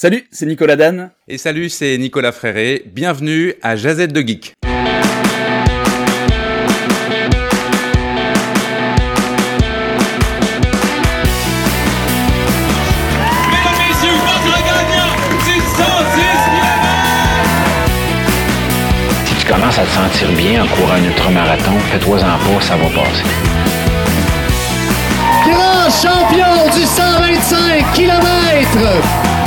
Salut, c'est Nicolas Dan. Et salut, c'est Nicolas Fréré. Bienvenue à Jazette de Geek. Si tu commences à te sentir bien en courant un ultramarathon, fais-toi en pas, ça va passer. Grand champion du 125 km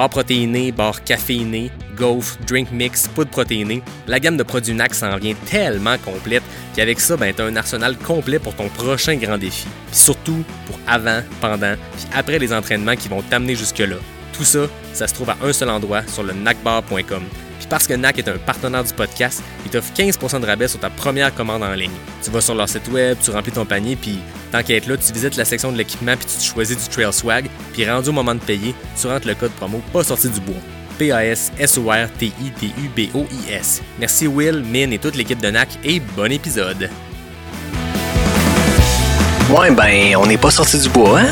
Bar protéiné, bar caféiné, gaufre, drink mix, poudre protéinée, la gamme de produits NAC s'en vient tellement complète qu'avec ça, ben, t'as un arsenal complet pour ton prochain grand défi. Puis surtout pour avant, pendant, puis après les entraînements qui vont t'amener jusque-là. Tout ça, ça se trouve à un seul endroit sur le nacbar.com. Parce que NAC est un partenaire du podcast, il t'offre 15% de rabais sur ta première commande en ligne. Tu vas sur leur site web, tu remplis ton panier, puis tant qu'à être là, tu visites la section de l'équipement, puis tu te choisis du Trail Swag, puis rendu au moment de payer, tu rentres le code promo pas sorti du bois. P-A-S-S-O-R-T-I-D-U-B-O-I-S. Merci Will, Min et toute l'équipe de NAC et bon épisode. Ouais, ben, on n'est pas sorti du bois, hein?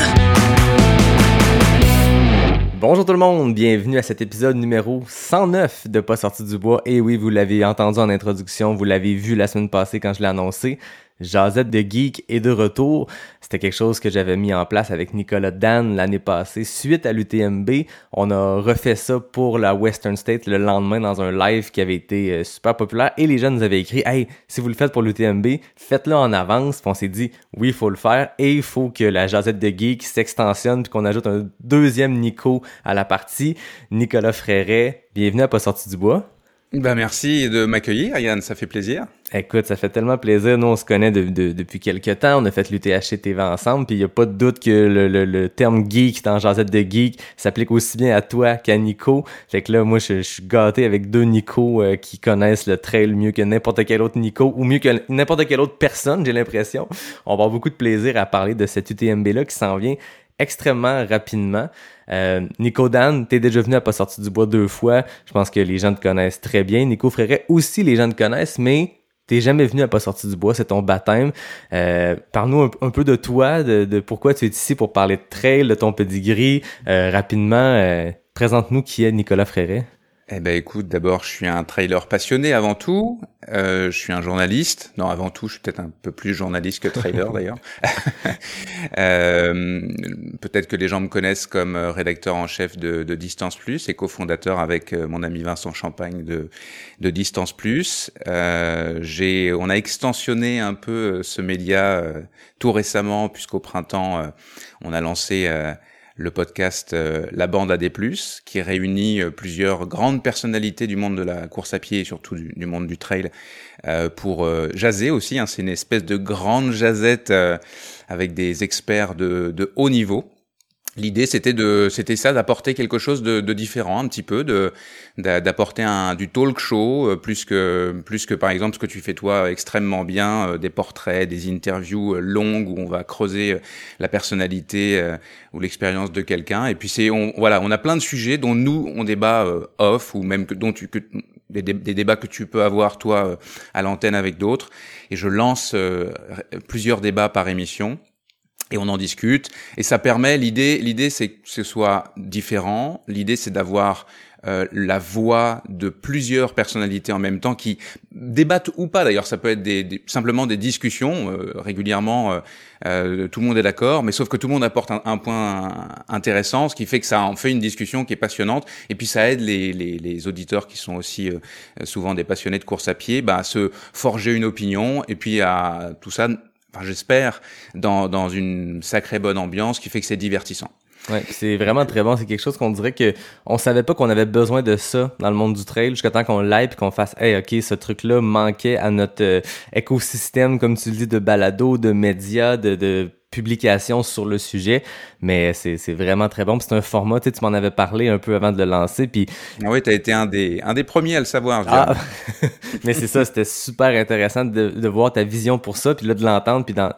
Bonjour tout le monde, bienvenue à cet épisode numéro 109 de Pas sorti du bois. Et oui, vous l'avez entendu en introduction, vous l'avez vu la semaine passée quand je l'ai annoncé. Jazette de Geek est de retour. C'était quelque chose que j'avais mis en place avec Nicolas Dan l'année passée. Suite à l'UTMB, on a refait ça pour la Western State le lendemain dans un live qui avait été euh, super populaire. Et les jeunes nous avaient écrit Hey, si vous le faites pour l'UTMB, faites-le en avance. Puis on s'est dit Oui, il faut le faire. Et il faut que la Jazette de Geek s'extensionne puis qu'on ajoute un deuxième Nico à la partie. Nicolas Fréret, bienvenue à Pas sorti du bois. Ben merci de m'accueillir, Yann, ça fait plaisir. Écoute, ça fait tellement plaisir. Nous, on se connaît depuis quelques temps. On a fait l'UTHC TV ensemble. Puis il n'y a pas de doute que le, terme geek dans Jazette de Geek s'applique aussi bien à toi qu'à Nico. Fait que là, moi, je, suis gâté avec deux Nico euh, qui connaissent le trail mieux que n'importe quel autre Nico ou mieux que n'importe quelle autre personne, j'ai l'impression. On va avoir beaucoup de plaisir à parler de cette UTMB-là qui s'en vient extrêmement rapidement. Euh, Nico Dan, t'es déjà venu à Pas sorti du bois deux fois. Je pense que les gens te connaissent très bien. Nico Fréret aussi, les gens te connaissent, mais t'es jamais venu à Pas sorti du bois, c'est ton baptême. Euh, Parle-nous un, peu de toi, de, pourquoi tu es ici pour parler de trail, de ton pedigree. Euh, rapidement, euh, présente-nous qui est Nicolas Fréret. Eh ben écoute, d'abord je suis un trailer passionné avant tout. Euh, je suis un journaliste. Non, avant tout, je suis peut-être un peu plus journaliste que trailer d'ailleurs. euh, peut-être que les gens me connaissent comme euh, rédacteur en chef de, de Distance Plus et cofondateur avec euh, mon ami Vincent Champagne de, de Distance Plus. Euh, j'ai, on a extensionné un peu ce média tout récemment puisqu'au printemps on a lancé le podcast euh, La Bande AD+, qui réunit euh, plusieurs grandes personnalités du monde de la course à pied et surtout du, monde du trail euh, pour jaser aussi. Hein, c'est une espèce de grande jazette avec des experts de haut niveau. L'idée, c'était de, c'était ça, d'apporter quelque chose de, de, différent, un petit peu, de, d'apporter un du talk show, euh, plus que, plus que par exemple ce que tu fais toi extrêmement bien, euh, des portraits, des interviews euh, longues où on va creuser la personnalité ou l'expérience de quelqu'un. Et puis c'est, on, voilà, on a plein de sujets dont nous on débat off ou même que dont tu que, des, des, débats que tu peux avoir toi à l'antenne avec d'autres. Et je lance plusieurs débats par émission et on en discute. Et ça permet l'idée l'idée c'est que ce soit différent. L'idée c'est d'avoir euh, la voix de plusieurs personnalités en même temps qui débattent ou pas. D'ailleurs ça peut être des, simplement des discussions euh, régulièrement euh, euh, tout le monde est d'accord mais sauf que tout le monde apporte un, un, point intéressant ce qui fait que ça en fait une discussion qui est passionnante. Et puis ça aide les, les, les auditeurs qui sont aussi souvent des passionnés de course à pied bah, à se forger une opinion et puis à tout ça enfin j'espère, dans, dans une sacrée bonne ambiance qui fait que c'est divertissant. Ouais, c'est vraiment très bon. C'est quelque chose qu'on dirait que on savait pas qu'on avait besoin de ça dans le monde du trail jusqu'à temps qu'on l'aille puis qu'on fasse, hey, ok, ce truc-là manquait à notre euh, écosystème, comme tu le dis, de balado, de médias, de, de publication sur le sujet, mais c'est vraiment très bon. C'est un format, tu, sais, tu m'en avais parlé un peu avant de le lancer. Puis... Ah oui, tu as été un des, un des premiers à le savoir. Ah, mais c'est ça, c'était super intéressant de, de voir ta vision pour ça, puis là de l'entendre, puis dans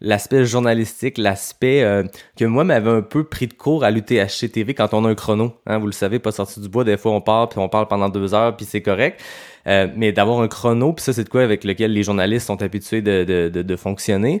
l'aspect journalistique, l'aspect euh, que moi m'avait un peu pris de cours à l'UTHC TV quand on a un chrono. Hein, vous le savez, pas sorti du bois, des fois on parle, puis on parle pendant deux heures, puis c'est correct. Euh, mais d'avoir un chrono, puis ça c'est de quoi avec lequel les journalistes sont habitués de, de, de, de fonctionner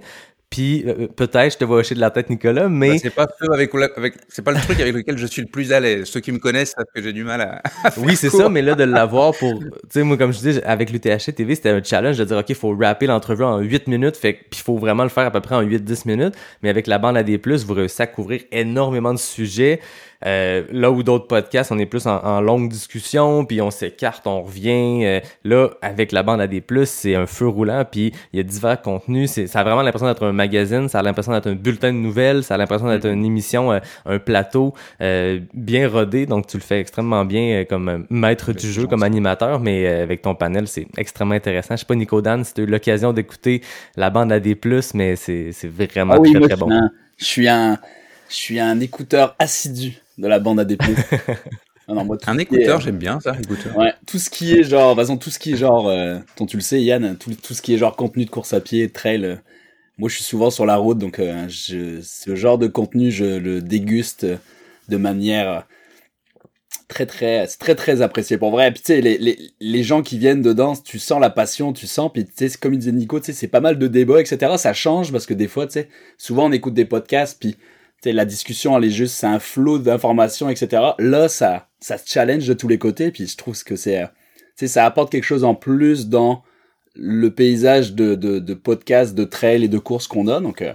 Puis euh, peut-être je te vois hocher de la tête, Nicolas, mais Bah, c'est pas ceux avec, avec c'est pas le truc avec lequel je suis le plus à l'aise. Ceux qui me connaissent savent que j'ai du mal à. à faire oui, c'est ça, mais là, de l'avoir pour. Tu sais, moi, comme je dis, avec l'UTHC TV, c'était un challenge de dire, OK, il faut rapper l'entrevue en 8 minutes, fait puis il faut vraiment le faire à peu près en 8-10 minutes. Mais avec la bande AD, vous réussissez à couvrir énormément de sujets. Euh, là où d'autres podcasts, on est plus en, en longue discussion, puis on s'écarte, on revient. Euh, là, avec la bande AD+, c'est un feu roulant, puis il y a divers contenus. C'est, ça a vraiment l'impression d'être un magazine, ça a l'impression d'être un bulletin de nouvelles, ça a l'impression d'être une émission, euh, un plateau euh, bien rodé. Donc, tu le fais extrêmement bien euh, comme maître du jeu, comme animateur, mais euh, avec ton panel, c'est extrêmement intéressant. Je sais pas, Nico Dan, si tu as eu l'occasion d'écouter la bande AD+, mais c'est, c'est vraiment Ah oui, très, très bon. un- je suis un, je suis un écouteur assidu de la bande ADP. non, non, moi, tout Un écouteur, est- j'aime bien ça, écouteur. Ouais, tout ce qui est genre, façon, tout ce qui est genre, euh, dont tu le sais, Yann, tout, tout ce qui est genre contenu de course à pied, trail. euh, moi, je suis souvent sur la route, donc euh, je, ce genre de contenu, je le déguste de manière très très, c'est très très apprécié pour vrai. Puis tu sais, les, les, les gens qui viennent dedans, tu sens la passion, tu sens. Puis tu sais, comme il disait Nico, tu sais, c'est pas mal de débats, etc. Ça change parce que des fois, tu sais, souvent on écoute des podcasts, puis sais, la discussion, elle est juste, c'est un flot d'informations, etc. Là, ça, ça se challenge de tous les côtés, puis je trouve que c'est, euh, tu sais, ça apporte quelque chose en plus dans le paysage de, de, de podcasts, de trail et de courses qu'on a. Donc, euh,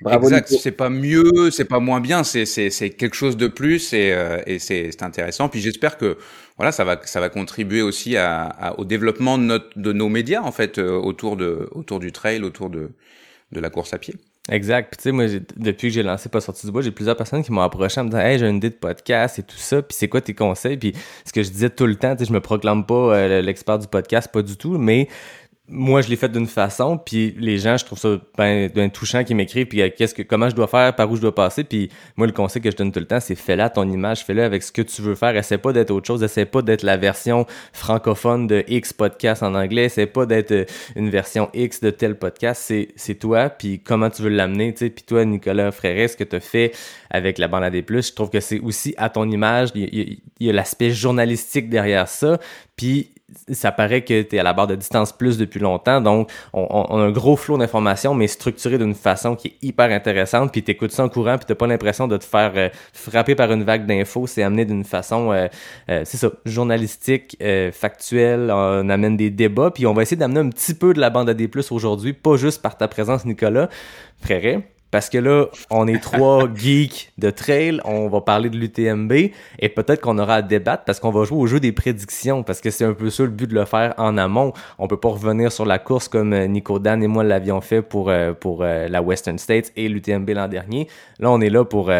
bravo. exact. C'est pas mieux, c'est pas moins bien. C'est c'est c'est quelque chose de plus et euh, et c'est c'est intéressant. Puis j'espère que voilà, ça va ça va contribuer aussi à, à- au développement de notre de nos médias en fait euh, autour de autour du trail, autour de de la course à pied. Exact. Puis tu sais, moi, depuis que j'ai lancé Pas sorti du bois, j'ai plusieurs personnes qui m'ont approché en me disant Hey, j'ai une idée de podcast et tout ça. Puis c'est quoi tes conseils? Puis ce que je disais tout le temps, tu sais, je me proclame pas euh, l'expert du podcast, pas du tout, mais moi, je l'ai fait d'une façon, puis les gens, je trouve ça ben, ben touchant qu'ils m'écrivent, puis euh, qu'est-ce que, comment je dois faire, par où je dois passer, puis moi, le conseil que je donne tout le temps, c'est fais-le à ton image, fais-le avec ce que tu veux faire, essaie pas d'être autre chose, essaie pas d'être la version francophone de X podcast en anglais, essaie pas d'être euh, une version X de tel podcast, c'est, c'est toi, puis comment tu veux l'amener, tu sais, puis toi, Nicolas Fréret, ce que tu fait avec la bande à des plus, je trouve que c'est aussi à ton image, il y a, il y a l'aspect journalistique derrière ça, puis ça paraît que tu es à la barre de distance plus depuis longtemps, donc on, on- a un gros flot d'informations, mais structuré d'une façon qui est hyper intéressante, puis t'écoutes ça en courant, puis t'as pas l'impression de te faire euh, frapper par une vague d'infos, c'est amené d'une façon, euh, euh, c'est ça, journalistique, euh, factuelle, on amène des débats, puis on va essayer d'amener un petit peu de la bande à des plus aujourd'hui, pas juste par ta présence, Nicolas, frère. Parce que là, on est trois geeks de trail, on va parler de l'UTMB et peut-être qu'on aura à débattre parce qu'on va jouer au jeu des prédictions parce que c'est un peu ça le but de le faire en amont. On peut pas revenir sur la course comme euh, Nico Dan et moi l'avions fait pour, euh, pour euh, la Western States et l'UTMB l'an dernier. Là, on est là pour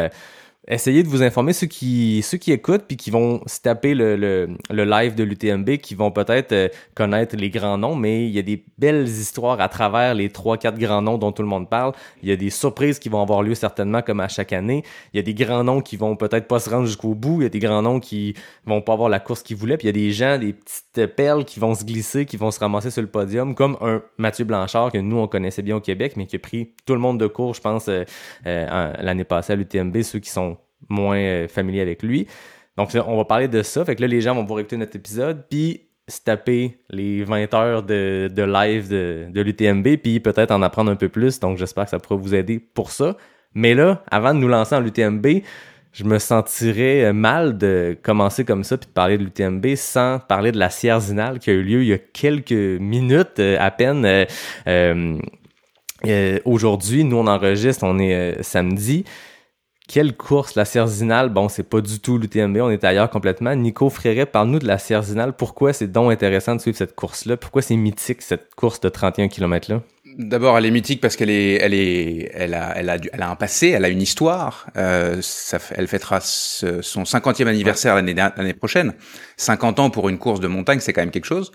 essayer de vous informer ceux qui ceux qui écoutent puis qui vont se taper le, le, le live de l'UTMB qui vont peut-être euh, connaître les grands noms mais il y a des belles histoires à travers les trois quatre grands noms dont tout le monde parle. Il y a des surprises qui vont avoir lieu certainement comme à chaque année. Il y a des grands noms qui vont peut-être pas se rendre jusqu'au bout. Il y a des grands noms qui vont pas avoir la course qu'ils voulaient. Puis il y a des gens des petites perles qui vont se glisser qui vont se ramasser sur le podium comme un Mathieu Blanchard que nous on connaissait bien au Québec mais qui a pris tout le monde de court je pense euh, euh, l'année passée à l'UTMB ceux qui sont moins euh, familiers avec lui. Donc, on va parler de ça. Fait que là, les gens vont pouvoir écouter notre épisode, puis se taper les 20 heures de, de live de, de l'UTMB, puis peut-être en apprendre un peu plus. Donc, j'espère que ça pourra vous aider pour ça. Mais là, avant de nous lancer en l'UTMB, je me sentirais euh, mal de commencer comme ça puis de parler de l'UTMB sans parler de la Sierzinale qui a eu lieu il y a quelques minutes euh, à peine. euh, euh, euh, Aujourd'hui, nous on enregistre, on est samedi. Quelle course, la Cerzinal? Bon, c'est pas du tout l'UTMB, on est ailleurs complètement. Nico Fréret, parle-nous de la Cerzinal. Pourquoi c'est donc intéressant de suivre cette course-là? Pourquoi c'est mythique, cette course de 31 km-là? D'abord, elle est mythique parce qu'elle est, elle est, elle a, elle a, elle a un passé, elle a une histoire. Euh, elle fêtera son 50e anniversaire l'année prochaine. 50 ans pour une course de montagne, c'est quand même quelque chose.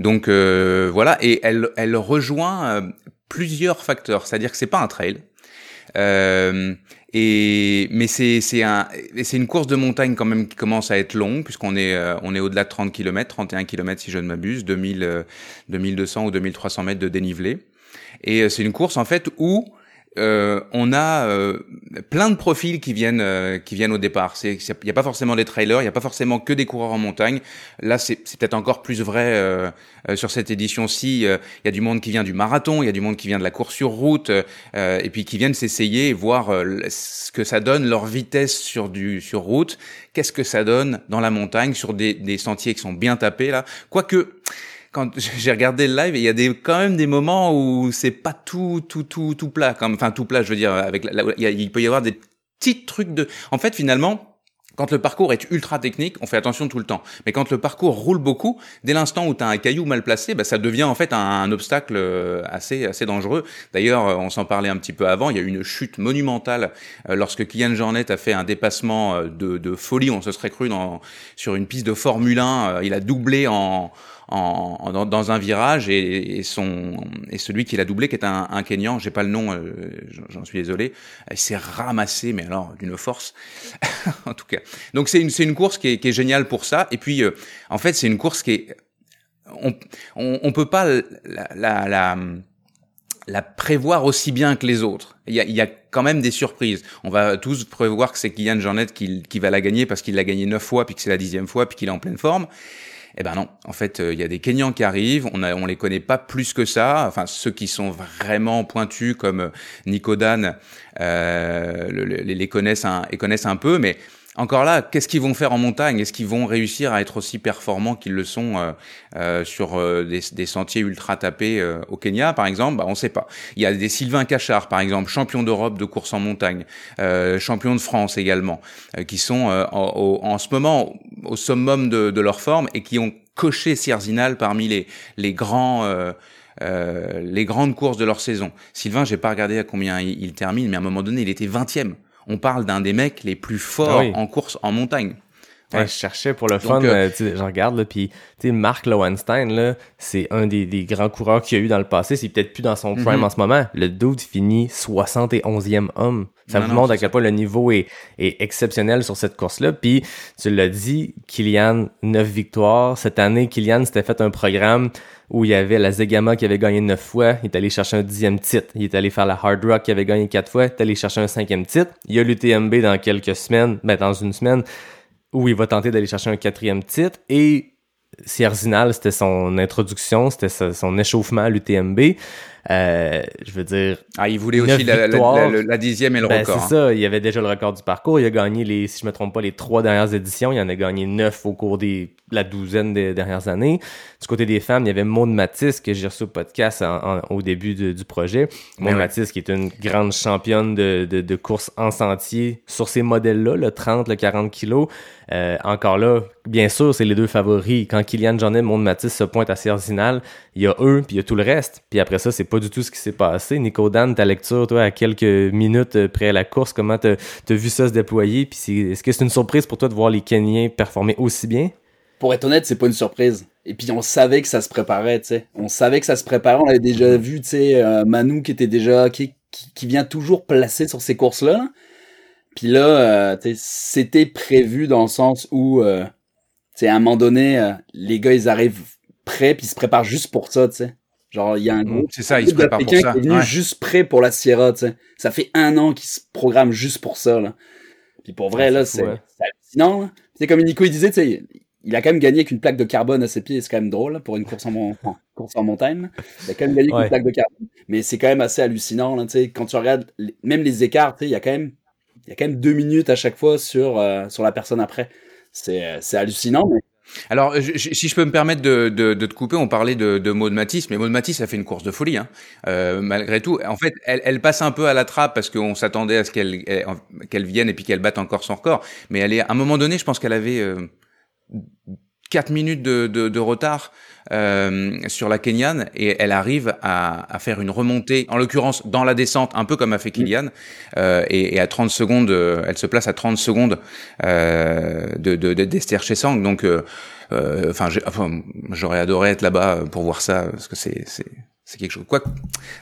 Donc euh, voilà, et elle, rejoint euh, plusieurs facteurs. C'est-à-dire que c'est pas un trail. Et mais c'est un une course de montagne quand même qui commence à être longue puisqu'on est euh, on est au-delà de 30 km, 31 km si je ne m'abuse, 2000 euh, 2200 ou 2300 mètres de dénivelé. Et euh, c'est une course en fait où euh, on a euh, plein de profils qui viennent euh, qui viennent au départ. Il n'y a pas forcément des trailers, il n'y a pas forcément que des coureurs en montagne. Là, c'est peut-être encore plus vrai euh, sur cette édition-ci. Il y a du monde qui vient du marathon, il y a du monde qui vient de la course sur route, et puis qui viennent s'essayer et voir ce que ça donne leur vitesse sur du sur route. Qu'est-ce que ça donne dans la montagne sur des, des sentiers qui sont bien tapés là? Quoique quand j'ai regardé le live, il y a des, quand même des moments où c'est pas tout, tout, tout, tout plat. Comme, enfin, tout plat, je veux dire, avec, il, peut y avoir des petits trucs de. En fait, finalement, quand le parcours est ultra technique, on fait attention tout le temps. Mais quand le parcours roule beaucoup, dès l'instant où tu as un caillou mal placé, bah, ça devient en fait un, obstacle euh, assez assez dangereux. D'ailleurs, euh, on s'en parlait un petit peu avant, il y a eu une chute monumentale euh, lorsque Kylian Jornet a fait un dépassement de, de folie, on se serait cru dans, sur une piste de Formule 1, il a doublé en en, dans, dans, un virage et, et, son et celui qui l'a doublé qui est un, un Kenyan, j'ai pas le nom, euh, j'en suis désolé, il s'est ramassé mais alors d'une force en tout cas. Donc c'est une c'est une course qui est, qui est géniale pour ça et puis euh, en fait c'est une course qui est on, on, on peut pas la, la, la la prévoir aussi bien que les autres. Il y a, il y a quand même des surprises. On va tous prévoir que c'est Kylian Jornet qui, qui va la gagner parce qu'il l'a gagné neuf fois, puis que c'est la dixième fois, puis qu'il est en pleine forme. Eh ben non, en fait, euh, il y a des Kenyans qui arrivent, on, on les connaît pas plus que ça. Enfin, ceux qui sont vraiment pointus comme euh, Nico Dan euh, les, connaissent les connaissent un peu, mais encore là, qu'est-ce qu'ils vont faire en montagne? Est-ce qu'ils vont réussir à être aussi performants qu'ils le sont euh, euh, sur euh, des, des, sentiers ultra tapés euh, au Kenya, par exemple? Bah, On ne sait pas. Il y a des Sylvain Cachard, par exemple, champion d'Europe de course en montagne, euh, champion de France également, qui sont en, en, ce moment au summum de, de, leur forme et qui ont coché Sierzinal parmi les, les grands... Euh, les grandes courses de leur saison. Sylvain, j'ai pas regardé à combien il, il, termine, mais à un moment donné, il était 20e on parle d'un des mecs les plus forts ah en course en montagne. Ouais. je cherchais pour le fun, euh, euh je regarde, là, puis Mark Lowenstein, là, c'est un des, des, grands coureurs qu'il y a eu dans le passé, c'est peut-être plus dans son prime mm-hmm. en ce moment. Le dude finit 71e homme. Ça vous montre à quel point le niveau est, est exceptionnel sur cette course-là. Puis, tu l'as dit, Kylian, 9 victoires. Cette année, Kylian s'était fait un programme où il y avait la Zegama qui avait gagné neuf fois, il est allé chercher un dixième titre. Il est allé faire la Hard Rock qui avait gagné quatre fois, il est allé chercher un cinquième titre. Il y a l'UTMB dans quelques semaines, ben dans une semaine, où il va tenter d'aller chercher un quatrième titre. Et Sierzinal, c'était son introduction, c'était son échauffement à l'UTMB. Euh, je veux dire. Ah, il voulait aussi la, la, la, dixième et le ben, record. C'est hein. ça. Il avait déjà le record du parcours. Il a gagné les, si je me trompe pas, les trois dernières éditions. Il en a gagné neuf au cours des la douzaine des dernières années. Du côté des femmes, il y avait Maud Matisse que j'ai reçu au podcast au début du projet. Maud Matisse qui est une grande championne de, de, de course en sentier sur ces modèles-là, le 30, le 40 kilos. Euh, encore là, bien sûr, c'est les deux favoris. Quand Kylian Jornet, Maud Matisse se pointe à Cerzinal, il y a eux, puis il y a tout le reste. Puis après ça, c'est pas du tout ce qui s'est passé. Nico Dan, ta lecture, toi, à quelques minutes après la course, comment t'as as vu ça se déployer? Puis est-ce que c'est une surprise pour toi de voir les Kenyans performer aussi bien? Pour être honnête, c'est pas une surprise. Et puis on savait que ça se préparait, tu sais. On savait que ça se préparait. On avait déjà vu, tu sais, euh, Manu qui était déjà qui, qui, vient toujours placer sur ces courses-là. Puis là, euh, c'était prévu dans le sens où, euh, tu sais, à un moment donné, les gars ils arrivent prêts puis ils se préparent juste pour ça, tu sais. Genre, il y a un mmh, groupe. C'est ça, ils se préparent pour ça. Qui est venu juste prêt pour la Sierra, tu sais. Ça fait un an qu'ils se programment juste pour ça, là. Puis pour vrai, là, c'est hallucinant, C'est comme Nico, il disait, tu sais, il a quand même gagné avec une plaque de carbone à ses pieds, c'est quand même drôle, pour une course en, course en montagne. Il a quand même gagné avec une plaque de carbone. Mais c'est quand même assez hallucinant, là, tu sais. Quand tu regardes, même les écarts, tu sais, il y a quand même, il y a quand même deux minutes à chaque fois sur, euh, sur la personne après. C'est, c'est hallucinant, mais alors, si je peux me permettre de, te couper, on parlait de, de Maud Matisse, mais Maud Matisse a fait une course de folie, hein. euh, malgré tout. En fait, elle, passe un peu à la trappe parce qu'on s'attendait à ce qu'elle qu'elle vienne et puis qu'elle batte encore son record. Mais elle est, à un moment donné, je pense qu'elle avait euh, 4 minutes de, de retard euh, sur la Kenyan et elle arrive à, à faire une remontée, en l'occurrence dans la descente, un peu comme a fait Kylian, euh, et, et, à 30 secondes, euh, elle se place à 30 secondes euh, de d'Esther de, Chessang. Donc, euh, enfin, j'aurais adoré être là-bas pour voir ça parce que c'est c'est quelque chose. Quoi,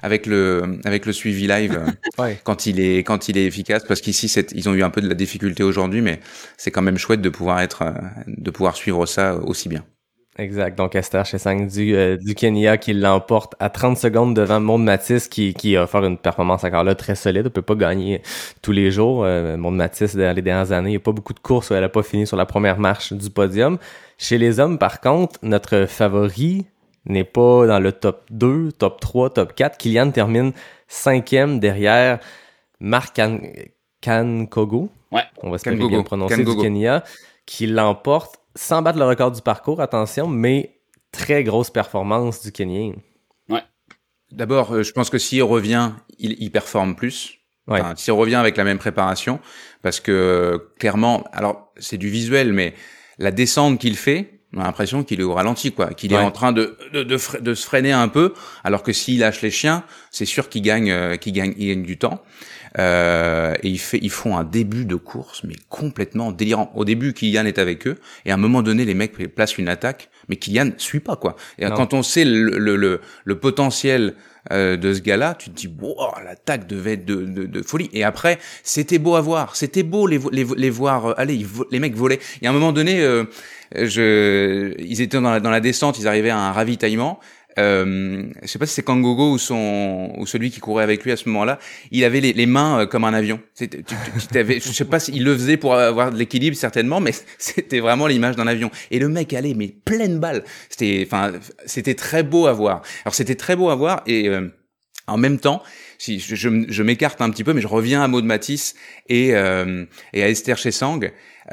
avec le avec le suivi live, ouais. quand il est quand il est efficace, parce qu'ici ils ont eu un peu de la difficulté aujourd'hui, mais c'est quand même chouette de pouvoir être de pouvoir suivre ça aussi bien. Exact. Donc, Esther Chesang du, euh, du Kenya qui l'emporte à 30 secondes devant Monde Matisse qui, qui a fait une performance encore là très solide. ne peut pas gagner tous les jours. Euh, Monde Matisse, dans les dernières années, il n'y a pas beaucoup de courses où elle n'a pas fini sur la première marche du podium. Chez les hommes, par contre, notre favori n'est pas dans le top 2, top 3, top 4. Kylian termine cinquième derrière Marc Kankogo. Ouais. On va se bien prononcer du Kenya, qui l'emporte sans battre le record du parcours, attention, mais très grosse performance du Kenyan. Ouais. D'abord, euh, je pense que s'il revient, il, performe plus. Ouais. s'il revient avec la même préparation, parce que clairement, alors c'est du visuel, mais la descente qu'il fait, on a l'impression qu'il est au ralenti, quoi, qu'il est en train de de, de, se freiner un peu, alors que s'il lâche les chiens, c'est sûr qu'il gagne, euh, qu'il gagne, il gagne du temps. Euh, et ils, fait, ils font un début de course, mais complètement délirant. Au début, Kylian est avec eux, et à un moment donné, les mecs placent une attaque, mais Kylian suit pas, quoi. Et quand on sait le, le, le, potentiel euh, de ce gars-là, tu te dis, wow, l'attaque devait être de, de, de, folie. Et après, c'était beau à voir, c'était beau les, les, les voir, euh, allez, les mecs volaient. Et à un moment donné, euh, je, ils étaient dans la, dans la descente, ils arrivaient à un ravitaillement, euh, je sais pas si c'est Kangogo ou son ou celui qui courait avec lui à ce moment-là, il avait les, les mains euh, comme un avion. Tu, tu, tu avais, je sais pas s'il le faisait pour avoir de l'équilibre certainement, mais c'était vraiment l'image d'un avion. Et le mec allait mais pleine balle. C'était, enfin, c'était très beau à voir. Alors c'était très beau à voir et euh, en même temps, si je, je, m'écarte un petit peu, mais je reviens à Maud Matisse et, euh, et à Esther Chessang.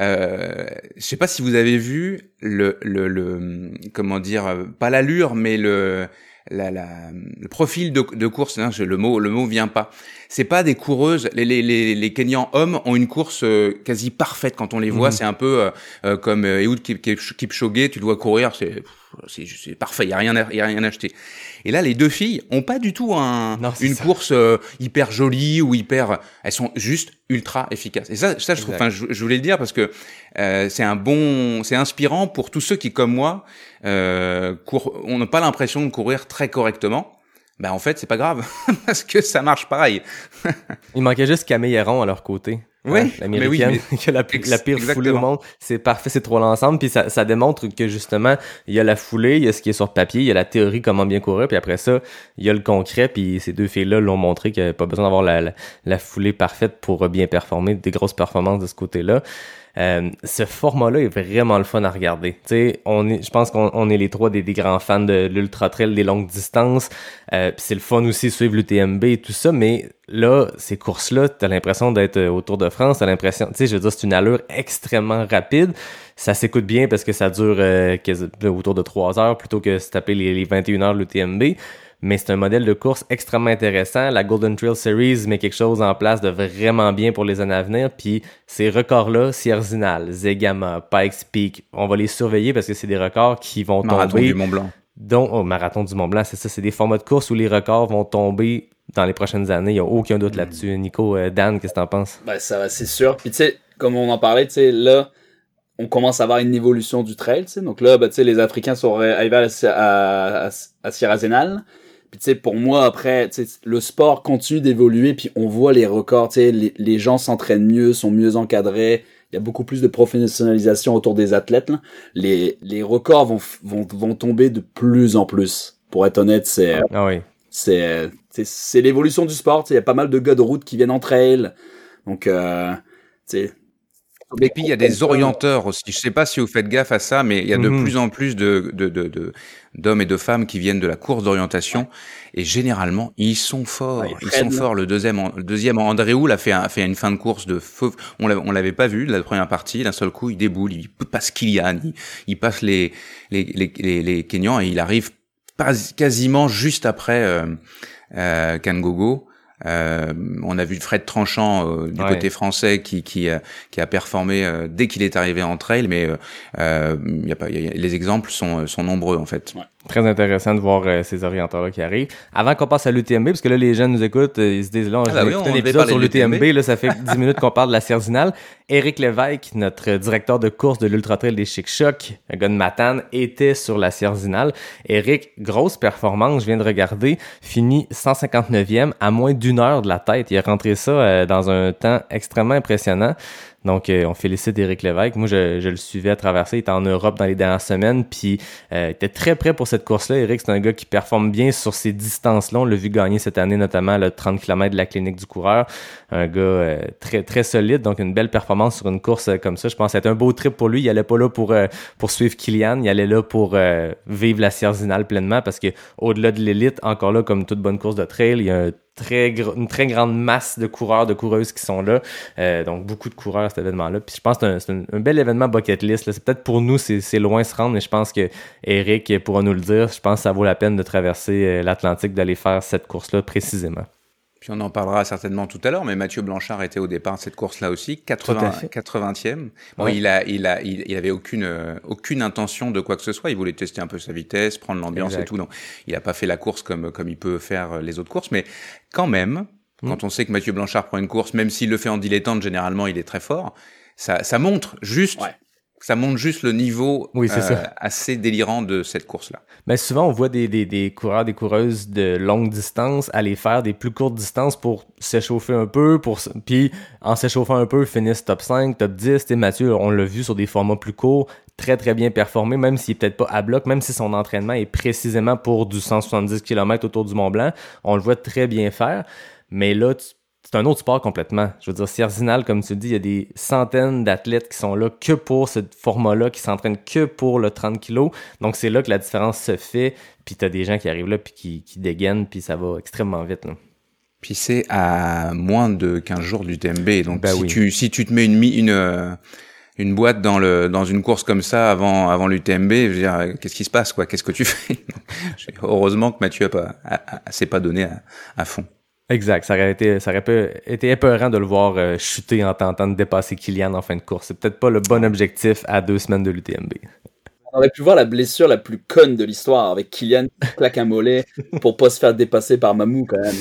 Euh, je sais pas si vous avez vu le, le, le comment dire, pas l'allure, mais le la, la, le profil de, de course, hein, le mot le mot vient pas. C'est pas des coureuses. Les, les, les, les Kenyans hommes ont une course euh, quasi parfaite quand on les voit. Mhm. C'est un peu euh, euh comme Ehud Kipchoge, tu le vois courir, c'est c'est parfait, il y a rien y a rien à acheter. Et là, les deux filles ont pas du tout un, une course euh, hyper jolie ou hyper. Elles sont juste ultra efficaces. Et ça, ça je trouve. Enfin, je, voulais le dire parce que euh, c'est un bon, c'est inspirant pour tous ceux qui, comme moi, euh, courent, on n'a pas l'impression de courir très correctement. Ben en fait, c'est pas grave parce que ça marche pareil. Il manquait juste Camille Héron à leur côté. Oui, hein, la, la pire foulée au monde. C'est parfait, ces trois l'ensemble. Puis ça, ça démontre que justement, il y a la foulée, il y a ce qui est sur papier, il y a la théorie, comment bien courir, puis après ça, il y a le concret. Puis ces deux filles-là l'ont montré qu'il n'y avait pas besoin d'avoir la, la, la, foulée parfaite pour bien performer, des grosses performances de ce côté-là. Euh, ce format-là est vraiment le fun à regarder. sais, on est, je pense qu'on est les trois des, grands fans de l'ultra trail des longues distances. Euh, c'est le fun aussi de suivre l'UTMB et tout ça, mais là, ces courses-là, t'as l'impression d'être euh, au Tour de France, t'as l'impression, tu sais, je veux dire, c'est une allure extrêmement rapide. Ça s'écoute bien parce que ça dure euh, autour de 3 heures plutôt que se taper les, les 21 heures de l'UTMB mais c'est un modèle de course extrêmement intéressant. La Golden Trail Series met quelque chose en place de vraiment bien pour les années à venir. Puis ces records-là, Sierzinal, Zegama, Pikes Peak, on va les surveiller parce que c'est des records qui vont Marathon tomber. du Mont Blanc. Donc, oh, Marathon du Mont Blanc, c'est ça, c'est des formats de course où les records vont tomber dans les prochaines années. Il n'y a aucun doute là-dessus. Nico, euh, Dan, qu'est-ce que t'en penses? Ben, ça c'est sûr. Puis tu sais, comme on en parlait, tu sais, là, on commence à avoir une évolution du trail, tu sais. Donc là, ben, tu sais, les Africains sont arrivés à, à, à, à Sierra Zenal. Puis tu sais, pour moi, après, le sport continue d'évoluer, puis on voit les records, tu sais, les, les, gens s'entraînent mieux, sont mieux encadrés, il y a beaucoup plus de professionnalisation autour des athlètes. Là. Les, les records vont, vont, vont tomber de plus en plus. Pour être honnête, c'est ah oui. c'est c'est l'évolution du sport. Il y a pas mal de gars de route qui viennent en trail. Donc, euh, tu sais, et puis il y a des orienteurs aussi. Je sais pas si vous faites gaffe à ça, mais il y a de mhm. plus en plus de, de, de, d'hommes et de femmes qui viennent de la course d'orientation et généralement ils sont forts. ils sont forts. Le deuxième, le deuxième André Houle a fait, a fait une fin de course de feu. On l'avait, on l'avait pas vu la première partie. D'un seul coup, il déboule, il passe Kylian, il, il passe les les, les les les Kenyans et il arrive pas, quasiment juste après euh, euh, Kangogo. Euh, on a vu Fred Tranchant euh, du côté français qui qui, euh, qui a performé euh, dès qu'il est arrivé en trail, mais y a pas, les exemples sont, sont nombreux en fait. Très intéressant de voir ces orienteurs-là qui arrivent. Avant qu'on passe à l'UTMB, parce que là les jeunes nous écoutent, ils se disent là, ah bah un épisode sur l'UTMB, là ça fait 10 minutes qu'on parle de la Cerdinale. Éric Lévesque, notre directeur de course de l'Ultra Trail des Chic Choc, un gars de Matane, était sur la Cerdinale. Éric, grosse performance, je viens de regarder, fini 159e à moins d'une heure de la tête. Il a rentré ça euh, dans un temps extrêmement impressionnant. Donc, euh, on félicite Éric Lévesque. Moi, je, le suivais à traverser. Il était en Europe dans les dernières semaines, puis euh, il était très prêt pour cette course-là. Éric, c'est un gars qui performe bien sur ces distances-là. On l'a vu gagner cette année, notamment le 30 km de la clinique du coureur. Un gars euh, très très solide, donc une belle performance sur une course comme ça. Je pense que c'était un beau trip pour lui. Il allait pas là pour, pour suivre Kylian, il allait là pour vivre la Sierzinale pleinement, parce que au-delà de l'élite, encore là, comme toute bonne course de trail, il y a un très une très grande masse de coureurs, de coureuses qui sont là. Euh, donc, beaucoup de coureurs à cet événement-là. Puis je pense que c'est un, bel événement bucket list. C'est peut-être pour nous, c'est loin se rendre, mais je pense que Eric pourra nous le dire. Je pense que ça vaut la peine de traverser euh, l'Atlantique, d'aller faire cette course-là précisément. Puis on en parlera certainement tout à l'heure, mais Mathieu Blanchard était au départ de cette course-là aussi, 80, 80e. Bon, il a, il a, il, avait aucune, euh, aucune intention de quoi que ce soit. Il voulait tester un peu sa vitesse, prendre l'ambiance et tout. Donc, il n'a pas fait la course comme, comme il peut faire les autres courses, mais quand même, hmm. quand on sait que Mathieu Blanchard prend une course, même s'il le fait en dilettante, généralement, il est très fort. Ça, ça montre juste ça montre juste le niveau oui, euh, assez délirant de cette course-là. Mais souvent, on voit des, des, des, coureurs, des coureuses de longue distance aller faire des plus courtes distances pour s'échauffer un peu, pour puis en s'échauffant un peu, finissent top 5, top 10. Et Mathieu, on l'a vu sur des formats plus courts, très très bien performé, même s'il est peut-être pas à bloc, même si son entraînement est précisément pour du 170 km autour du Mont Blanc, on le voit très bien faire. Mais là, tu c'est un autre sport complètement. Je veux dire, Sierzinal, comme tu dis, il y a des centaines d'athlètes qui sont là que pour ce format-là, qui s'entraînent que pour le 30 kg. Donc, c'est là que la différence se fait. Puis, tu as des gens qui arrivent là, puis qui, qui dégainent, puis ça va extrêmement vite. Là. Puis, c'est à moins de 15 jours du TMB. Donc, ben si, tu, si tu te mets une, une, euh, une boîte dans, le, dans une course comme ça avant, avant l'UTMB, je veux dire, qu'est-ce qui se passe, quoi? Qu'est-ce que tu fais? Heureusement que Mathieu a pas, s'est pas donné à, à fond. Exact. Ça aurait été, ça aurait été épeurant de le voir euh, chuter en tentant de dépasser Kylian en fin de course. C'est peut-être pas le bon objectif à deux semaines de l'UTMB. On aurait pu voir la blessure la plus conne de l'histoire avec Kylian qui claque un mollet pour pas se faire dépasser par Mamou quand même.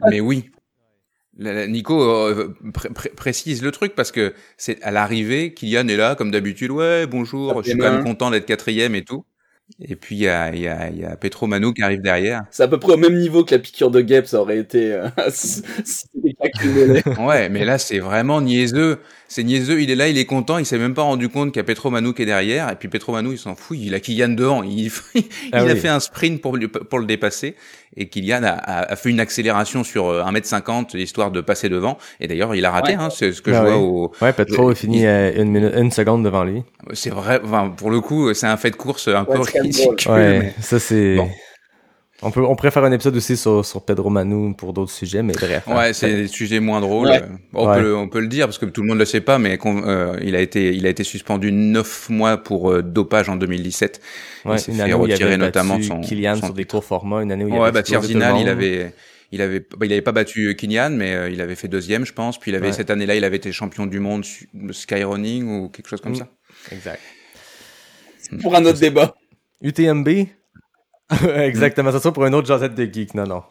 Mais oui. Nico euh, précise le truc parce que c'est à l'arrivée, Kylian est là comme d'habitude. Ouais, bonjour, je suis quand même content d'être quatrième et tout. Et puis il y a, y, a, y a Petro Manu qui arrive derrière. C'est à peu près au même niveau que la piqûre de guêpe, ça aurait été. Euh, ouais, mais là c'est vraiment niaiseux c'est niaiseux, il est là, il est content, il s'est même pas rendu compte qu'il y a Petro Manou qui est derrière, et puis Petro Manou il s'en fout, il a Kylian devant, il, ah il a fait un sprint pour, pour le dépasser, et Kylian a, a, fait une accélération sur 1m50 euh, histoire de passer devant, et d'ailleurs il a raté, hein, c'est ce que je ah vois au... Ouais, Petro a fini une, minute, une seconde devant lui. C'est vrai, enfin, pour le coup, c'est un fait de course un peu ridicule. Ouais, ça c'est... On peut, on pourrait faire un épisode aussi sur, sur Pedro Manu pour d'autres sujets, mais bref. Hein. Ouais, c'est des sujets moins drôles. On, peut, on peut le dire parce que tout le monde le sait pas, mais euh, il a été, il a été suspendu neuf mois pour euh, dopage en 2017. Ouais, il une année où il avait notamment son Kylian sur des courts formats, une année où il ouais, avait bah, Zinal, il avait, il avait, bah, il avait pas battu Kylian, mais euh, il avait fait deuxième, je pense. Puis il avait cette année-là, il avait été champion du monde skyrunning ou quelque chose comme mm. ça. Exact. Pour un autre débat. UTMB, Exactement, ça pour un autre Josette de geek, non, non.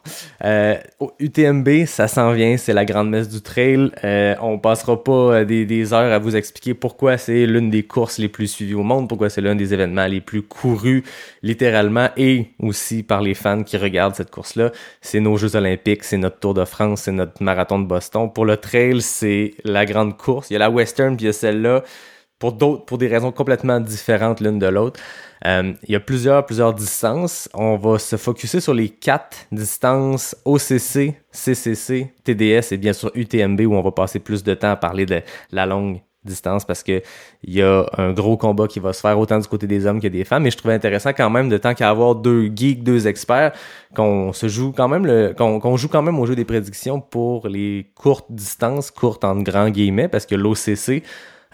Euh, UTMB, ça s'en vient, c'est la grande messe du trail. Euh, on passera pas euh, des, des, heures à vous expliquer pourquoi c'est l'une des courses les plus suivies au monde, pourquoi c'est l'un des événements les plus courus, littéralement, et aussi par les fans qui regardent cette course-là. C'est nos Jeux olympiques, c'est notre Tour de France, c'est notre marathon de Boston. Pour le trail, c'est la grande course. Il y a la Western, puis il y a celle-là, pour d'autres, pour des raisons complètement différentes l'une de l'autre. Euh, il y a plusieurs, plusieurs distances. On va se focuser sur les quatre distances OCC, CCC, TDS et bien sûr UTMB où on va passer plus de temps à parler de la longue distance parce que il y a un gros combat qui va se faire autant du côté des hommes que des femmes. Mais je trouvais intéressant quand même de tant qu'à avoir deux geeks, deux experts, qu'on se joue quand même le, qu'on joue quand même au jeu des prédictions pour les courtes distances, courtes en grands guillemets, parce que l'OCC,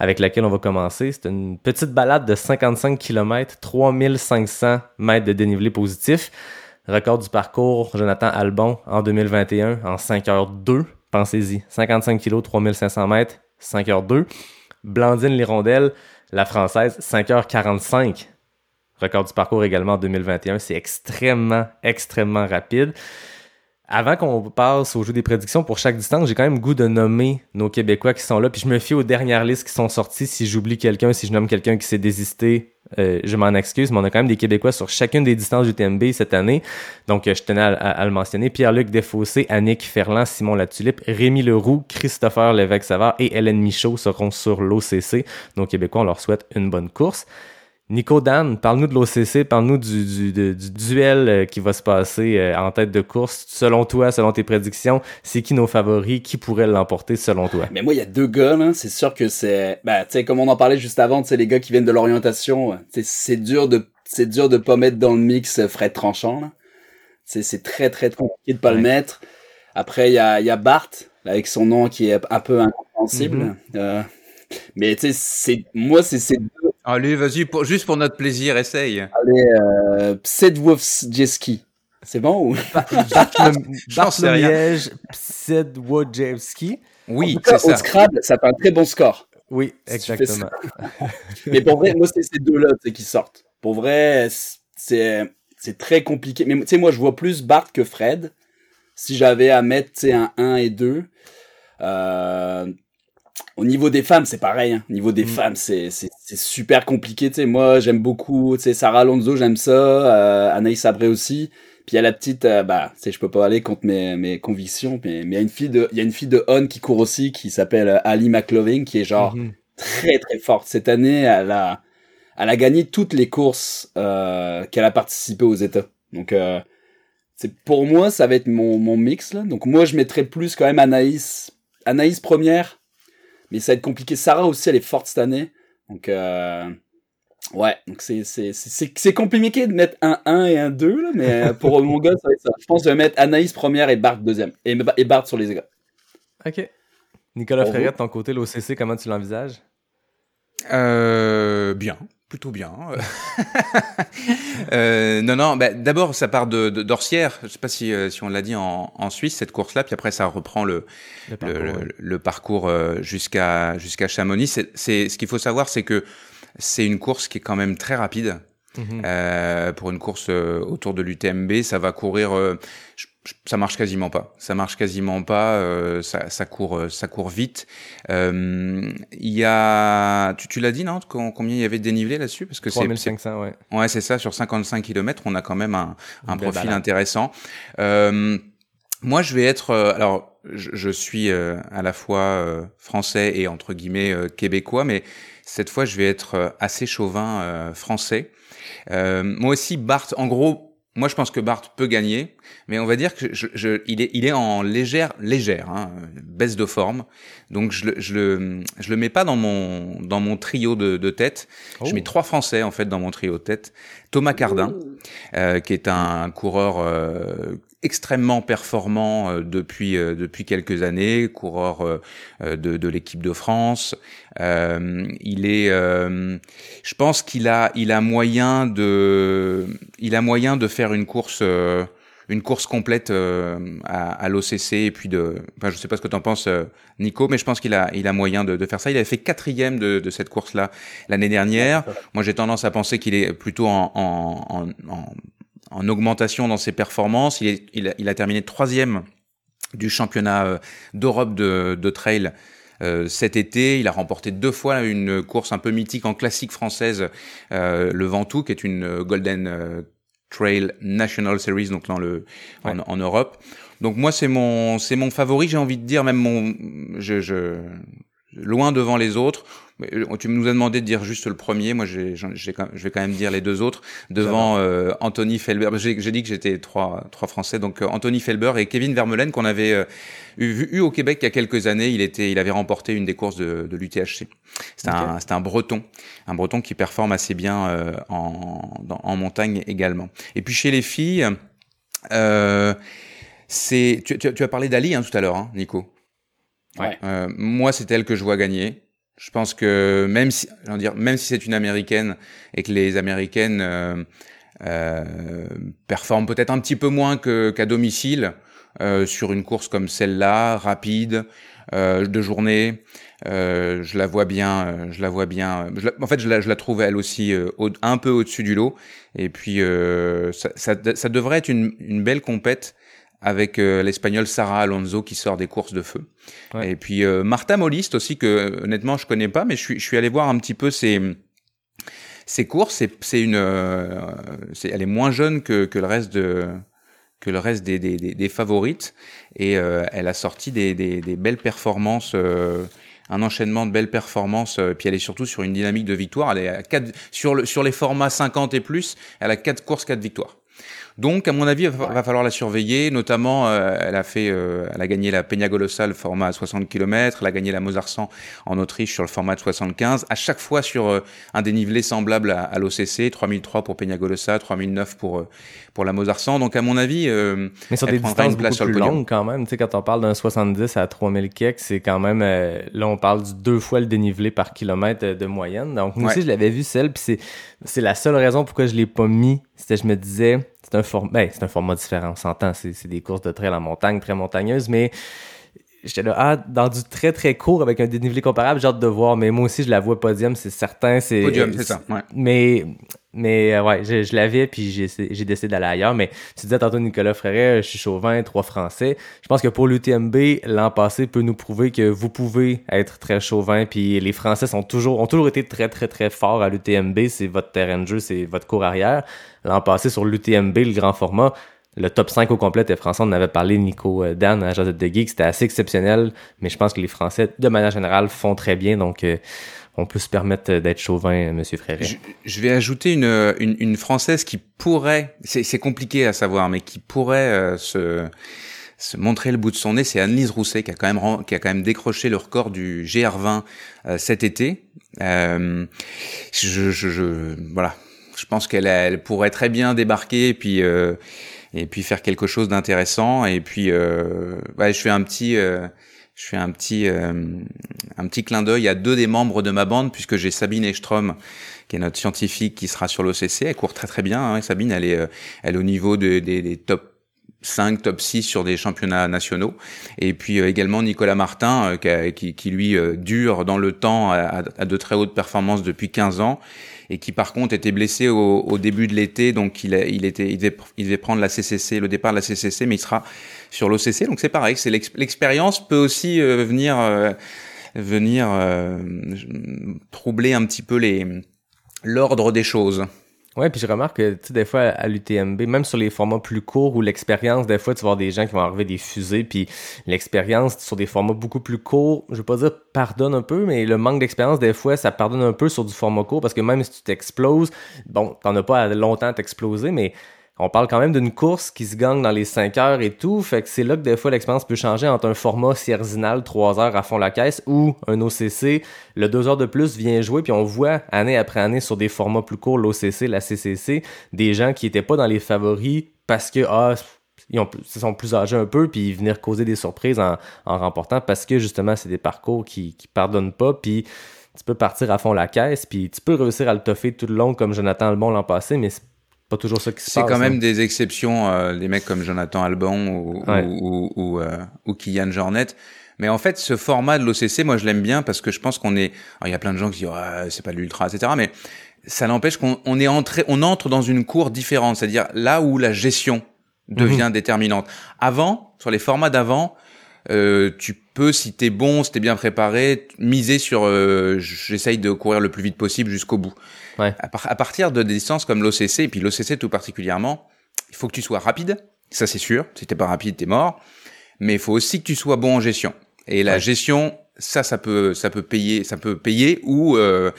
avec laquelle on va commencer. C'est une petite balade de 55 km, 3500 mètres de dénivelé positif. Record du parcours, Jonathan Albon en 2021 en 5h02. Pensez-y, 55 kg, 3500 mètres, 5h02. Blandine Lirondelle, la française, 5h45. Record du parcours également en 2021. C'est extrêmement, extrêmement rapide. Avant qu'on passe au jeu des prédictions pour chaque distance, j'ai quand même goût de nommer nos Québécois qui sont là. Puis je me fie aux dernières listes qui sont sorties. Si j'oublie quelqu'un, si je nomme quelqu'un qui s'est désisté, Euh, je m'en excuse, mais on a quand même des Québécois sur chacune des distances du TMB cette année. Donc, euh, je tenais à, le mentionner. Pierre-Luc Desfossés, Annick Ferland, Simon Latulippe, Rémi Leroux, Christopher Lévesque-Savard et Hélène Michaud seront sur l'OCC. Donc, Québécois, on leur souhaite une bonne course. Nico Dan, parle-nous de l'OCC, parle-nous du, du, duel euh, qui va se passer euh, en tête de course. Selon toi, selon tes prédictions, c'est qui nos favoris? Qui pourrait l'emporter selon toi? Mais moi, il y a deux gars, là. C'est sûr que c'est, bah, tu sais, comme on en parlait juste avant, tu les gars qui viennent de l'orientation, c'est dur de, c'est dur de pas mettre dans le mix euh, Fred Tranchant, là. C'est très, très compliqué de pas le mettre. Après, il y a, y a Bart, avec son nom qui est un peu incompréhensible. Mm-hmm. mais tu sais, c'est, moi, c'est ces deux Allez, vas-y, pour, juste pour notre plaisir, essaye. Allez, euh, Psedwowski. C'est bon ou? Bartlomiège Psedwojewski. Oui, c'est ça. Au Scrabble, ça fait un très bon score. Oui, exactement. mais pour vrai, moi, c'est ces deux-là qui sortent. Pour vrai, c'est c'est très compliqué. Mais tu sais, moi, je vois plus Bart que Fred. Si j'avais à mettre un 1 et 2. Euh, au niveau des femmes, c'est pareil. Hein. Au niveau des mm. femmes, c'est super compliqué. Tu sais, moi, j'aime beaucoup. Tu sais, Sarah Alonso, j'aime ça. Euh, Anaïs Sabré aussi. Puis il y a la petite, euh, bah, tu sais, je peux pas aller contre mes, mes convictions, mais il y a une fille de, il y a une fille de On qui court aussi, qui s'appelle euh, Ali McLovin, qui est genre mm-hmm. très très forte. Cette année, elle a, elle a gagné toutes les courses euh, qu'elle a participé aux États. Donc, euh, c'est pour moi, ça va être mon, mon mix là. Donc moi, je mettrais plus quand même Anaïs, Anaïs première, mais ça va être compliqué. Sarah aussi, elle est forte cette année. Donc, euh, ouais, donc c'est, c'est, c'est, c'est compliqué de mettre un 1 et un 2, là, mais pour mon gars, ça va être ça. Je pense que je vais mettre Anaïs première et Bart deuxième. Et, et Bart sur les gars. Ok. Nicolas Fréret, de ton côté, l'OCC, comment tu l'envisages? Euh, bien plutôt bien. euh, non, non. Bah, D'abord, ça part de d'Orsière. Je sais pas si, euh, si on l'a dit en, en, Suisse cette course-là. Puis après, ça reprend le le parcours, le, parcours euh, jusqu'à jusqu'à Chamonix. C'est ce qu'il faut savoir, c'est que c'est une course qui est quand même très rapide. Mhm. euh, pour une course euh, autour de l'UTMB, ça va courir. Je, ça marche quasiment pas. Ça marche quasiment pas. Euh, ça, ça, court, euh, ça court vite. Euh, il y a, tu, tu l'as dit non? Combien il y avait de dénivelé là-dessus? Parce que c'est ouais. Ouais, c'est ça. Sur 55 km, on a quand même un, un profil intéressant. Euh, moi, je vais être. alors, je, je suis à la fois français et entre guillemets québécois, mais cette fois, je vais être assez chauvin français. moi aussi, Bart. En gros moi, je pense que Bart peut gagner, mais on va dire que je, je, il, est, il est en légère, légère hein, baisse de forme. Donc, je le, je le, je le mets pas dans mon, dans mon trio de, de tête. Je oh. mets trois Français en fait dans mon trio de tête. Thomas Cardin, euh, qui est un coureur euh, extrêmement performant euh, depuis euh, depuis quelques années, coureur euh, de, de l'équipe de France. il est, je pense qu'il a il a moyen de il a moyen de faire une course une course complète à, à l'OCC et puis de, enfin je sais pas ce que tu en penses Nico, mais je pense qu'il a il a moyen de, de, faire ça. Il avait fait quatrième de, de cette course là l'année dernière. Moi j'ai tendance à penser qu'il est plutôt en, en, en, en augmentation dans ses performances. Il, est, il, a, il a terminé troisième du championnat euh, d'Europe de, de trail euh, cet été. Il a remporté deux fois une course un peu mythique en classique française, euh, le Ventoux, qui est une Golden euh, Trail National Series, donc dans le en, en, Europe. Donc moi c'est mon c'est mon favori, j'ai envie de dire même mon je, je loin devant les autres. Euh, tu nous as demandé de dire juste le premier. Moi, j'ai, je vais quand même dire les deux autres devant euh, Anthony Felber. J'ai, dit que j'étais trois, trois Français, donc euh, Anthony Felber et Kevin Vermeulen qu'on avait eu, eu, au Québec il y a quelques années. Il était, il avait remporté une des courses de, de l'UTHC. C'est un, c'est un Breton, un Breton qui performe assez bien en, en montagne également. Et puis chez les filles, c'est, tu, tu, tu, as parlé d'Ali hein, tout à l'heure, hein, Nico. Ouais. moi, c'est elle que je vois gagner. Je pense que même si, dire, même si c'est une américaine et que les américaines euh, euh, performent peut-être un petit peu moins qu'à domicile euh, sur une course comme celle-là, rapide, euh, de journée, euh, je la vois bien, je la vois bien. en fait, je la, je la trouve elle aussi un peu au-dessus du lot. Et puis, ça, ça, ça, devrait être une, une belle compète avec euh, l'espagnol Sarah Alonso qui sort des courses de feu. Et puis euh, Martha Molist aussi que honnêtement je connais pas, mais je suis, je suis allé voir un petit peu ses ces courses, c'est, une, euh, elle est moins jeune que, que le reste de que le reste des, des, des, des favorites et euh, elle a sorti des, des, belles performances. Euh, un enchaînement de belles performances, puis elle est surtout sur une dynamique de victoire. Elle est à sur, le, sur les formats 50 et plus, elle a quatre courses, quatre victoires. Donc, à mon avis, il va, va falloir la surveiller. Notamment, euh, elle a fait, euh, elle a gagné la Peña Golosa, le format à 60 km. Elle a gagné la Mozarsan en Autriche sur le format de 75. À chaque fois sur euh, un dénivelé semblable à, à l'OCC, 3003 pour Peña Golosa, 3009 pour euh, pour la Mozarsan. Donc, à mon avis, euh, Mais sur elle des distances beaucoup sur plus longues quand même. Tu sais, quand on parle d'un 70 à 3000 kek, c'est quand même... euh, là, on parle du deux fois le dénivelé par kilomètre de moyenne. Donc, moi Ouais. aussi, je l'avais vu celle, puis c'est, c'est la seule raison pourquoi je l'ai pas mis. C'était, je me disais, c'est un format... Ben, c'est un format différent, on s'entend. C'est, c'est des courses de trail en montagne, très montagneuses, mais... J'étais là, ah, dans du très très court avec un dénivelé comparable, j'ai hâte de voir. Mais moi aussi, je la vois podium, c'est certain. C'est, Podium, c'est ça. Ouais. mais, mais euh, ouais, je, je l'avais, puis j'ai j'ai décidé d'aller ailleurs. Mais tu disais tantôt Nicolas Fréret, je suis chauvin, trois Français. Je pense que pour l'UTMB, l'an passé peut nous prouver que vous pouvez être très chauvin. Puis les Français sont toujours, ont toujours été très, très, très forts à l'UTMB. C'est votre terrain de jeu, c'est votre cours arrière. L'an passé, sur l'UTMB, le grand format, le top 5 au complet était français. On en avait parlé, Nico euh, Dan à Josette de Geek. C'était assez exceptionnel. Mais je pense que les Français, de manière générale, font très bien. Donc, euh, on peut se permettre euh, d'être chauvin, euh, Monsieur Fréret. Je, je vais ajouter une, une, une française qui pourrait, c'est compliqué à savoir, mais qui pourrait euh, se, se montrer le bout de son nez, c'est Annelise Rousset qui a quand même qui a quand même décroché le record du GR20 euh, cet été. Je, je, je- voilà, je pense qu'elle pourrait très bien débarquer et puis et puis faire quelque chose d'intéressant et puis euh, ouais, je fais un petit euh, je fais un petit euh, un petit clin d'œil à deux des membres de ma bande puisque j'ai Sabine Ekstrom qui est notre scientifique qui sera sur l'OCC. Elle court très très bien. Hein. Sabine, elle est, euh, elle est au niveau de- des, des top 5, top 6 sur des championnats nationaux. Et puis euh, également Nicolas Martin, qui, qui, qui, lui euh, dure dans le temps à- à de très hautes performances depuis 15 ans et qui par contre était blessé au, début de l'été, donc il, a- il était, il devait, prendre la CCC, le départ de la CCC, mais il sera sur l'OCC. Donc c'est pareil, c'est l'ex- l'expérience peut aussi euh, venir euh, venir euh, troubler un petit peu l'ordre des choses. Ouais, puis je remarque que, tu sais, des fois, à l'UTMB, même sur les formats plus courts ou l'expérience, des fois, tu vas voir des gens qui vont arriver des fusées, puis l'expérience sur des formats beaucoup plus courts, je veux pas dire pardonne un peu, mais le manque d'expérience, des fois, ça pardonne un peu sur du format court, parce que même si tu t'exploses, bon, t'en as pas longtemps à t'exploser, mais on parle quand même d'une course qui se gagne dans les 5 heures et tout, fait que c'est là que des fois l'expérience peut changer entre un format Cierzinal 3 heures à fond la caisse ou un OCC, le 2 heures de plus vient jouer, puis on voit année après année sur des formats plus courts, l'OCC, la CCC, des gens qui étaient pas dans les favoris parce que, ah, ils, ont, ils sont plus âgés un peu, puis venaient causer des surprises en, remportant parce que justement, c'est des parcours qui, qui pardonnent pas, puis tu peux partir à fond la caisse, puis tu peux réussir à le toffer tout le long comme Jonathan Albon l'an passé, mais c'est pas toujours ça qui se C'est quand même hein. des exceptions, euh, des mecs comme Jonathan Albon ou, Ouais. ou, ou, ou, euh, ou Kylian Jornet. Mais en fait, ce format de l'OCC, moi, je l'aime bien parce que je pense qu'on est. alors, Il y a plein de gens qui disent ouais, c'est pas de l'ultra, etc. Mais ça n'empêche qu'on on est entré, on entre dans une cour différente, c'est-à-dire là où la gestion devient déterminante. Avant, sur les formats d'avant, euh, tu peux, si t'es bon, si t'es bien préparé, miser sur euh, j'essaye de courir le plus vite possible jusqu'au bout. Ouais. À, par- à partir de des distances comme l'OCC, et puis l'OCC tout particulièrement, il faut que tu sois rapide, ça c'est sûr. Si t'es pas rapide, t'es mort. Mais il faut aussi que tu sois bon en gestion. Et la Ouais. gestion, ça, ça peut, ça peut payer, ça peut payer ou euh,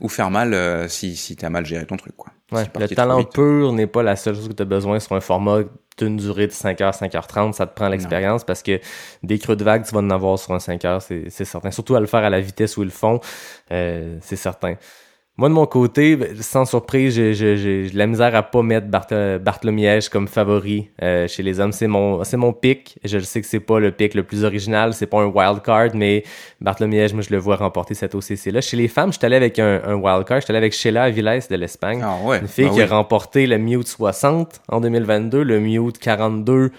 ou faire mal euh, si si t'as mal géré ton truc, quoi. Ouais, le talent pur n'est pas la seule chose que tu as besoin sur un format d'une durée de 5h, 5h30. Ça te prend l'expérience parce que des creux de vague, tu vas en avoir sur un 5h, c'est c'est certain. Surtout à le faire à la vitesse où ils le font, euh, c'est certain. Moi, de mon côté, sans surprise, j'ai j'ai- j'ai la misère à pas mettre Barth- Bartholomiège comme favori euh, chez les hommes. C'est mon, c'est mon pic. Je sais que c'est pas le pic le plus original, c'est pas un wild card, mais Bartholomiège, moi, je le vois remporter cette OCC-là. Chez les femmes, je suis allé avec un, un wild card. Je suis allé avec Sheila Aviles de l'Espagne. Ah ouais. Une fille bah qui a remporté le Mute 60 en 2022, le Mute 42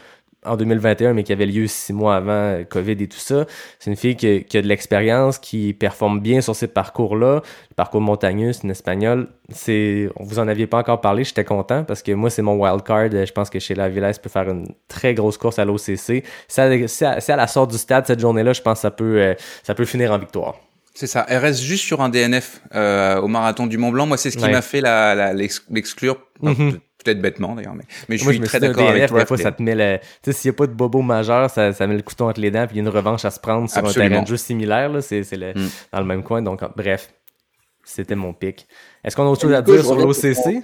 en 2021, mais qui avait lieu six mois avant euh, COVID et tout ça. C'est une fille qui, a- qui a de l'expérience, qui performe bien sur ces parcours-là. Le parcours montagneux, c'est une espagnole. C'est, vous en aviez pas encore parlé, j'étais content parce que moi, c'est mon wild card. Je pense que Sheila Villas peut faire une très grosse course à l'OCC. Si elle la sort du stade cette journée-là, je pense que ça peut, euh, ça peut finir en victoire. C'est ça. Elle reste juste sur un DNF euh, au marathon du Mont Blanc. Moi, c'est ce qui Ouais. m'a fait la, la- l'ex- l'exclure. Mhm. Peut- Peut-être bêtement d'ailleurs, mais, mais je Moi, suis me très un d'accord avec toi. Des fois, ça te met le. Tu sais, s'il n'y a pas de bobo majeur, ça, ça met le couteau entre les dents, puis il y a une revanche à se prendre sur un Absolument. terrain de jeu similaire, là. C'est c'est le- Mm. dans le même coin. Donc, bref, c'était mon pic. Est-ce qu'on a autre chose à dire sur l'OCC?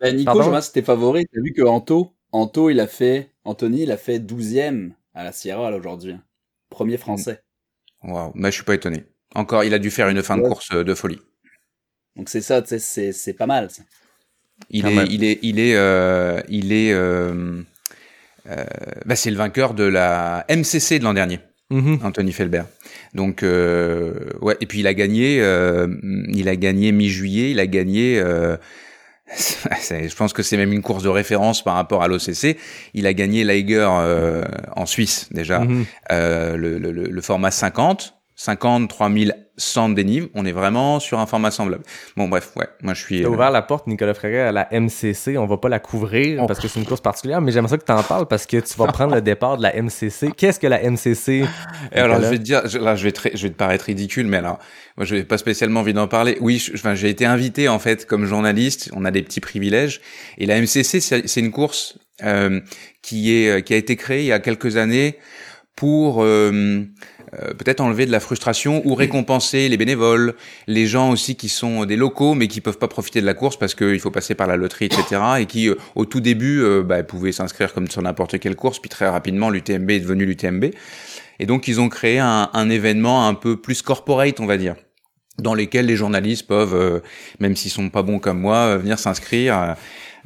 Bah, Nico, Pardon? je vois, c'était favori. T'as vu que Anto, Anto, il a fait, Anthony, il a fait 12e à la Sierra là, aujourd'hui. Premier français. Waouh, mais je suis pas étonné. Encore, il a dû faire une fin de course euh, de folie. Donc c'est ça, tu sais, c'est, c'est pas mal. ça. Il est, même. il est, il est, euh, il est, euh, euh, bah, c'est le vainqueur de la MCC de l'an dernier, Mhm. Anthony Felbert. Donc, ouais, et puis il a gagné, il a gagné mi-juillet, il a gagné. Je pense que c'est même une course de référence par rapport à l'OCC. Il a gagné l'Eiger euh, en Suisse déjà, Mhm. le, le, format 50. 50, 3100 de dénive, on est vraiment sur un format semblable. Bon bref, ouais, moi je suis... T'as euh, ouvert la porte, Nicolas Fréret, à la MCC. On va pas la couvrir Oh. parce que c'est une course particulière, mais j'aimerais ça que tu en parles parce que tu vas prendre le départ de la MCC. Qu'est-ce que la MCC? Et alors, je vais te dire, je- là, je vais, te, je vais te paraître ridicule, mais alors, moi, je n'ai pas spécialement envie d'en parler. Oui, enfin, j'ai été invité, en fait, comme journaliste. On a des petits privilèges. Et la MCC, c'est une course euh, qui, est, qui a été créée il y a quelques années pour euh, euh, peut-être enlever de la frustration ou récompenser les bénévoles, les gens aussi qui sont des locaux mais qui peuvent pas profiter de la course parce qu'il faut passer par la loterie, etc. Et qui, euh, au tout début, euh, bah, pouvaient s'inscrire comme sur n'importe quelle course. Puis très rapidement, l'UTMB est devenu l'UTMB. Et donc, ils ont créé un, un événement un peu plus corporate, on va dire, dans lesquels les journalistes peuvent, euh, même s'ils sont pas bons comme moi, venir s'inscrire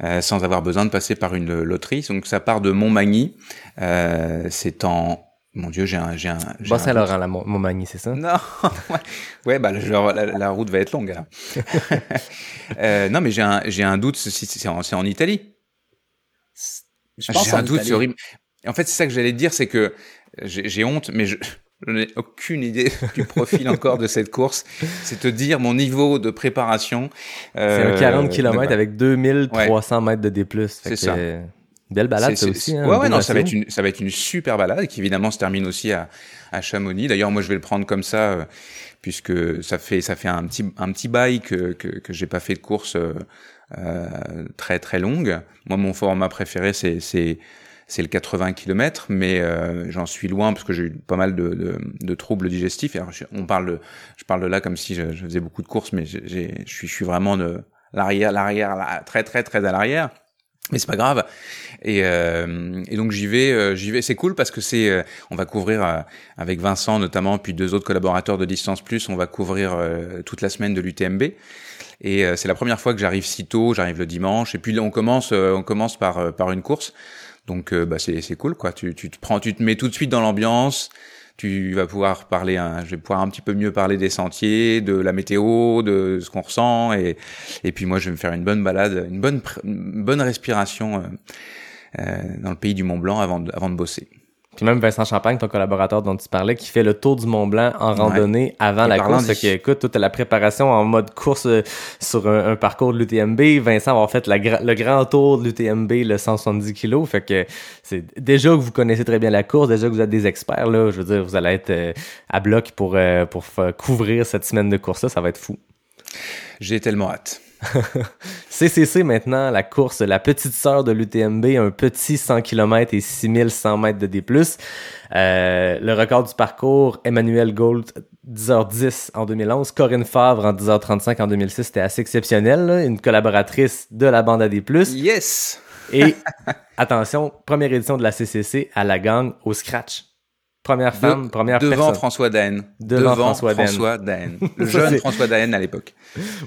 euh, sans avoir besoin de passer par une loterie. Donc, ça part de Montmagny. C'est en... Mon Dieu, j'ai un... J'ai un j'ai un- Bas-Saint-Laurent, la Mo- Montmagny, c'est ça? non, ouais, ouais, bah genre, la, la route va être longue. alors. euh, non, mais j'ai un, j'ai un doute. si- C'est en, c'est en Italie. Je pense J'ai en un doute, Italie. c'est horrible. En fait, c'est ça que j'allais te dire, c'est que j'ai j'ai honte, mais je, je n'ai aucune idée du profil encore de cette course. C'est te dire mon niveau de préparation. C'est euh, un 40 km de- avec 2300 mètres de D+. Fait C'est que, ça. euh, Belle balade, C'est- ça aussi. Hein, ouais, ouais, non, ça va être une, ça va être une super balade qui évidemment se termine aussi à, à Chamonix. D'ailleurs, moi, je vais le prendre comme ça, euh, puisque ça fait, ça fait un petit, un petit bail que, que, que j'ai pas fait de course euh, euh, très, très longue. Moi, mon format préféré, c'est, c'est, c'est le 80 km, mais euh, j'en suis loin parce que j'ai eu pas mal de, de, de troubles digestifs. Alors, je- on parle de, je parle de là comme si je, je faisais beaucoup de courses, mais j'ai, j'ai- je suis, je suis vraiment de l'arrière, l'arrière, là, très, très, très à l'arrière. Mais c'est pas grave. Et, euh, et donc j'y vais, euh, j'y vais. C'est cool parce que c'est, euh, on va couvrir euh, avec Vincent notamment, puis deux autres collaborateurs de Distance Plus, on va couvrir euh, toute la semaine de l'UTMB. Et c'est la première fois que j'arrive si tôt. J'arrive le dimanche. Et puis on commence, on commence par par une course. Donc bah c'est c'est cool quoi. Tu tu te prends, tu te mets tout de suite dans l'ambiance. Tu vas pouvoir parler, je vais pouvoir un petit peu mieux parler des sentiers, de la météo, de ce qu'on ressent, et et puis moi je vais me faire une bonne balade, une bonne une bonne respiration euh, euh, dans le pays du Mont Blanc avant de, avant de bosser. Puis même Vincent Champagne, ton collaborateur dont tu parlais, qui fait le tour du Mont Blanc en Ouais. randonnée avant Et la course. Fait que, écoute, toute la préparation en mode course euh, sur un, un parcours de l'UTMB. Vincent va avoir fait la le grand tour de l'UTMB, le 170 kilos. Fait que c'est déjà que vous connaissez très bien la course, déjà que vous êtes des experts, là. Je veux dire, vous allez être euh, à bloc pour, euh, pour couvrir cette semaine de course-là. Ça va être fou. J'ai tellement hâte. CCC maintenant, la course, la petite sœur de l'UTMB, un petit 100 km et 6100 mètres de D+. Euh, le record du parcours, Emmanuel Gold, 10h10 en 2011, Corinne Favre en 10h35 en 2006, c'était assez exceptionnel, là, une collaboratrice de la bande AD+. Yes. Et attention, première édition de la CCC à la gang au scratch. Première femme, De- première devant personne. François Daen. Devant François Daen. Daen. Le jeune François Daen à l'époque.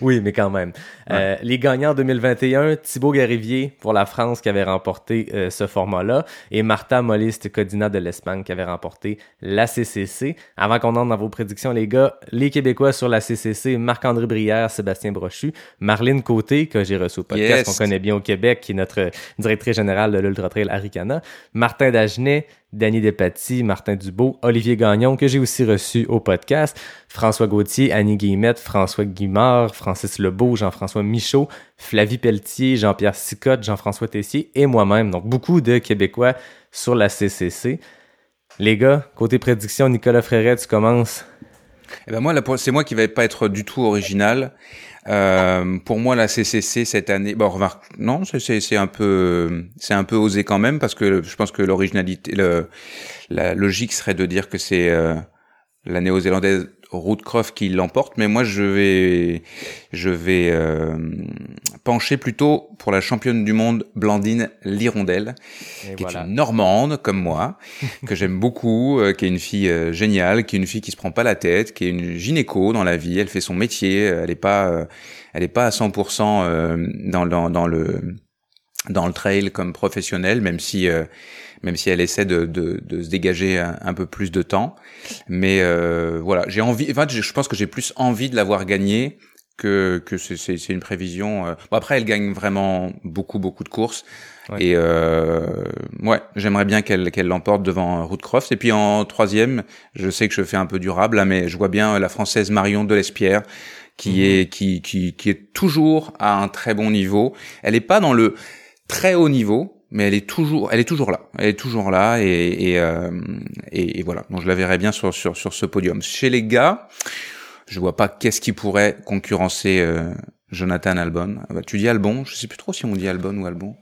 Oui, mais quand même. Euh, les gagnants en 2021, Thibaut Garivier pour la France qui avait remporté euh, ce format-là et Marta Molist Codina de l'Espagne qui avait remporté la CCC. Avant qu'on entre dans vos prédictions, les gars, les Québécois sur la CCC, Marc-André Brière, Sébastien Brochu, Marlène Côté, que j'ai reçu au podcast, Yes. qu'on connaît bien au Québec, qui est notre directrice générale de l'Ultra Trail Aricana, Martin Dagenet, Danny Despatie, Martin Dubo, Olivier Gagnon, que j'ai aussi reçu au podcast, François Gauthier, Annie Guillemette, François Guimard, Francis Lebeau, Jean-François Michaud, Flavie Pelletier, Jean-Pierre Sicotte, Jean-François Tessier et moi-même. Donc, beaucoup de Québécois sur la CCC. Les gars, côté prédiction, Nicolas Fréret, tu commences. Eh ben moi, c'est moi qui vais pas être du tout original. Euh, pour moi, la CCC cette année, bon, remarque, non, c'est- un peu, c'est un peu osé quand même parce que je pense que l'originalité, la logique serait de dire que c'est euh, la néo-zélandaise Ruth Croft qui l'emporte, mais moi je vais, je vais euh, pencher plutôt pour la championne du monde Blandine Lirondelle, Et qui voilà. est une Normande comme moi, que j'aime beaucoup, euh, qui est une fille euh, géniale, qui est une fille qui se prend pas la tête, qui est une gynéco dans la vie. Elle fait son métier. euh, Elle est pas, elle est pas à 100% euh, dans, dans, dans le dans le trail comme professionnelle, même si euh, même si elle essaie de, de, de se dégager un, un peu plus de temps. Mais euh, voilà, j'ai envie. Enfin, je pense que j'ai plus envie de l'avoir gagnée que que c'est une prévision. euh. Bon, après, elle gagne vraiment beaucoup beaucoup de courses. Ouais. Et euh, ouais, j'aimerais bien qu'elle qu'elle l'emporte devant Ruth Croft. Et puis en troisième, je sais que je fais un peu durable, là, mais je vois bien la française Marion Delespierre qui est qui, qui qui est toujours à un très bon niveau. Elle est pas dans le très haut niveau, mais elle est toujours elle est toujours là. Elle est toujours là et et, euh, et, et voilà. Donc je la verrai bien sur sur sur ce podium. Chez les gars, je vois pas qu'est-ce qui pourrait concurrencer euh, Jonathan Albon. Ah bah, tu dis Albon, je sais plus trop si on dit Albon ou Albon.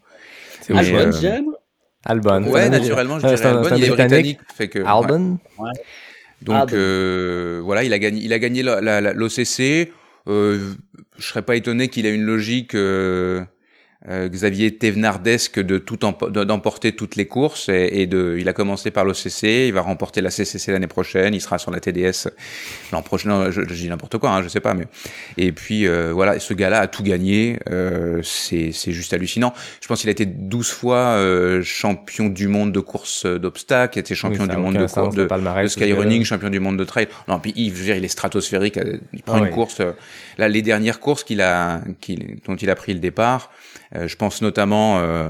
C'est Albon, euh, j'aime. Albon. Ouais, naturellement, je dirais un- Albon. Il est Britannique. fait que ouais. Albon. Donc Ah, bon. euh, voilà, il a gagné, il a gagné la- la- la- l'OCC. Euh, je serais pas étonné qu'il ait une logique euh, euh, Xavier Thévenardesque de tout empo- de- d'emporter toutes les courses et, et de. Il a commencé par l'OCC, il va remporter la CCC l'année prochaine, il sera sur la TDS l'an prochain. Non, je, je dis n'importe quoi, hein, je sais pas, mais et puis euh, voilà, ce gars-là a tout gagné. Euh, c'est c'est juste hallucinant. Je pense qu'il a été 12 fois euh, champion du monde de course d'obstacles, il a été champion Oui, du monde de course de, de gars-là. skyrunning, champion du monde de trail. Non, puis Yves, je veux dire, il est stratosphérique. euh, Il prend Ah une oui. course. euh, Là, les dernières courses qu'il a, qu'il- dont il a pris le départ, je pense notamment, euh,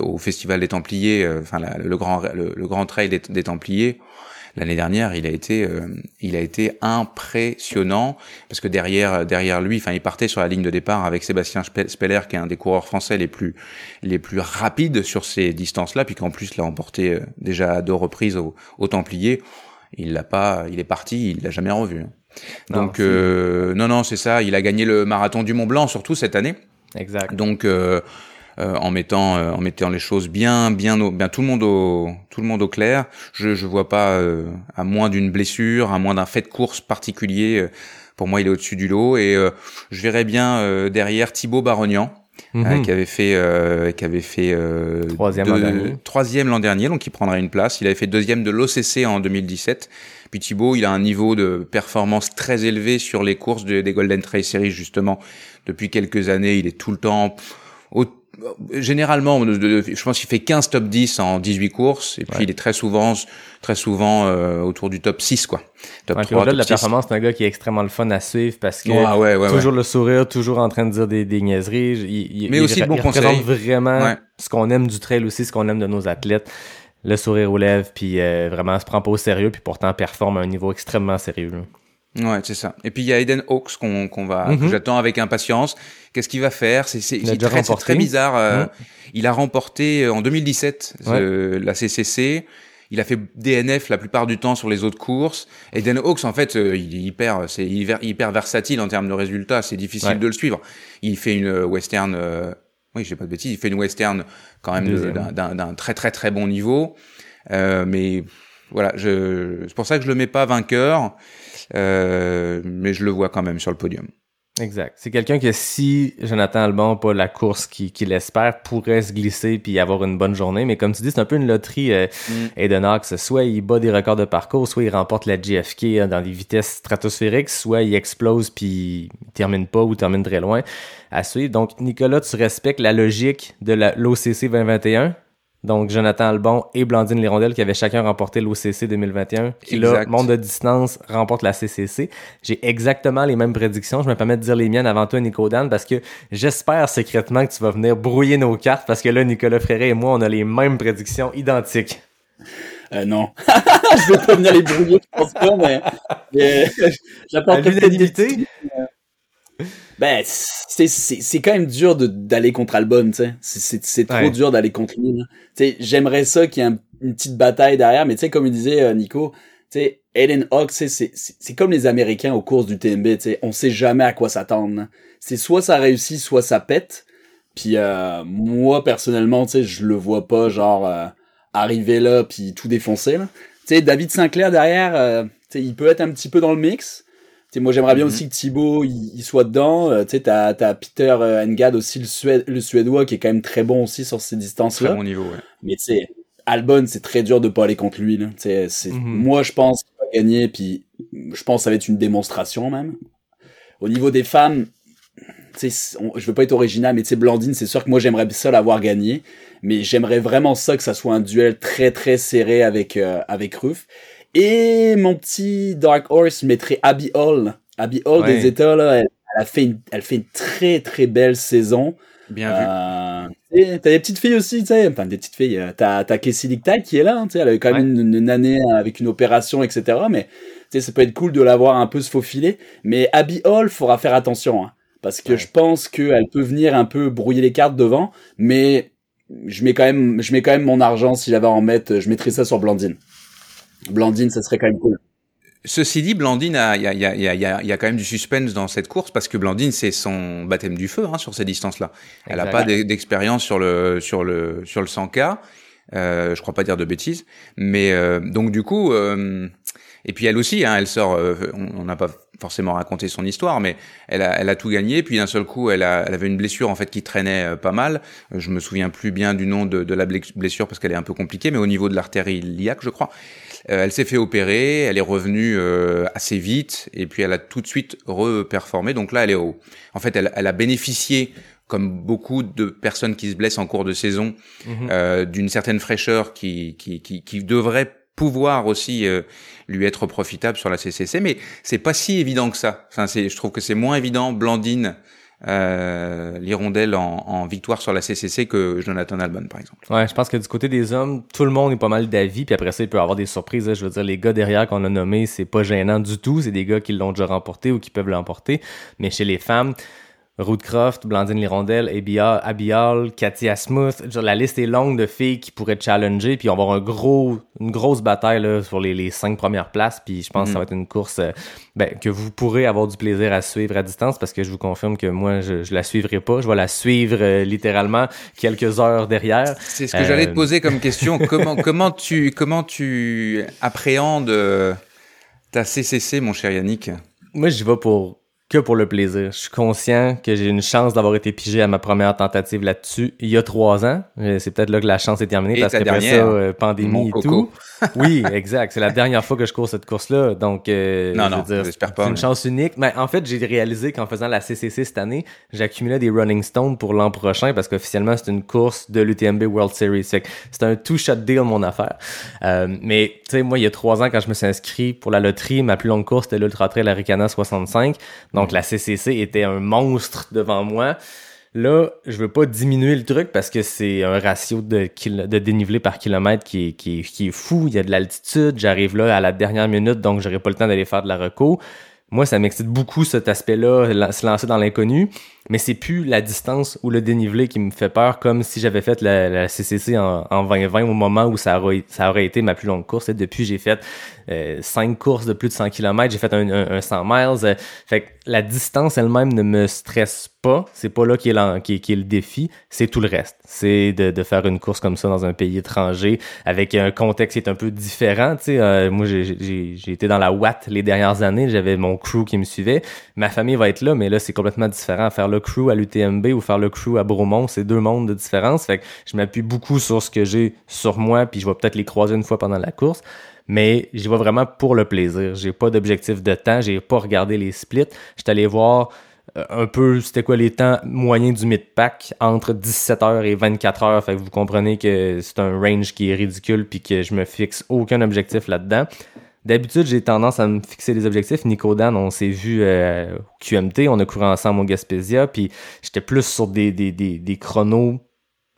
au Festival des Templiers, euh, enfin la- le grand le, le grand trail des, des Templiers. L'année dernière, il a été, euh, il a été impressionnant parce que derrière, derrière lui, enfin, il partait sur la ligne de départ avec Sébastien Spe- Speller, qui est un des coureurs français les plus, les plus rapides sur ces distances-là, puis qu'en plus l'a emporté euh, déjà à deux reprises au, au Templiers. Il l'a pas, il est parti, il l'a jamais revu. Non, Donc euh, non, non, c'est ça. Il a gagné le marathon du Mont Blanc surtout cette année. Exact. Donc euh, euh, en mettant euh, en mettant les choses bien bien au, bien tout le monde au tout le monde au clair. Je je vois pas euh, à moins d'une blessure, à moins d'un fait de course particulier. euh, pour moi, il est au-dessus du lot et euh, je verrais bien euh, derrière Thibaut Barognan. Euh, qui avait fait euh, qui avait fait euh, Troisième l'an dernier. troisième l'an dernier donc il prendra une place il avait fait deuxième de l'OCC en 2017 puis Thibaut il a un niveau de performance très élevé sur les courses de- des Golden Trail Series justement depuis quelques années il est tout le temps au- généralement je pense qu'il fait 15 top 10 en 18 courses et puis Ouais. il est très souvent très souvent euh, autour du top 6 quoi top Ouais, puis 3 au-delà de la top 6. performance, c'est un gars qui est extrêmement le fun à suivre parce que Ouais, ouais, ouais, ouais. toujours le sourire, toujours en train de dire des, des niaiseries. Il, il- Mais il aussi de bons il représente vraiment ce qu'on aime du trail aussi, ce qu'on aime de nos athlètes. Le sourire aux lèvres, puis euh, vraiment se prend pas au sérieux, puis pourtant performe à un niveau extrêmement sérieux. là. Ouais, c'est ça. Et puis il y a Eden Hawks qu'on qu'on va, que Mhm. j'attends avec impatience. Qu'est-ce qu'il va faire? C'est très, très bizarre. euh, Mhm. Il a remporté euh, en 2017 euh, la CCC. Il a fait DNF la plupart du temps sur les autres courses. Eden Hawks, en fait, euh, il est hyper, c'est hyper, hyper versatile en termes de résultats. C'est difficile Ouais. de le suivre. Il fait une euh, western. Oui, j'ai pas de bêtises. Il fait une western quand même d'un- très très très bon niveau. Euh, mais voilà, je, c'est pour ça que je le mets pas vainqueur. Euh, mais je le vois quand même sur le podium. Exact. C'est quelqu'un que si Jonathan Albon pas la course qu'il espère, pourrait se glisser puis avoir une bonne journée. Mais comme tu dis, c'est un peu une loterie euh, Mm. Eden Hawks. Soit il bat des records de parcours, soit il remporte la GFK euh, dans des vitesses stratosphériques, soit il explose puis il termine pas ou termine très loin à suivre. Donc, Nicolas, tu respectes la logique de la- l'OCC 2021. Donc, Jonathan Albon et Blandine Lirondelle qui avaient chacun remporté l'OCC 2021. Qui là, monde de distance, remporte la CCC. J'ai exactement les mêmes prédictions. Je me permets de dire les miennes avant toi, Nico Dan, parce que j'espère secrètement que tu vas venir brouiller nos cartes, parce que là, Nicolas Fréret et moi, on a les mêmes prédictions identiques. Euh, non. je vais pas venir les brouiller, je pense pas, mais, mais j'apporte l'unanimité, Ben, c'est, c'est, c'est quand même dur de, d'aller contre Albon, tu sais. C'est, c'est, c'est trop Ouais. dur d'aller contre lui, là. Tu sais, j'aimerais ça qu'il y ait un- une petite bataille derrière, mais tu sais, comme il disait euh, Nico, tu sais, Ellen Hawk, c'est c'est c'est comme les Américains aux courses du TMB, tu sais, on sait jamais à quoi s'attendre. C'est soit ça réussit, soit ça pète. Puis euh, moi personnellement, tu sais, je le vois pas genre euh, arriver là puis tout défoncer là. Tu sais, David Sinclair derrière, euh, tu sais, il peut être un petit peu dans le mix. Sais, moi j'aimerais bien Mhm. aussi que Thibaut il, il soit dedans. Euh, tu sais, t'as t'as Peter euh, Engad aussi le Suède, le suédois qui est quand même très bon aussi sur ces distances Très bon niveau, ouais. Mais tu sais, Albon, c'est très dur de pas aller contre lui. Là. C'est, Mhm. Moi, je pense qu'il va gagner, puis je pense que ça va être une démonstration même. Au niveau des femmes, on- je veux pas être original, mais tu sais, Blandine, c'est sûr que moi, j'aimerais ça l'avoir gagné. Mais j'aimerais vraiment ça, que ça soit un duel très, très serré avec, euh, avec Ruff. Et mon petit Dark Horse mettrait Abby Hall. Abby Hall Ouais. des États, là, elle, elle a fait une, elle fait une très, très belle saison. Bien vu. Euh, et t'as des petites filles aussi, tu sais, enfin des petites filles. euh, T'as t'as Casey Lichtai qui est là, hein, tu sais, elle a eu quand même une, une année avec une opération, etc. Mais tu sais, ça peut être cool de l'avoir un peu se faufiler. Mais Abby Hall, faudra faire attention, hein, parce que Ouais. je pense qu'elle peut venir un peu brouiller les cartes devant, mais je mets quand même, je mets quand même mon argent si j'avais à en mettre, je mettrais ça sur Blandine. Blandine, ça serait quand même cool. Ceci dit, Blandine, a- il y a, il y, a, il y, a, il y a- il y a quand même du suspense dans cette course parce que Blandine, c'est son baptême du feu hein, sur ces distances-là. Elle n'a pas d'e- d'expérience sur le sur le sur le 100K. Euh, je crois pas dire de bêtises, mais euh, donc du coup, euh, et puis elle aussi, hein, elle sort. euh, on n'a pas forcément raconté son histoire, mais elle a, elle a tout gagné. Puis d'un seul coup, elle, a, elle avait une blessure en fait qui traînait euh, pas mal. Je me souviens plus bien du nom de, de la ble- blessure parce qu'elle est un peu compliquée, mais au niveau de l'artère iliaque, je crois. Euh, elle s'est fait opérer, elle est revenue euh, assez vite et puis elle a tout de suite reperformé. Donc là, elle est au. En fait, elle, elle a bénéficié, comme beaucoup de personnes qui se blessent en cours de saison, Mhm. euh, d'une certaine fraîcheur qui, qui, qui, qui devrait pouvoir aussi euh, lui être profitable sur la CCC. Mais c'est pas si évident que ça. Enfin, je trouve que c'est moins évident Blandine euh, l'hirondelle en, en victoire sur la CCC que Jonathan Albon, par exemple. Ouais, je pense que du côté des hommes, tout le monde est pas mal d'avis, puis après ça, il peut avoir des surprises. là. Je veux dire, les gars derrière qu'on a nommés, c'est pas gênant du tout. C'est des gars qui l'ont déjà remporté ou qui peuvent l'emporter. Mais chez les femmes, Rootcroft, Blandine Lirondelle, Abia- Abial, Katia Smooth, genre, la liste est longue de filles qui pourraient challenger, puis on va avoir un gros, une grosse bataille là, sur les, les cinq premières places, puis je pense que ça va être une course euh, ben, que vous pourrez avoir du plaisir à suivre à distance, parce que je vous confirme que moi, je, je la suivrai pas, je vais la suivre euh, littéralement quelques heures derrière. C'est ce que j'allais te Euh, poser comme question. comment, comment tu, comment tu appréhendes ta CCC, mon cher Yannick? Moi, j'y vais pour que pour le plaisir. Je suis conscient que j'ai une chance d'avoir été pigé à ma première tentative là-dessus il y a trois ans. C'est peut-être là que la chance est terminée Et parce ta qu'après ça, euh, pandémie et coco. tout. Oui, exact. C'est la dernière fois que je cours cette course-là. Donc, euh, Non, je veux non, dire, j'espère c'est une mais- chance unique. Mais en fait, j'ai réalisé qu'en faisant la CCC cette année, j'accumulais des running stones pour l'an prochain parce qu'officiellement, c'est une course de l'UTMB World Series. Que C'est un two-shot deal, mon affaire. Euh, mais, tu sais, moi, il y a trois ans, quand je me suis inscrit pour la loterie, ma plus longue course, c'était l'Ultra Trail Aricana 65. Donc, la CCC était un monstre devant moi. Là, je veux pas diminuer le truc parce que c'est un ratio de, dénivelé par kilomètre qui est, qui, est, qui est fou. Il y a de l'altitude. J'arrive là à la dernière minute, donc j'aurai pas le temps d'aller faire de la reco. Moi, ça m'excite beaucoup cet aspect-là, se lancer dans l'inconnu. Mais c'est plus la distance ou le dénivelé qui me fait peur, comme si j'avais fait la, CCC en, en 2020 au moment où ça aurait, été ma plus longue course. Et depuis, j'ai fait euh, cinq courses de plus de 100 km. J'ai fait un, un, un 100 miles. La distance elle-même ne me stresse pas. C'est pas là qui est, qui, le défi. C'est tout le reste. C'est de, faire une course comme ça dans un pays étranger avec un contexte qui est un peu différent. Euh, moi, j'ai- été dans la Watt les dernières années. J'avais mon crew qui me suivait. Ma famille va être là, mais là, c'est complètement différent. Faire crew à l'UTMB ou faire le crew à Bromont, c'est deux mondes de différence. Fait que je m'appuie beaucoup sur ce que j'ai sur moi, puis je vais peut-être les croiser une fois pendant la course. Mais j'y vais vraiment pour le plaisir. J'ai pas d'objectif de temps. J'ai pas regardé les splits. J'étais allé voir euh, un peu c'était quoi les temps moyens du mid-pack entre 17h et 24h. Fait que vous comprenez que c'est un range qui est ridicule puis que je me fixe aucun objectif là-dedans. D'habitude, j'ai tendance à me fixer des objectifs. Nico Dan, on s'est vu euh, au QMT, on a couru ensemble au Gaspésia, puis j'étais plus sur des, des, des, chronos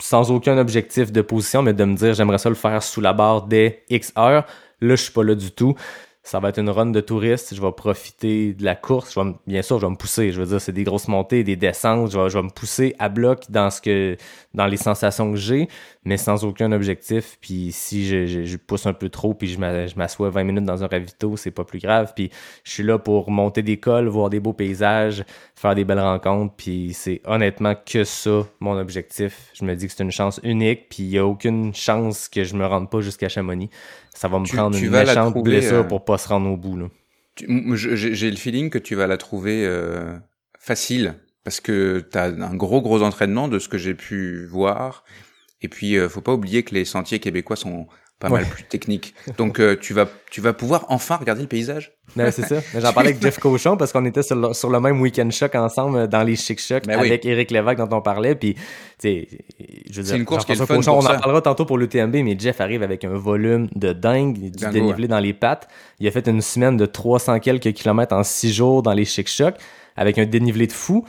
sans aucun objectif de position, mais de me dire j'aimerais ça le faire sous la barre des X heures. Là, je suis pas là du tout. ça va être une run de touristes, je vais profiter de la course, bien sûr, je vais me pousser, je veux dire, c'est des grosses montées, des descentes, je vais, je vais me pousser à bloc dans ce que, dans les sensations que j'ai, mais sans aucun objectif, puis si je, je, je pousse un peu trop, puis je m'a- je m'assois 20 minutes dans un ravito, c'est pas plus grave, puis je suis là pour monter des cols, voir des beaux paysages, faire des belles rencontres, puis c'est honnêtement que ça, mon objectif. Je me dis que c'est une chance unique, puis il y a aucune chance que je me rende pas jusqu'à Chamonix. Ça va me Tu- prendre tu une méchante trouver, blessure euh, pour pas se rendre au bout, j'ai le feeling que tu vas la trouver euh, facile parce que tu as un gros gros entraînement de ce que j'ai pu voir. Et puis euh, faut pas oublier que les sentiers québécois sont pas mal plus techniques. Donc euh, tu vas tu vas pouvoir enfin regarder le paysage. Ouais, c'est ça. J'en parlais avec Jeff Cochon parce qu'on était sur le, sur le même week-end choc ensemble euh, dans les Chic Chocs Ben oui. avec Éric Lévesque dont on parlait. Puis, tu sais, je veux dire, une course qui est le fun Cochon, pour on en parlera tantôt pour l'UTMB, mais Jeff arrive avec un volume de dingue, du Dingo, dénivelé dans les pattes. Il a fait une semaine de 300 quelques kilomètres en 6 jours dans les Chic Chocs avec un dénivelé de fou.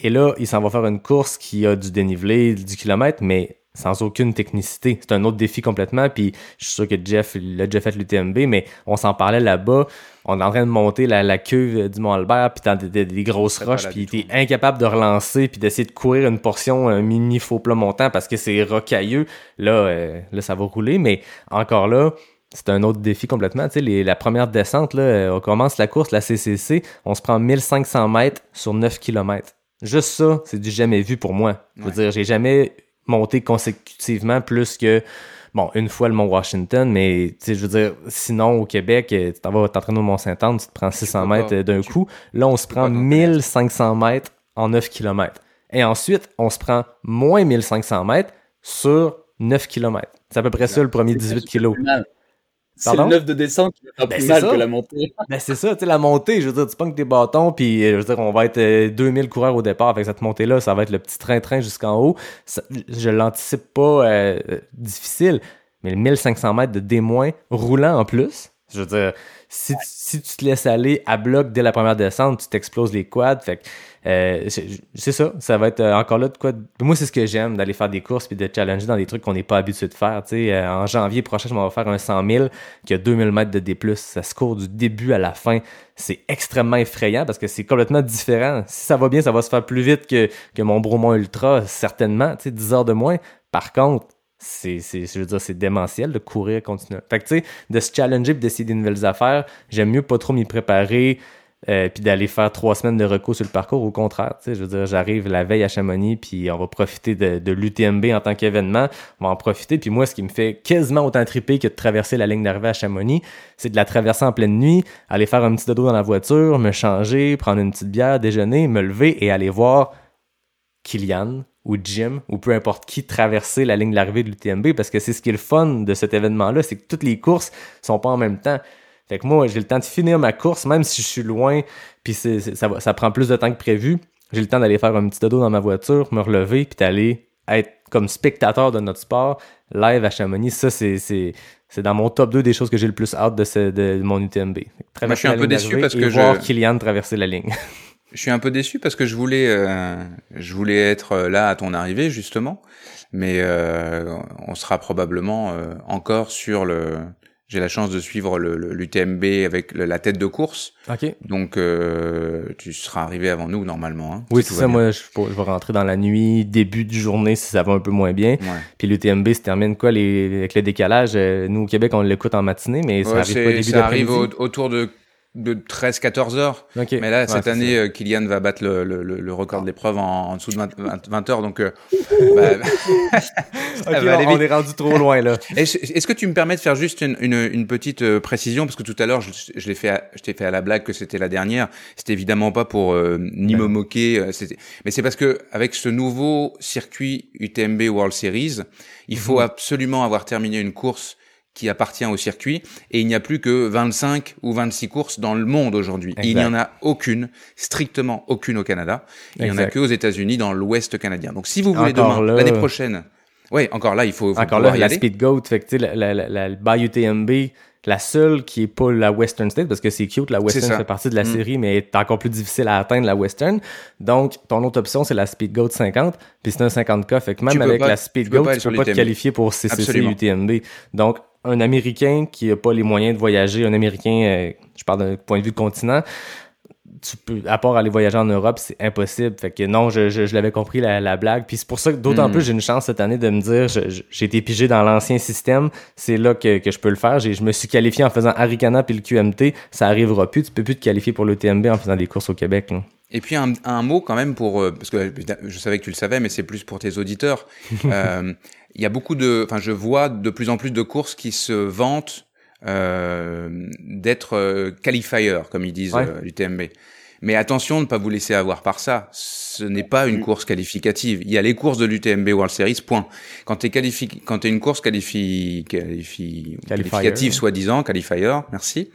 Et là, il s'en va faire une course qui a du dénivelé, du kilomètre, mais sans aucune technicité. C'est un autre défi complètement. Puis je suis sûr que Jeff l'a déjà fait l'UTMB, mais on s'en parlait là-bas. On est en train de monter la, la cuve du Mont-Albert, puis dans des, des- des grosses roches, puis t'es incapable de relancer, puis d'essayer de courir une portion un mini faux plat montant parce que c'est rocailleux. Là, euh, là, ça va rouler, mais encore là, c'est un autre défi complètement. Tu sais, les- la première descente, là, euh, on commence la course, la CCC, on se prend 1500 mètres sur 9 km. Juste ça, c'est du jamais vu pour moi. Je veux Ouais. dire, j'ai jamais monté consécutivement plus que, bon, une fois le Mont Washington, mais, tu sais, je veux dire, sinon, au Québec, euh, tu t'en vas t'entraîner au Mont-Saint-Anne, tu te prends 600 peux mètres euh, d'un coup. Là, on se prend pas t'en 1500 mètres en 9 km. Et ensuite, on se prend moins 1500 mètres sur 9 km. C'est à peu près ça, le premier 18 kilos. C'est le Pardon? 9 de descente qui va faire plus mal ça. que la montée. Ben c'est ça, tu sais, la montée, je veux dire, tu pognes tes bâtons, puis euh, je veux dire, on va être euh, 2000 coureurs au départ avec cette montée-là, ça va être le petit train-train jusqu'en haut. Ça- je l'anticipe pas euh, euh, difficile, mais le 1500 mètres de D- roulant en plus, je veux dire, si, tu- si tu te laisses aller à bloc dès la première descente, tu t'exploses les quads, fait que euh, c'est ça, ça va être euh, encore là de quoi. Moi, c'est ce que j'aime, d'aller faire des courses puis de challenger dans des trucs qu'on n'est pas habitué de faire. Euh, en janvier prochain, je m'en vais faire un 100 000 qui a 2000 mètres de D+. Ça se court du début à la fin. C'est extrêmement effrayant parce que c'est complètement différent. Si ça va bien, ça va se faire plus vite que, que mon Bromont Ultra, certainement. Tu sais, 10 heures de moins. Par contre, c'est, je veux dire, c'est démentiel de courir continuer. Fait que, tu sais, de se challenger puis d'essayer des nouvelles affaires, j'aime mieux pas trop m'y préparer euh, puis d'aller faire trois semaines de recours sur le parcours. Au contraire, je veux dire, j'arrive la veille à Chamonix puis on va profiter de, de l'UTMB en tant qu'événement. On va en profiter. Puis moi, ce qui me fait quasiment autant triper que de traverser la ligne d'arrivée à Chamonix, c'est de la traverser en pleine nuit, aller faire un petit dodo dans la voiture, me changer, prendre une petite bière, déjeuner, me lever et aller voir Kylian ou Jim ou peu importe qui traverser la ligne d'arrivée de l'UTMB parce que c'est ce qui est le fun de cet événement-là, c'est que toutes les courses sont pas en même temps. Fait que moi, j'ai le temps de finir ma course, même si je suis loin, puis ça, va- ça prend plus de temps que prévu. J'ai le temps d'aller faire un petit dodo dans ma voiture, me relever, puis d'aller être comme spectateur de notre sport live à Chamonix. Ça, c'est, c'est, c'est dans mon top 2 des choses que j'ai le plus hâte de, ce- de mon UTMB. Traverser Moi, je suis un peu déçu parce que je- voir Kylian traverser la ligne. Je suis un peu déçu parce que je voulais, euh, je voulais être euh, là à ton arrivée justement, mais euh, on sera probablement euh, encore sur le. J'ai la chance de suivre le, le- l'UTMB avec le- la tête de course, OK. donc euh, tu seras arrivé avant nous normalement. Hein, Oui, si c'est ça. bien. Moi, je, je vais rentrer dans la nuit, début de journée si ça va un peu moins bien. Ouais. Puis l'UTMB se termine quoi les, avec le décalage? euh, nous, au Québec, on l'écoute en matinée, mais ça Ouais, arrive pas début ça arrive au- autour de, de 13-14 heures. OK. Mais là, Ouais, cette année, ça. euh, Kylian va battre le, le, le- record de l'épreuve en, en dessous de 20, 20 20 heures. Donc, euh, bah, Ok, va aller on, est rendu trop loin, là. Est-ce que tu me permets de faire juste une, une, une petite euh, précision? Parce que tout à l'heure je, je l'ai fait, à- je t'ai fait à la blague que c'était la dernière. C'était évidemment pas pour euh, ni me moquer, euh, c'était- mais c'est parce que avec ce nouveau circuit UTMB World Series, il Mhm. faut absolument avoir terminé une course qui appartient au circuit et il n'y a plus que 25 ou 26 courses dans le monde aujourd'hui. Il n'y en a aucune, strictement aucune au Canada. Il n'y en a que aux États-Unis dans l'Ouest canadien. Donc si vous voulez Encore demain, l'année prochaine, oui, encore là, il faut, faut Encore là, y la aller. Speed Goat, fait que la, la, la, la, UTMB, la seule qui est pas la Western State, parce que c'est cute, la Western fait partie de la Mm. série, mais est encore plus difficile à atteindre la Western. Donc, ton autre option, c'est la Speed Goat 50, puis c'est un 50K. Fait que même Tu peux avec pas- la Speed tu peux Goat, aller tu peux pas te qualifier pour CCC Absolument. UTMB. Donc, un Américain qui a pas les moyens de voyager, un Américain, euh, je parle d'un point de vue de continent, tu peux, à part aller voyager en Europe, c'est impossible. Fait que non, je, je, je l'avais compris la, la, blague. Puis c'est pour ça que d'autant Mm. plus j'ai une chance cette année de me dire, j'ai été pigé dans l'ancien système, c'est là que, que je peux le faire. J'ai- Je me suis qualifié en faisant Aricana puis le QMT, ça arrivera plus. Tu peux plus te qualifier pour le TMB en faisant des courses au Québec. là. Et puis un, un mot quand même pour euh, parce que je savais que tu le savais, mais c'est plus pour tes auditeurs. Euh, Il y a beaucoup de, enfin, je vois de plus en plus de courses qui se vantent euh, d'être euh, qualifier, comme ils disent Ouais. euh, l'UTMB. Mais attention de ne pas vous laisser avoir par ça. Ce n'est pas une course qualificative. Il y a les courses de l'UTMB World Series, point. Quand tu es qualifi... quand t'es une course qualifi... qualifi... Qualificative, soi-disant, qualifier, merci.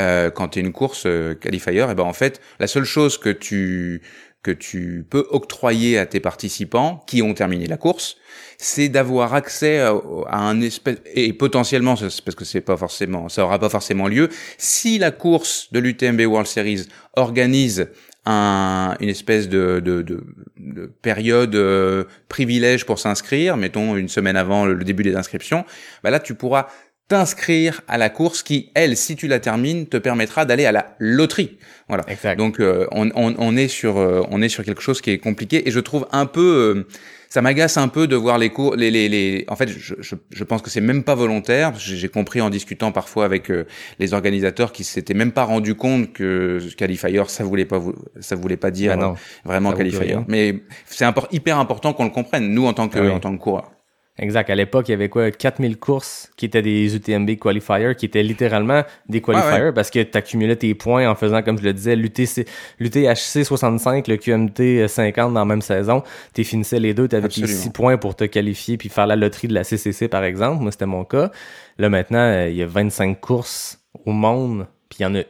Euh, quand tu es une course euh, qualifier, et ben en fait, la seule chose que tu que tu peux octroyer à tes participants qui ont terminé la course, c'est d'avoir accès à, un espèce et potentiellement parce que c'est pas forcément ça aura pas forcément lieu si la course de l'UTMB World Series organise un, une espèce de, de, de, de période euh, privilège pour s'inscrire, mettons une semaine avant le, le début des inscriptions, bah là tu pourras t'inscrire à la course qui, elle, si tu la termines, te permettra d'aller à la loterie. Voilà. Exact. Donc euh, on, on, on est sur euh, on est sur quelque chose qui est compliqué et je trouve un peu euh, ça m'agace un peu de voir les cours les les, les en fait je, je, je pense que c'est même pas volontaire j'ai compris en discutant parfois avec euh, les organisateurs qui s'étaient même pas rendu compte que qualifier ça voulait pas ça voulait pas dire non. euh, vraiment qualifier rien. mais c'est impor- hyper important qu'on le comprenne nous en tant que Ah oui. en tant que coureur Exact. À l'époque, il y avait quoi? 4000 courses qui étaient des UTMB qualifiers, qui étaient littéralement des qualifiers ouais. parce que tu accumulais tes points en faisant, comme je le disais, l'UTC, l'UTHC 65, le QMT 50 dans la même saison. Tu finissais les deux, tu avais tes Absolument. 6 points pour te qualifier puis faire la loterie de la CCC, par exemple. Moi, c'était mon cas. Là, maintenant, euh, il y a 25 courses au monde, puis il y en a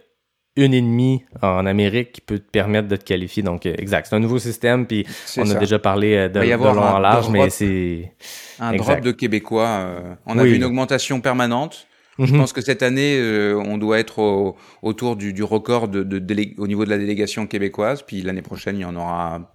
une et demie en Amérique qui peut te permettre de te qualifier. Donc, euh, exact. C'est un nouveau système, puis on a déjà parlé euh, de, de long en large, mais c'est... un Exact. drop de québécois euh, on a vu une augmentation permanente Je Mhm. pense que cette année, euh, on doit être au- autour du, du record de, de délé- au niveau de la délégation québécoise. Puis l'année prochaine, il y en aura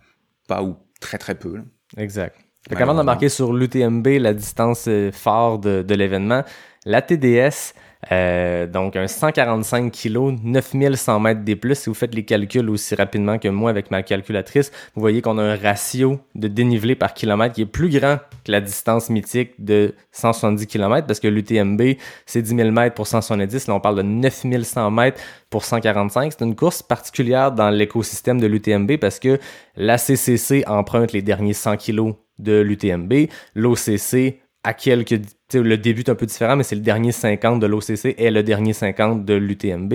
pas ou très très peu. là. Exact. Malheureusement. qu'avant d'embarquer sur l'UTMB, la distance phare de, de l'événement, la TDS, euh, donc un 145 kg, 9100 mètres des plus. Si vous faites les calculs aussi rapidement que moi avec ma calculatrice, vous voyez qu'on a un ratio de dénivelé par kilomètre qui est plus grand que la distance mythique de 170 km parce que l'UTMB, c'est 10 000 mètres pour 170. Là, on parle de 9100 mètres pour 145. C'est une course particulière dans l'écosystème de l'UTMB parce que la CCC emprunte les derniers 100 kg de l'UTMB. L'OCC à quelques le début est un peu différent, mais c'est le dernier 50 de l'OCC et le dernier 50 de l'UTMB.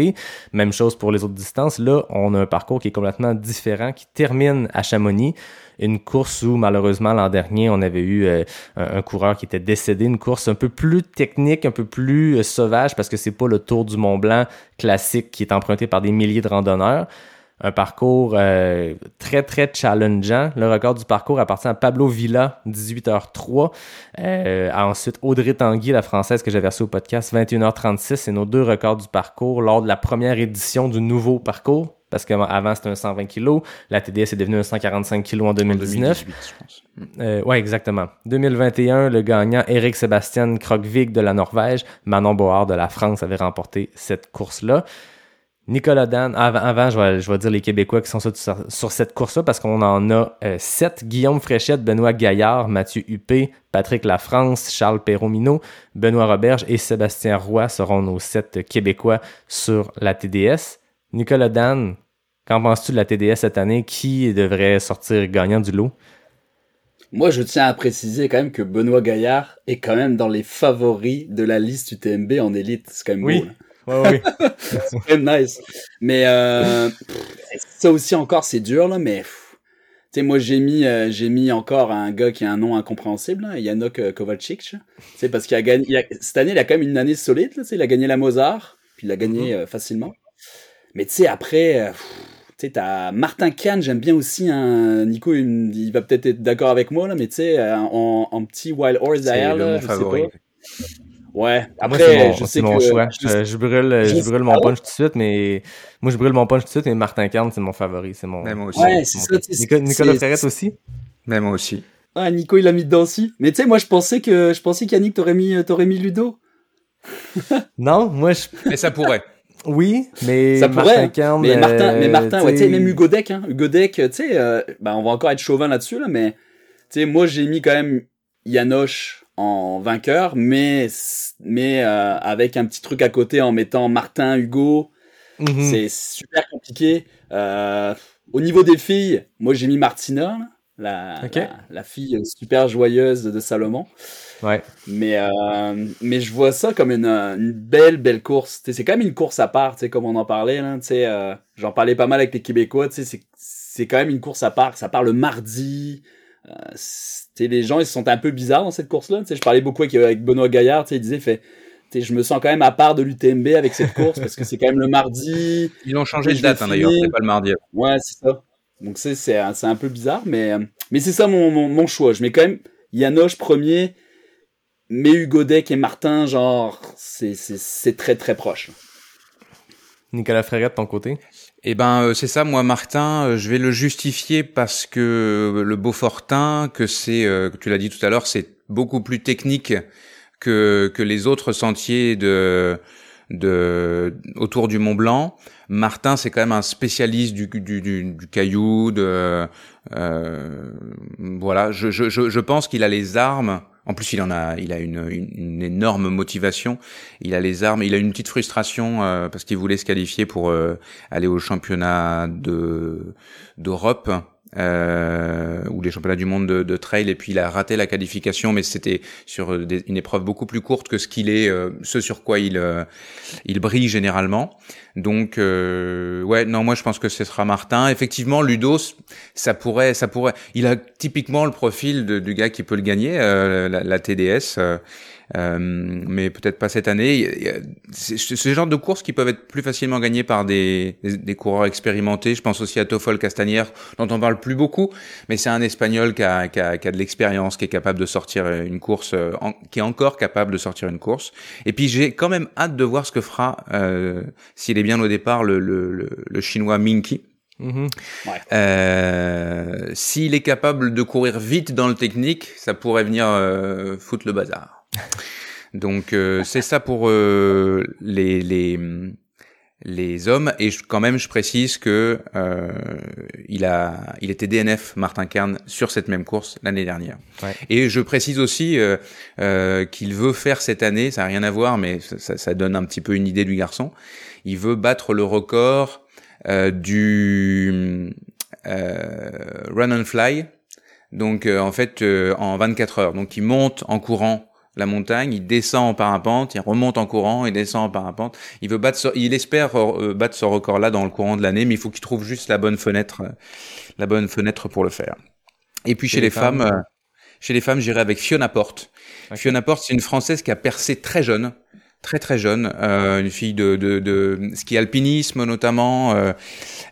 Même chose pour les autres distances. Là, on a un parcours qui est complètement différent, qui termine à Chamonix. Une course où, malheureusement, l'an dernier, on avait eu euh, un, un coureur qui était décédé. Une course un peu plus technique, un peu plus euh, sauvage, parce que c'est pas le Tour du Mont Blanc classique qui est emprunté par des milliers de randonneurs un parcours euh, très très challengeant. Le record du parcours appartient à Pablo Villa, 18h03. Euh, ensuite, Audrey Tanguy, la française que j'avais reçue au podcast, 21h36. C'est nos deux records du parcours lors de la première édition du nouveau parcours. Parce qu'avant, c'était un 120 kg. La TDS est devenue un 145 kg en 2019. 2018, je pense. Euh, ouais, exactement. 2021, le gagnant Eric Sébastien Krogvig de la Norvège, Manon Board de la France avait remporté cette course-là. Nicolas Dan, avant, avant je, vais, je vais dire les Québécois qui sont sur, cette course-là parce qu'on en a euh, sept. Guillaume Fréchette, Benoît Gaillard, Mathieu Huppé, Patrick Lafrance, Charles Perromino, Benoît Roberge et Sébastien Roy seront nos sept Québécois sur la TDS. Nicolas Dan, qu'en penses-tu de la TDS cette année? Qui devrait sortir gagnant du lot? Moi, je tiens à préciser quand même que Benoît Gaillard est quand même dans les favoris de la liste UTMB en élite. C'est quand même Oui. beau. là. Ouais, oui. C'est quand même nice. Mais euh, ça aussi encore, c'est dur là. Mais tu sais, moi j'ai mis, euh, j'ai mis encore un gars qui a un nom incompréhensible, là, euh. Tu sais, parce qu'il a gagné. il a- cette année, il a quand même une année solide. Là, il a gagné la Mozart, puis il l'a gagné euh, facilement. Mais tu sais, après. tu sais, t'as Martin Kahn, j'aime bien aussi un Nico, il, va peut-être être d'accord avec moi là, mais tu sais, en, en petit wild horse derrière là, je sais pas. Ouais. Ah, moi, Après, c'est mon, je sais mon que choix. je- brûle, je, je- brûle ah mon punch tout de suite, mais moi, je brûle mon punch tout de suite, mais Martin Carne, c'est mon favori. C'est mon. Mais moi aussi. Ouais, c'est mon- ça. Nico- Nicolas Frérette aussi? Mais moi aussi. Ah, Nico, il a mis dedans aussi. Mais tu sais, moi, je pensais que, je pensais qu'Yannick t'aurais mis, t'aurais mis Ludo. Non, moi, je... Mais ça pourrait. Oui, mais Ça pourrait, Martin hein. Kern, mais Martin, mais euh, Martin, ouais, tu sais, t'sais, même Hugo Deck, hein. Hugo Deck, tu sais, euh, ben, on va encore être chauvin là-dessus, là, mais, tu sais, moi, j'ai mis quand même Yanoche en vainqueur, mais, mais, euh, avec un petit truc à côté en mettant Martin, Hugo. mhm. C'est super compliqué. Euh, au niveau des filles, moi, j'ai mis Martina, la, la, la fille super joyeuse de Salomon. Ouais. Mais, euh, mais je vois ça comme une, une belle, belle course. C'est quand même une course à part, tu sais, comme on en parlait. J'en parlais pas mal avec les Québécois. c'est quand même une course à part. Ça part le mardi. Euh, les gens ils se sont un peu bizarres dans cette course-là. tu sais, Je parlais beaucoup avec, avec Benoît Gaillard. Il disait fait, je me sens quand même à part de l'UTMB avec cette course parce que c'est quand même le mardi. Ils ont changé de date hein, d'ailleurs, c'est pas le mardi. Ouais, c'est ça. Donc c'est un, peu bizarre, mais mais c'est ça mon, mon, mon choix. Je mets quand même Yanoche premier, mais Hugo Deck et Martin, genre c'est très très proche. Nicolas Fréret de ton côté? Eh ben, euh, c'est ça, moi, Martin, euh, je vais le justifier parce que euh, le Beaufortin, que c'est, tu l'as dit tout à l'heure, c'est beaucoup plus technique que que les autres sentiers de de autour du Mont Blanc. Martin, c'est quand même un spécialiste du du, du, caillou. De voilà, je je je pense qu'il a les armes. En plus, il en a, il a une, énorme motivation. Il a les armes. Il a une petite frustration euh, parce qu'il voulait se qualifier pour euh, aller au championnat de d'Europe euh, ou les championnats du monde de, de trail et puis il a raté la qualification mais c'était sur des- une épreuve beaucoup plus courte que ce qu'il est euh, ce sur quoi il euh, il brille généralement. Donc euh, ouais non moi je pense que ce sera Martin. Effectivement Ludo ça pourrait ça pourrait il a typiquement le profil de- du gars qui peut le gagner euh, la, la TDS euh, euh, mais peut-être pas cette année. Ce genre de courses qui peuvent être plus facilement gagnées par des, des, des coureurs expérimentés. Je pense aussi à Toffol Castanière, dont on parle plus beaucoup, mais c'est un Espagnol qui a, qui a, qui a de l'expérience, qui est capable de sortir une course, euh, en- qui est encore capable de sortir une course. Et puis j'ai quand même hâte de voir ce que fera, euh, s'il est bien au départ, le, le, le, le chinois Minky. Mhm. Euh, S'il est capable de courir vite dans le technique, ça pourrait venir euh, foutre le bazar. Donc euh, c'est ça pour euh, les, les les hommes et je- quand même je précise que euh, il a il était DNF Martin Kern sur cette même course l'année dernière. Ouais. Et je précise aussi qu'il veut faire cette année, ça n'a rien à voir mais ça, donne un petit peu une idée du garçon. Il veut battre le record du run and fly. Donc euh, en fait euh, en 24 heures. Donc il monte en courant la montagne, il descend en parapente, il remonte en courant, il descend en parapente. Il veut battre, ce- il espère euh, battre ce record-là dans le courant de l'année, mais il faut qu'il trouve juste la bonne fenêtre, euh, la bonne fenêtre pour le faire. Et puis chez, les, femmes, euh, chez les femmes, j'irai avec Fiona Porte. Fiona Porte, c'est une Française qui a percé très jeune, très très jeune, euh, une fille de, de, de ski alpinisme notamment, euh,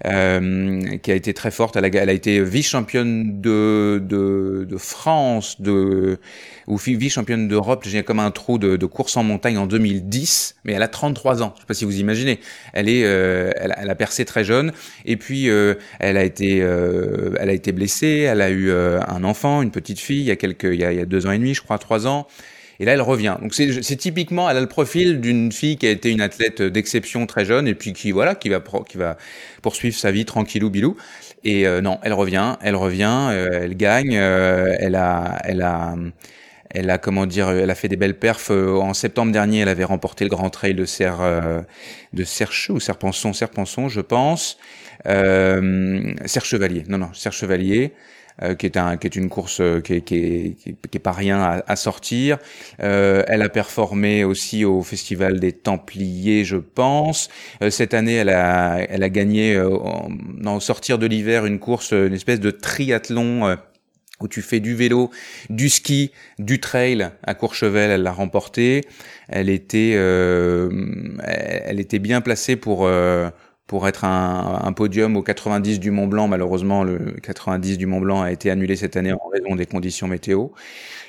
euh, qui a été très forte. Elle a, elle a été vice-championne de, de, de France, de ou vice-championne d'Europe. J'ai comme un trou de, de course en montagne en 2010, mais elle a 33 ans. Je sais pas si vous imaginez. Elle est, euh, elle, a- elle a percé très jeune. Et puis euh, elle a été, euh, elle a été blessée. Elle a eu un enfant, une petite fille, il y a quelques, il y a deux ans et demi, je crois, trois ans. Et là, elle revient. Donc c'est typiquement, elle a le profil d'une fille qui a été une athlète d'exception très jeune et puis qui voilà, qui va pro- qui va poursuivre sa vie tranquillou bilou. Et euh, non, elle revient, elle revient, euh, elle gagne, euh, elle a, elle a, elle a comment dire, elle a fait des belles perfs. Euh, En septembre dernier, elle avait remporté le Grand Trail de Serre, euh, de Sercheux ou Serpenson, Serpenson, je pense. Euh, Serre Chevalier, non non, Serre Chevalier. Euh, qui est un qui est une course euh, qui est qui est, qui est, qui est pas rien à, à sortir. Euh, elle a performé aussi au festival des Templiers, je pense. Cette année, elle a elle a gagné en, en sortir de l'hiver une course, une espèce de triathlon. où tu fais du vélo, du ski, du trail à Courchevel, elle l'a remporté. Elle était, euh, elle était bien placée pour euh, pour être un, un podium au 90 du Mont Blanc. Malheureusement, le 90 du Mont Blanc a été annulé cette année en raison des conditions météo.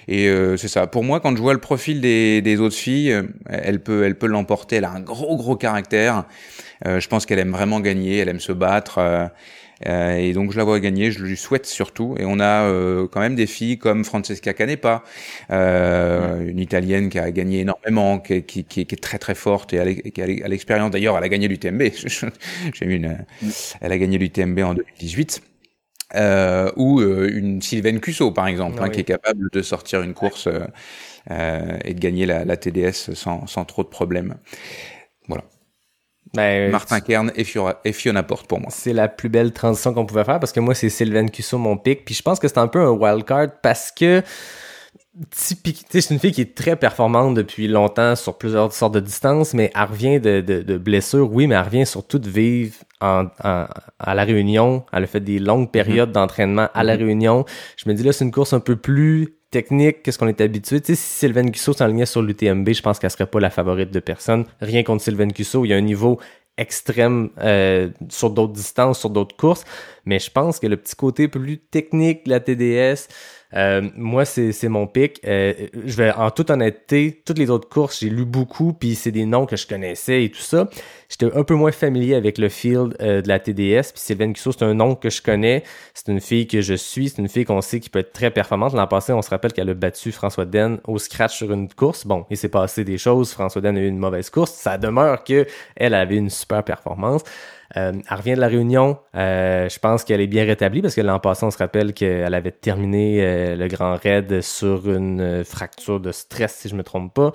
Et euh, c'est ça. Pour moi, quand je vois le profil des, des autres filles, euh, elle peut, elle peut l'emporter. Elle a un gros, gros caractère. Euh, je pense qu'elle aime vraiment gagner. Elle aime se battre. Euh, et donc je la vois gagner, je lui souhaite surtout. Et on a euh, quand même des filles comme Francesca Canepa, euh, une italienne qui a gagné énormément, qui, qui, qui, qui est très très forte et qui a l'expérience. D'ailleurs, elle a gagné l'UTMB. J'ai une, elle a gagné l'UTMB en 2018. Euh, ou euh, une Sylvaine Cusso par exemple, hein, qui est capable de sortir une course euh, et de gagner la, la TDS sans, sans, trop de problèmes. Voilà. Ben, Martin Kern et, Fiora, et, Fiona Porte pour moi. C'est la plus belle transition qu'on pouvait faire parce que moi c'est Sylvain Cusso mon pic. Puis je pense que c'est un peu un wildcard parce que typique, c'est une fille qui est très performante depuis longtemps sur plusieurs sortes de distances, mais elle revient de, de, de blessures, oui, mais elle revient surtout de vivre en, à la Réunion. Elle a fait des longues périodes mm-hmm. d'entraînement à la mm-hmm. Réunion. Je me dis là, c'est une course un peu plus technique que ce qu'on est habitué. Tu sais, si Sylvain Cusso s'enlignait sur l'UTMB, je pense qu'elle serait pas la favorite de personne. Rien contre Sylvain Cusso, il y a un niveau extrême euh, sur d'autres distances, sur d'autres courses, mais je pense que le petit côté plus technique de la TDS, euh, moi, c'est mon pic. Euh, je vais en toute honnêteté, toutes les autres courses, j'ai lu beaucoup, puis c'est des noms que je connaissais et tout ça. J'étais un peu moins familier avec le field euh, de la TDS. Puis Sylvain Cusso, c'est un nom que je connais. C'est une fille que je suis. C'est une fille qu'on sait qui peut être très performante. L'an passé, on se rappelle qu'elle a battu François Den au scratch sur une course. Bon, il s'est passé des choses. François Den a eu une mauvaise course. Ça demeure que elle avait une super performance. Euh, elle revient de la Réunion. Euh, je pense qu'elle est bien rétablie parce que l'an passé, on se rappelle qu'elle avait terminé euh, le Grand Raid sur une fracture de stress, si je me trompe pas.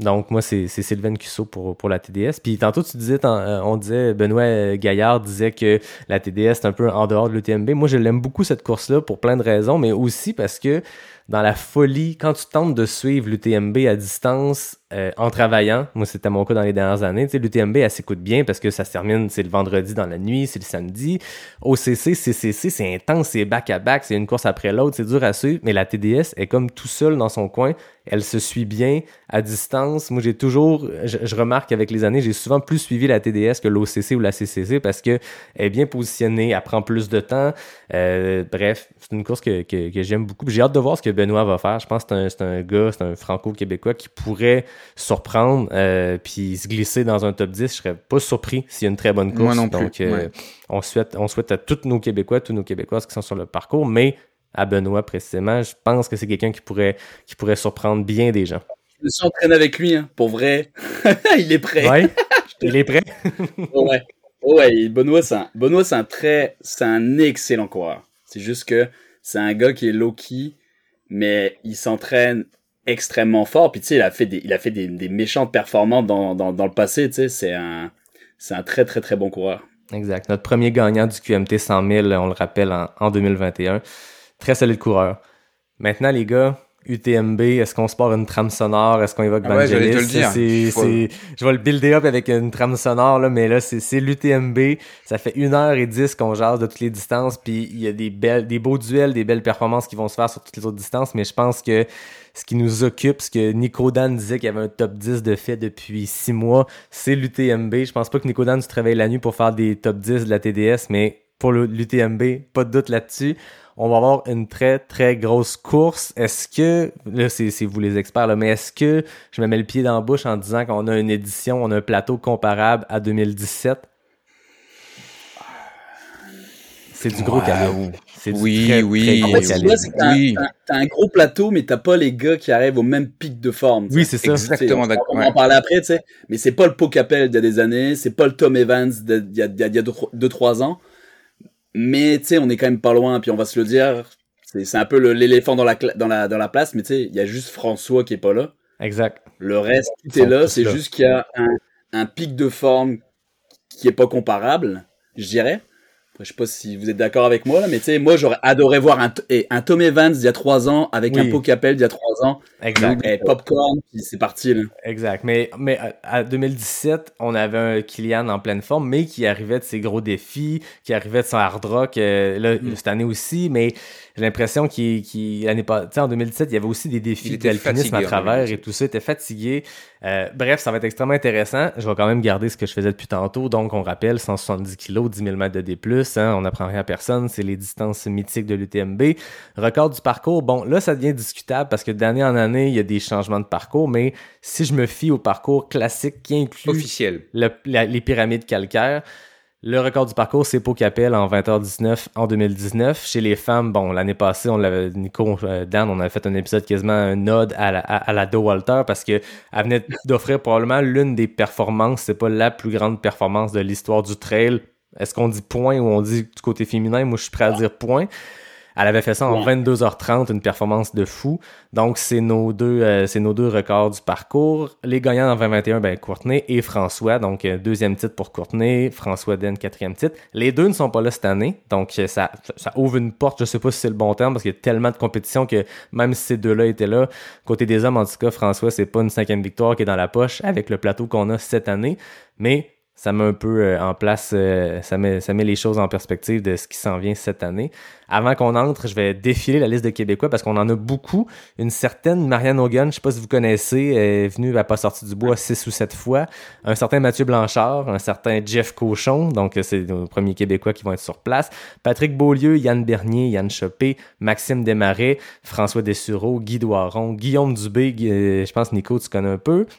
donc, moi, c'est Sylvain Cusso pour, pour la TDS. Puis tantôt, tu disais, on disait, Benoît Gaillard disait que la TDS est un peu en dehors de l'UTMB. Moi, je l'aime beaucoup, cette course-là, pour plein de raisons, mais aussi parce que dans la folie, quand tu tentes de suivre l'UTMB à distance euh, en travaillant, moi c'était mon cas dans les dernières années, l'UTMB elle s'écoute bien parce que ça se termine, c'est le vendredi dans la nuit, c'est le samedi. OCC, CCC, c'est intense, c'est back-à-back, c'est une course après l'autre, c'est dur à suivre, mais la TDS est comme tout seul dans son coin, elle se suit bien à distance. Moi j'ai toujours, je, remarque avec les années, j'ai souvent plus suivi la TDS que l'OCC ou la CCC parce que elle est bien positionnée, elle prend plus de temps. Euh, bref, c'est une course que, que, que j'aime beaucoup. J'ai hâte de voir ce que Benoît va faire. Je pense que c'est un, un, gars, c'est un franco-québécois qui pourrait surprendre euh, puis se glisser dans un top 10. Je serais pas surpris s'il y a une très bonne course. Moi non plus. Donc, euh, on, souhaite, on souhaite à tous nos Québécois, tous nos Québécoises qui sont sur le parcours, mais à Benoît précisément, je pense que c'est quelqu'un qui pourrait, qui pourrait surprendre bien des gens. Je me suis entraîné avec lui, hein, pour vrai. il est prêt. Ouais, il est prêt. ouais. Ouais, Benoît, c'est un, Benoît, c'est un très, c'est un excellent coureur. C'est juste que c'est un gars qui est low-key, mais il s'entraîne extrêmement fort. Puis tu sais, il a fait des, il a fait des, des méchantes performances dans, dans, dans le passé. Tu sais, c'est un, c'est un très très très bon coureur. Exact. Notre premier gagnant du QMT 100 000, on le rappelle, en, en 2021. Très solide coureur. Maintenant, les gars, UTMB, est-ce qu'on se part une trame sonore, est-ce qu'on évoque ah Vangelis? Je vais le builder up avec une trame sonore, là, mais là, c'est l'UTMB. Ça fait 1h10 qu'on jase de toutes les distances, puis il y a des belles, des beaux duels, des belles performances qui vont se faire sur toutes les autres distances, mais je pense que ce qui nous occupe, ce que Nico Dan disait qu'il y avait un top 10 de fait depuis 6 mois, c'est l'UTMB. Je pense pas que Nico Dan se travaille la nuit pour faire des top 10 de la TDS, mais pour l'UTMB, pas de doute là-dessus on va avoir une très, très grosse course. Est-ce que, là, c'est vous les experts, là, mais est-ce que je me mets le pied dans la bouche en disant qu'on a une édition, on a un plateau comparable à 2017? C'est du gros cadeau. C'est oui, très, oui. en fait, t'as un gros plateau, mais t'as pas les gars qui arrivent au même pic de forme. Oui, c'est ça. Exactement. On, va en parler après, tu sais. Mais c'est pas le Pau Capel d'il y a des années, c'est pas le Tom Evans d'il y a 2-3 ans. Mais tu sais, on est quand même pas loin, puis on va se le dire, c'est un peu l'éléphant dans la, dans, la, dans la place, mais tu sais, il y a juste François qui est pas là. Exact. Le reste, tout est là, c'est juste qu'il y a un, un pic de forme qui est pas comparable, je dirais. Je sais pas si vous êtes d'accord avec moi, là, mais tu sais, moi, j'aurais adoré voir un, un Tom Evans il y a trois ans avec un Pau Capel il y a trois ans. Exact. Et popcorn, puis c'est parti, là. Exact. Mais, mais à 2017, on avait un Kylian en pleine forme, mais qui arrivait de ses gros défis, qui arrivait de son hard rock, euh, là, mm. cette année aussi, mais j'ai l'impression qu'il, qu l'année pas, en 2017, il y avait aussi des défis d'alpinisme à travers et tout ça, il était fatigué. Euh, bref, ça va être extrêmement intéressant. Je vais quand même garder ce que je faisais depuis tantôt. Donc, on rappelle 170 kg, 10 000 mètres de D+, hein, on n'apprend rien à personne. C'est les distances mythiques de l'UTMB. Record du parcours, bon, là, ça devient discutable parce que d'année en année, il y a des changements de parcours, mais si je me fie au parcours classique qui inclut Officiel. les pyramides calcaires, Le record du parcours, c'est Pau Capel en 20h19 en 2019. Chez les femmes, bon, l'année passée, on l'avait, Nico, euh, Dan, on avait fait un épisode quasiment un nod à la, à, la Do Walter parce que elle venait d'offrir probablement l'une des performances, c'est pas la plus grande performance de l'histoire du trail. Est-ce qu'on dit point ou on dit du côté féminin? Moi, je suis prêt à dire point. Elle avait fait ça en 22h30, une performance de fou. Donc, c'est nos deux, euh, c'est nos deux records du parcours. Les gagnants en 2021, ben, Courtenay et François. Donc, euh, deuxième titre pour Courtenay, François Den, quatrième titre. Les deux ne sont pas là cette année. Donc, euh, ça, ouvre une porte. Je sais pas si c'est le bon terme parce qu'il y a tellement de compétition que même si ces deux-là étaient là, côté des hommes, en tout cas, François, c'est pas une cinquième victoire qui est dans la poche avec le plateau qu'on a cette année. Mais ça met un peu euh, en place, euh, ça, met, ça met les choses en perspective de ce qui s'en vient cette année. Avant qu'on entre, je vais défiler la liste de Québécois parce qu'on en a beaucoup. Une certaine Marianne Hogan, je sais pas si vous connaissez, est venue à pas sortir du bois six ou sept fois. Un certain Mathieu Blanchard, un certain Jeff Cochon, donc euh, c'est nos premiers Québécois qui vont être sur place. Patrick Beaulieu, Yann Bernier, Yann Chopé, Maxime Desmarais, François Dessureau, Guy Doiron, Guillaume Dubé, je pense Nico, tu connais un peu.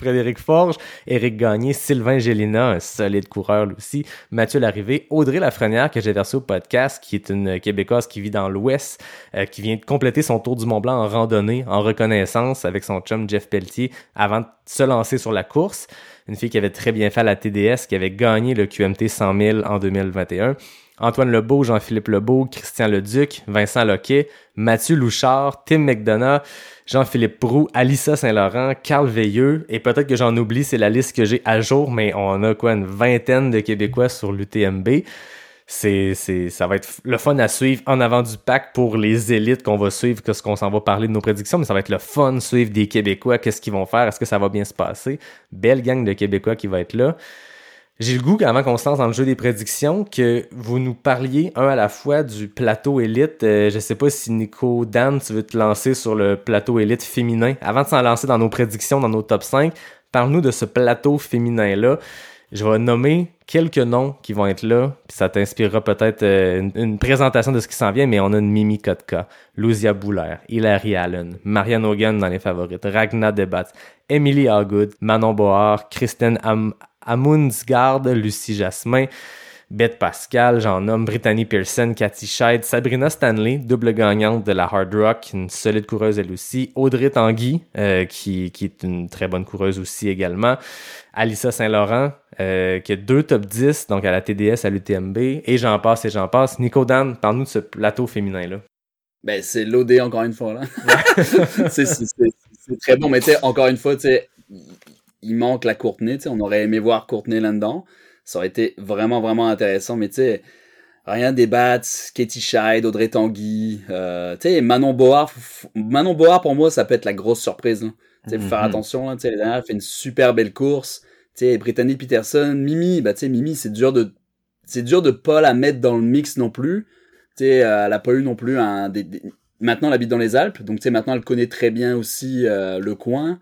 Frédéric Forge, Éric Gagné, Sylvain Gélina, un solide coureur aussi, Mathieu Larrivée, Audrey Lafrenière que j'ai versé au podcast, qui est une Québécoise qui vit dans l'Ouest, euh, qui vient de compléter son tour du Mont Blanc en randonnée, en reconnaissance avec son chum Jeff Pelletier avant de se lancer sur la course. Une fille qui avait très bien fait la TDS, qui avait gagné le QMT 100 000 en 2021. Antoine Lebeau, Jean-Philippe Lebeau, Christian Leduc, Vincent Loquet, Mathieu Louchard, Tim McDonough, Jean-Philippe Prou, Alissa Saint-Laurent, Carl Veilleux, et peut-être que j'en oublie, c'est la liste que j'ai à jour, mais on a quoi, une vingtaine de Québécois sur l'UTMB. C'est, c'est, ça va être le fun à suivre en avant du pack pour les élites qu'on va suivre, qu'est-ce qu'on s'en va parler de nos prédictions, mais ça va être le fun de suivre des Québécois, qu'est-ce qu'ils vont faire, est-ce que ça va bien se passer. Belle gang de Québécois qui va être là. J'ai le goût, avant qu'on se lance dans le jeu des prédictions, que vous nous parliez un à la fois du plateau élite. Euh, je sais pas si Nico Dan, tu veux te lancer sur le plateau élite féminin. Avant de s'en lancer dans nos prédictions, dans nos top 5, parle-nous de ce plateau féminin-là. Je vais nommer quelques noms qui vont être là, puis ça t'inspirera peut-être euh, une, présentation de ce qui s'en vient, mais on a une Mimi Kotka, Luzia Bouler, Hilary Allen, Marianne Hogan dans les favorites, Ragna Debat, Emily Hargood, Manon Board, Kristen Am Amundsgard, Lucie Jasmin, Beth Pascal, j'en nomme Brittany Pearson, Cathy Scheid, Sabrina Stanley, double gagnante de la Hard Rock, une solide coureuse elle aussi, Audrey Tanguy, euh, qui, qui, est une très bonne coureuse aussi également, Alissa Saint-Laurent, euh, qui a deux top 10, donc à la TDS, à l'UTMB, et j'en passe et j'en passe. Nico Dan, parle-nous de ce plateau féminin-là. Ben, c'est l'OD encore une fois, là. c'est très bon, mais tu encore une fois, tu sais, il manque la Courtenay, tu sais, on aurait aimé voir Courtenay là-dedans. Ça aurait été vraiment, vraiment intéressant, mais tu sais, rien débattre, Katie Scheid, Audrey Tanguy, euh, tu sais, Manon Board, Manon Board, pour moi, ça peut être la grosse surprise, Tu sais, faut faire mhm. attention, là, tu sais, elle fait une super belle course. Tu sais, Brittany Peterson, Mimi, bah, tu sais, Mimi, c'est dur de, c'est dur de pas la mettre dans le mix non plus. Tu sais, euh, elle a pas eu non plus un, des, maintenant elle habite dans les Alpes, donc tu sais, maintenant elle connaît très bien aussi euh, le coin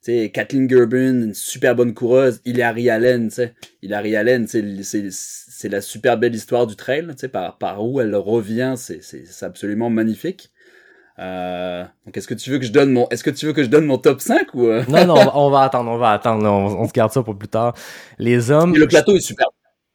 sais, Kathleen Gerben, une super bonne coureuse, Hilary Allen, tu sais, Hilary Allen, c'est la super belle histoire du trail, tu sais, par, par où elle revient, c'est absolument magnifique. Euh, donc est-ce que tu veux que je donne mon est-ce que tu veux que je donne mon top 5 ou euh? Non non, on va, attendre, on va attendre, on, se garde ça pour plus tard. Les hommes le plateau est super.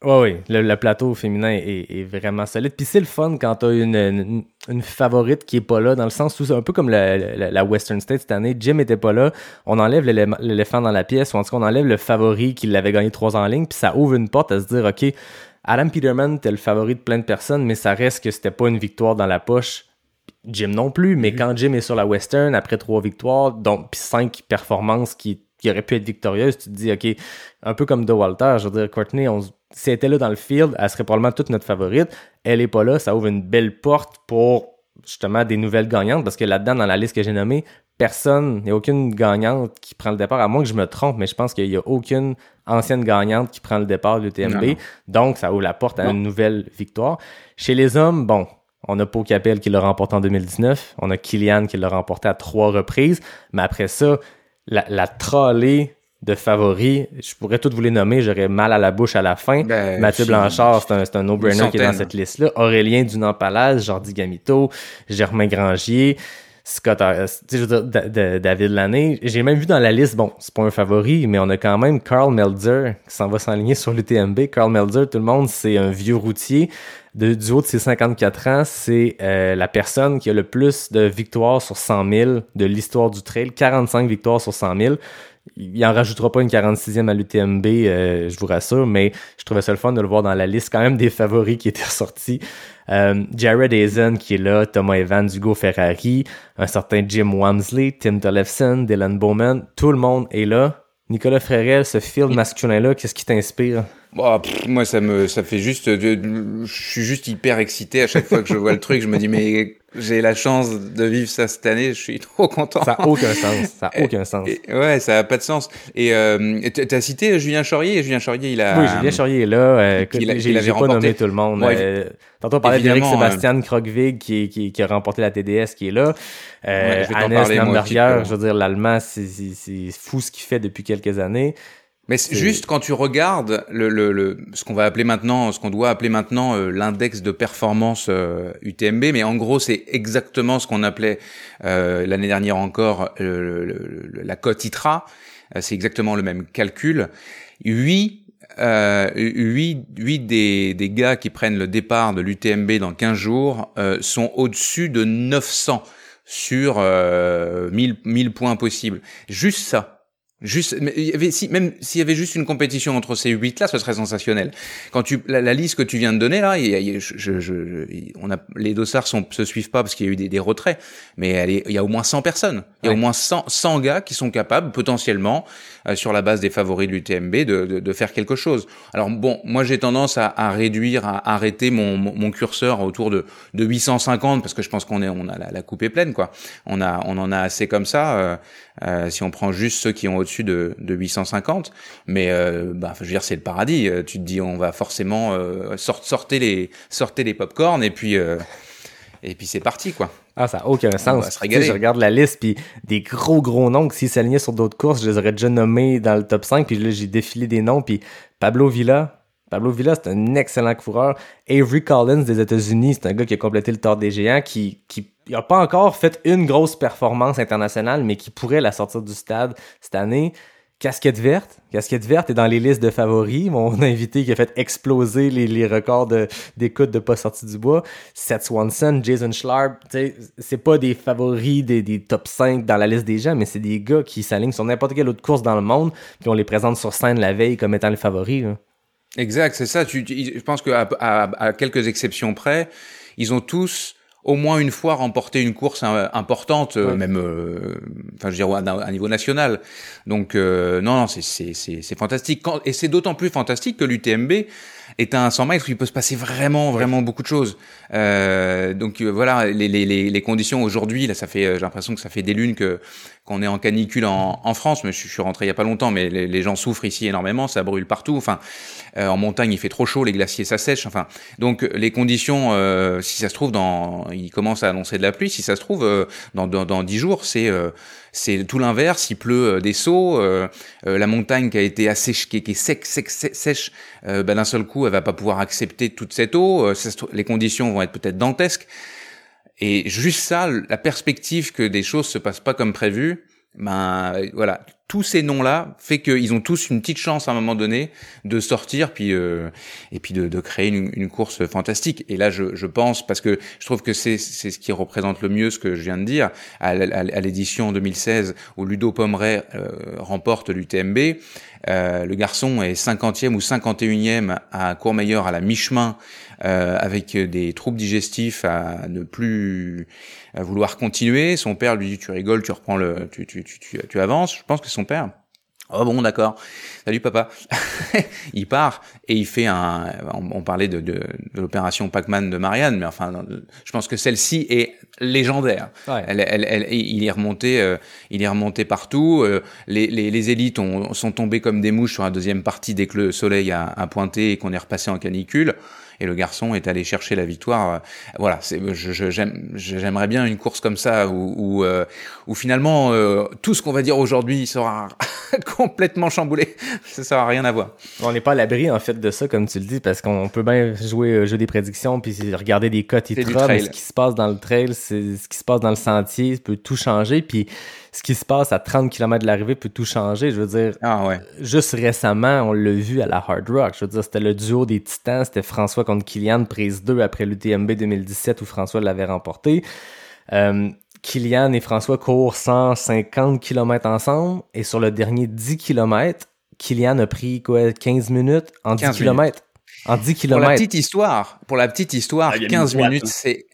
Oui, oui, le, plateau féminin est, vraiment solide. Puis c'est le fun quand t'as une, une, une, favorite qui est pas là, dans le sens où c'est un peu comme la, Western State cette année. Jim était pas là, on enlève l'éléphant dans la pièce, ou en tout cas on enlève le favori qui l'avait gagné trois ans en ligne, puis ça ouvre une porte à se dire, OK, Adam Peterman était le favori de plein de personnes, mais ça reste que c'était pas une victoire dans la poche. Jim non plus, mais mm-hmm. quand Jim est sur la Western, après trois victoires, donc puis cinq performances qui, qui auraient pu être victorieuses, tu te dis, OK, un peu comme De Walter, je veux dire, Courtney, on si elle était là dans le field, elle serait probablement toute notre favorite. Elle est pas là, ça ouvre une belle porte pour justement des nouvelles gagnantes parce que là-dedans, dans la liste que j'ai nommée, personne, il n'y a aucune gagnante qui prend le départ, à moins que je me trompe, mais je pense qu'il n'y a aucune ancienne gagnante qui prend le départ de l'UTMB. Donc, ça ouvre la porte à une nouvelle victoire. Chez les hommes, bon, on a Pau Capel qui l'a remporté en 2019. On a Kylian qui l'a remporté à trois reprises. Mais après ça, la, la trolley de favoris, je pourrais toutes vous les nommer, j'aurais mal à la bouche à la fin. Ben, Mathieu Blanchard, c'est un, un no-brainer qui est dans cette liste-là. Aurélien Dunant-Palaz, Jordi Gamito, Germain Grangier. Scott, euh, tu sais, je veux dire, Da- Da- David Laney. J'ai même vu dans la liste, bon, c'est pas un favori, mais on a quand même Carl Melzer qui s'en va s'enligner sur l'UTMB. Carl Melzer, tout le monde, c'est un vieux routier. De, du haut de ses 54 ans, c'est euh, la personne qui a le plus de victoires sur 100 000 de l'histoire du trail. 45 victoires sur 100 000. Il en rajoutera pas une 46e à l'UTMB, euh, je vous rassure, mais je trouvais ça le fun de le voir dans la liste quand même des favoris qui étaient ressortis. Euh, Jared Hazen qui est là, Thomas Evans, Hugo Ferrari, un certain Jim Wamsley, Tim Tollefson, Dylan Bowman, tout le monde est là. Nicolas Frérel, ce field masculin-là, qu'est-ce qui t'inspire? Bon, pff, moi, ça me, ça fait juste, de- je suis juste hyper excité à chaque fois que je vois le truc. Je me dis, mais j'ai la chance de vivre ça cette année. Je suis trop content. Ça a aucun sens. Ça a aucun sens. Et- ouais, ça a pas de sens. Et euh, t- t'as cité Julien Chaurier. Julien Chaurier, il a. Oui, Julien Charrier est là. Euh, j'ai pas remporté. nommé tout le monde. Ouais, Euh, tantôt, on parlait d'Éric évidemment, Sébastien Krogvig qui, qui, qui a remporté la TDS qui est là. Euh, Ouais, je vais Hannes parler, moi je veux dire, l'Allemand, c'est fou ce qu'il fait depuis quelques années. Mais juste quand tu regardes le, le, le ce qu'on va appeler maintenant, ce qu'on doit appeler maintenant euh, l'index de performance euh, UTMB, mais en gros c'est exactement ce qu'on appelait euh, l'année dernière encore euh, le- le- la cote ITRA. Euh, c'est exactement le même calcul. Huit euh, huit, huit des, des gars qui prennent le départ de l'UTMB dans 15 jours euh, sont au-dessus de 900 sur euh, 1000, 1000 points possibles. Juste ça. Juste, mais il y avait, si, même s'il y avait juste une compétition entre ces huit là, ce serait sensationnel. Quand tu, la, la liste que tu viens de donner là, il il je, je, je- on a, les dossards sont, se suivent pas parce qu'il y a eu des, des retraits, mais elle est- il y a au moins 100 personnes. Il y a Ouais. au moins 100, 100 gars qui sont capables, potentiellement, sur la base des favoris de l'UTMB, de, de, de faire quelque chose. Alors bon, moi j'ai tendance à, à réduire, à arrêter mon, mon, curseur autour de, de 850 parce que je pense qu'on est, on a la, la coupe est pleine quoi. On a, on en a assez comme ça. euh, euh, si on prend juste ceux qui ont au-dessus de, de 850, mais euh, bah, je veux dire c'est le paradis. Euh, Tu te dis on va forcément euh, sort, sortez les sortez les popcorn et puis euh, et puis c'est parti quoi. Ah, ça n'a aucun sens. va se régaler. Je regarde la liste, puis des gros, gros noms que s'ils s'alignaient sur d'autres courses, je les aurais déjà nommés dans le top 5, puis là, j'ai défilé des noms, puis Pablo Villa. Pablo Villa, c'est un excellent coureur. Avery Collins des États-Unis, c'est un gars qui a complété le Tour des Géants, qui, qui il a pas encore fait une grosse performance internationale, mais qui pourrait la sortir du stade cette année. Casquette verte. Casquette verte est dans les listes de favoris. Mon invité qui a fait exploser les, records de- d'écoute de, pas sorti du bois. Seth Swanson, Jason Schlarb. C'est pas des favoris des, top 5 dans la liste des gens, mais c'est des gars qui s'alignent sur n'importe quelle autre course dans le monde, puis on les présente sur scène la veille comme étant les favoris. Exact, c'est ça. Je pense qu'à à quelques exceptions près, ils ont tous au moins une fois remporté une course importante, euh, Ouais. même, euh, enfin, je dire, à, niveau national. Donc, euh, non, non, c'est c'est c'est c'est fantastique. Quand, et c'est d'autant plus fantastique que l'UTMB est un 100 mètres il peut se passer vraiment, vraiment beaucoup de choses. Euh, donc euh, voilà, les, les, les, conditions aujourd'hui, là, ça fait, euh, j'ai l'impression que ça fait des lunes que qu'on est en canicule en, en France. Mais je, suis- rentré il y a pas longtemps, mais les, gens souffrent ici énormément, ça brûle partout. Enfin, euh, en montagne, il fait trop chaud, les glaciers s'assèchent. Enfin, donc les conditions, euh, si ça se trouve, dans, il commence à annoncer de la pluie. Si ça se trouve, euh, dans dans dans dix jours, c'est c'est tout l'inverse. Il pleut euh, des seaux. euh, euh, la montagne qui a été assez qui, est- sec, sec, sèche, ben, d'un seul coup, elle va pas pouvoir accepter toute cette eau. Les conditions vont être peut-être dantesques. Et juste ça, la perspective que des choses se passent pas comme prévu, ben voilà, tous ces noms-là fait qu'ils ont tous une petite chance à un moment donné de sortir, puis euh, et puis de, de créer une, une course fantastique. Et là, je, je pense parce que je trouve que c'est c'est ce qui représente le mieux ce que je viens de dire à, à à l'édition 2016 où Ludo Pomeray euh, remporte l'UTMB. Euh, le garçon est 50e ou 51e à Courmayeur à la mi-chemin euh, avec des troubles digestifs à ne plus vouloir continuer. Son père lui dit tu rigoles, tu reprends le, tu, tu, tu, tu, tu avances. Je pense que son père. Oh bon, d'accord. Salut papa. il part et il fait un. On, on parlait de, de, de l'opération Pac-Man de Marianne, mais enfin, je pense que celle-ci est légendaire. Ouais. Elle, elle, elle- il est remonté, euh, il est remonté partout. euh, les, les, les élites ont, sont tombées comme des mouches sur la deuxième partie dès que le soleil a, a pointé et qu'on est repassé en canicule. Et le garçon est allé chercher la victoire. Voilà, c'est, je, je, j'aime, j'aimerais bien une course comme ça où, où, euh, où finalement tout ce qu'on va dire aujourd'hui sera complètement chamboulé. Ça sert rien à voir. On n'est pas à l'abri en fait de ça, comme tu le dis, parce qu'on peut bien jouer jeu des prédictions puis regarder des cotes et mais ce qui se passe dans le trail, c'est ce qui se passe dans le sentier, peut tout changer. Puis ce qui se passe à 30 km de l'arrivée peut tout changer. Je veux dire, ah ouais. juste récemment, on l'a vu à la Hard Rock. Je veux dire, c'était le duo des titans. C'était François contre Kylian, prise 2 après l'UTMB 2017 où François l'avait remporté. Euh, Kylian et François courent 150 km ensemble et sur le dernier 10 km, Kylian a pris quoi 15 minutes? En 10 km. En 10 km. Pour la petite histoire, pour la petite histoire, 15 minutes, hein. c'est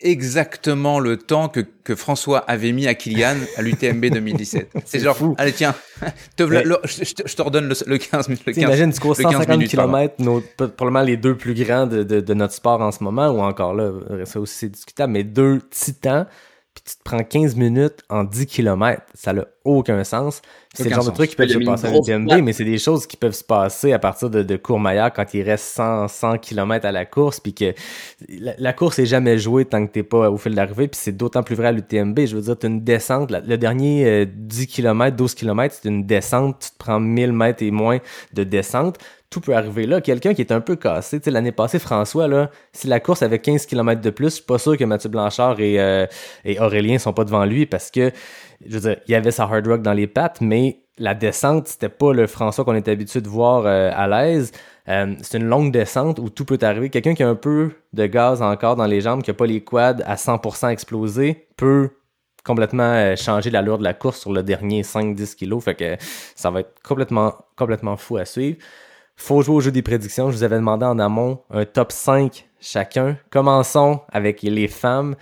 exactement le temps que, que François avait mis à Kylian à l'UTMB 2017. C'est genre, fou. allez tiens, te, je, te redonne le, le 15 minutes. Le 15, imagine, tu cours 150 km, nos, probablement les deux plus grands de, de, de, notre sport en ce moment, ou encore là, ça aussi c'est discutable, mais deux titans puis tu te prends 15 minutes en 10 km. Ça n'a aucun sens. C'est le genre de truc qui peut se passer à l'UTMB, mais c'est des choses qui peuvent se passer à partir de, de Courmayeur quand il reste 100, 100 km à la course, puis que la, course est jamais jouée tant que t'es pas au fil d'arrivée, puis c'est d'autant plus vrai à l'UTMB. Je veux dire, tu une descente, le dernier 10 km, 12 km, c'est une descente, tu te prends 1000 mètres et moins de descente. Tout peut arriver là. Quelqu'un qui est un peu cassé, tu sais, l'année passée, François, là, si la course avait 15 km de plus, je suis pas sûr que Mathieu Blanchard et, euh, et Aurélien sont pas devant lui parce que, je veux dire, il y avait sa hard rock dans les pattes, mais la descente, c'était pas le François qu'on est habitué de voir euh, à l'aise. Euh, c'est une longue descente où tout peut arriver. Quelqu'un qui a un peu de gaz encore dans les jambes, qui a pas les quads à 100% explosés, peut complètement changer l'allure de la course sur le dernier 5-10 kilos. Fait que ça va être complètement, complètement fou à suivre faut jouer au jeu des prédictions. Je vous avais demandé en amont un top 5 chacun. Commençons avec les femmes.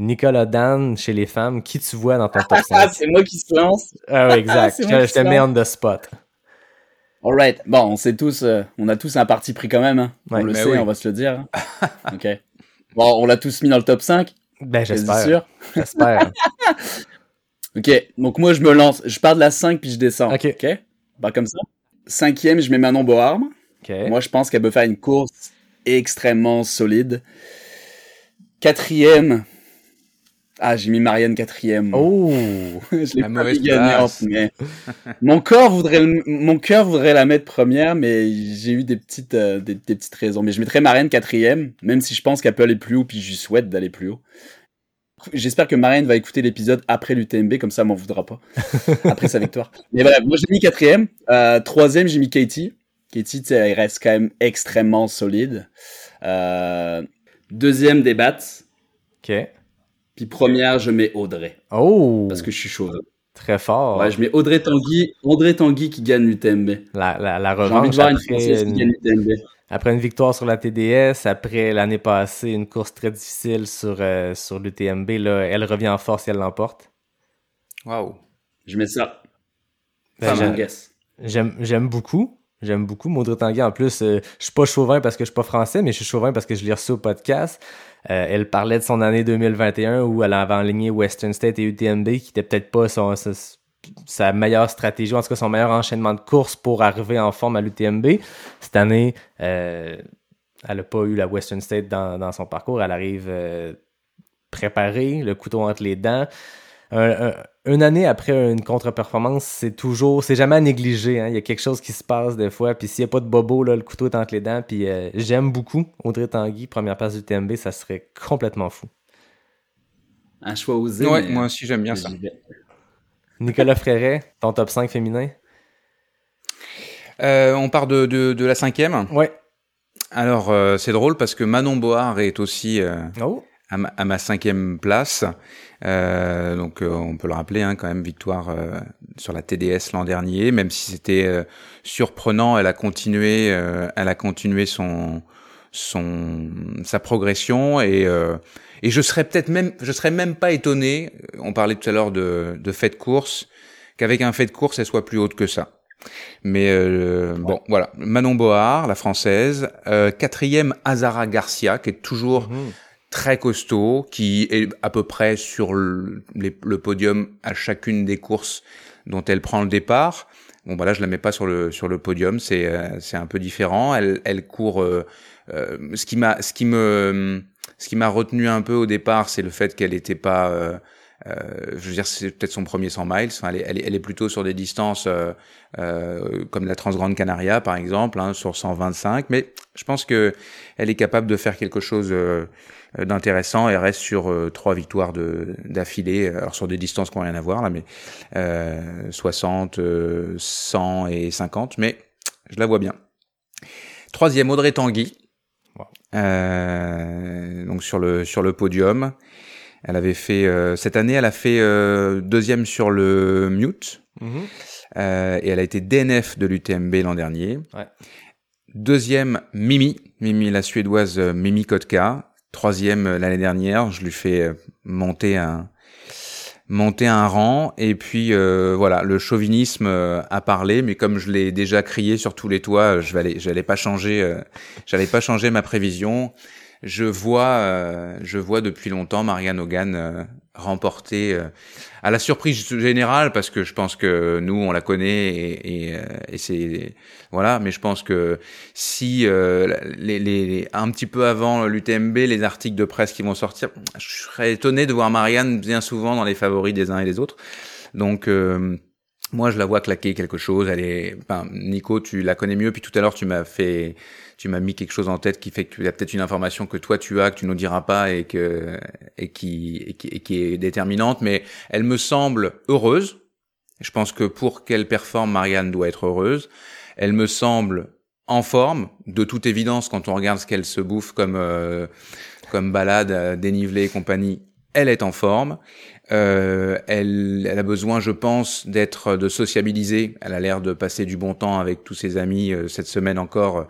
Nicolas Dan, chez les femmes, qui tu vois dans ton top 5? c'est moi qui se lance. Ah exact. je, te mets on the spot. Alright. Bon, on sait tous, euh, on a tous un parti pris quand même. Hein. on le sait, on va se le dire. ok. Bon, on l'a tous mis dans le top 5. Ben, j'espère. J'espère. ok. Donc, moi, je me lance. Je pars de la 5 puis je descends. Ok. Ok. Bah, comme ça. Cinquième, je mets Manon Boarm. Moi, je pense qu'elle peut faire une course extrêmement solide. Quatrième, ah, j'ai mis Marianne quatrième. Oh, je l'ai pas mis gagnante, mais mon corps voudrait, mon cœur voudrait la mettre première, mais j'ai eu des petites, euh, des, petites raisons. Mais je mettrais Marianne quatrième, même si je pense qu'elle peut aller plus haut, puis je lui souhaite d'aller plus haut. J'espère que Marianne va écouter l'épisode après l'UTMB, comme ça, elle m'en voudra pas. après sa victoire. Mais voilà, moi j'ai mis quatrième. Euh, troisième, j'ai mis Katie. Katie, elle reste quand même extrêmement solide. Euh, deuxième, des Ok. Puis première, je mets Audrey. Oh! Parce que je suis chaud. Très fort. Ouais, je mets Audrey Tanguy, Audrey Tanguy qui gagne l'UTMB. La, la, la revanche après, une, qui gagne l'UTMB. après une victoire sur la TDS, après l'année passée, une course très difficile sur, euh, sur l'UTMB, là, elle revient en force et elle l'emporte. Waouh. Je mets ça. Ben, j'aime, j'aime beaucoup. J'aime beaucoup Maudrey Tanguy. En plus, euh, je suis pas chauvin parce que je suis pas français, mais je suis chauvin parce que je l'ai reçu au podcast. Euh, elle parlait de son année 2021 où elle avait enligné Western State et UTMB, qui était peut-être pas sa, meilleure stratégie, en tout cas son meilleur enchaînement de course pour arriver en forme à l'UTMB. Cette année, euh, elle n'a pas eu la Western State dans, dans son parcours. Elle arrive euh, préparée, le couteau entre les dents une année après une contre-performance, c'est toujours, c'est jamais à négliger. Hein. Il y a quelque chose qui se passe des fois. Puis s'il n'y a pas de bobo, là, le couteau est entre les dents. Puis euh, j'aime beaucoup Audrey Tanguy, première place du TMB, ça serait complètement fou. Un choix osé. Ouais, moi aussi j'aime bien ça. Nicolas Fréret, ton top 5 féminin? Euh, On part de, de, la cinquième? Ouais. Alors euh, c'est drôle parce que Manon Board est aussi oh. À, ma, à, ma, cinquième place. Euh, donc euh, on peut le rappeler hein, quand même victoire euh, sur la TDS l'an dernier, même si c'était surprenant, elle a continué, elle a continué son son sa progression et et je serais peut-être même je serais même pas étonné. On parlait tout à l'heure de de fait de course qu'avec un fait de course elle soit plus haute que ça. Mais bon, voilà. Manon Board, la française. quatrième, Azara Garcia, qui est toujours mhm très costaud, qui est à peu près sur le, podium à chacune des courses dont elle prend le départ. Bon, bah là, je la mets pas sur le sur le podium, c'est euh, c'est un peu différent. Elle elle court euh, euh, ce qui m'a, ce qui me, ce qui m'a retenu un peu au départ, c'est le fait qu'elle n'était pas, euh, euh, je veux dire, c'est peut-être son premier 100 miles. Enfin, elle, est, elle, est, plutôt sur des distances euh, comme la Transgrande Canaria, par exemple, hein, sur 125. Mais je pense que elle est capable de faire quelque chose d'intéressant. Elle reste sur trois victoires de d'affilée, alors sur des distances qui n'ont rien à voir là, mais 60, 100 et 50. Mais je la vois bien. Troisième, Audrey Tanguy. Euh, donc sur le sur le podium, elle avait fait euh, cette année, elle a fait euh, deuxième sur le mute euh, et elle a été DNF de l'UTMB l'an dernier. Ouais. Deuxième, Mimi, Mimi la suédoise euh, Mimi Kotka. Troisième euh, l'année dernière, je lui fais euh, monter un monter un rang. Et puis euh, voilà le chauvinisme euh, a parlé mais comme je l'ai déjà crié sur tous les toits je vais j'allais pas changer j'allais pas changer ma prévision. Je vois je vois depuis longtemps Marianne Hogan remporter à la surprise générale parce que je pense que nous on la connaît et, et, euh, et c'est voilà mais je pense que si euh, les, les, un petit peu avant l'UTMB les articles de presse qui vont sortir je serais étonné de voir Marianne bien souvent dans les favoris des uns et des autres donc euh, moi, je la vois claquer quelque chose. Elle est, enfin, Nico, tu la connais mieux. Puis tout à l'heure, tu m'as fait, tu m'as mis quelque chose en tête qui fait qu'il y a peut-être une information que toi tu as, que tu nous diras pas et que, et qui, et qui, et qui est déterminante. Mais elle me semble heureuse. Je pense que pour qu'elle performe, Marianne doit être heureuse. Elle me semble en forme, de toute évidence, quand on regarde ce qu'elle se bouffe comme, euh, comme balade, euh, dénivelé et compagnie. Elle est en forme. Euh, elle, elle a besoin, je pense, d'être, de sociabiliser. Elle a l'air de passer du bon temps avec tous ses amis euh, cette semaine encore,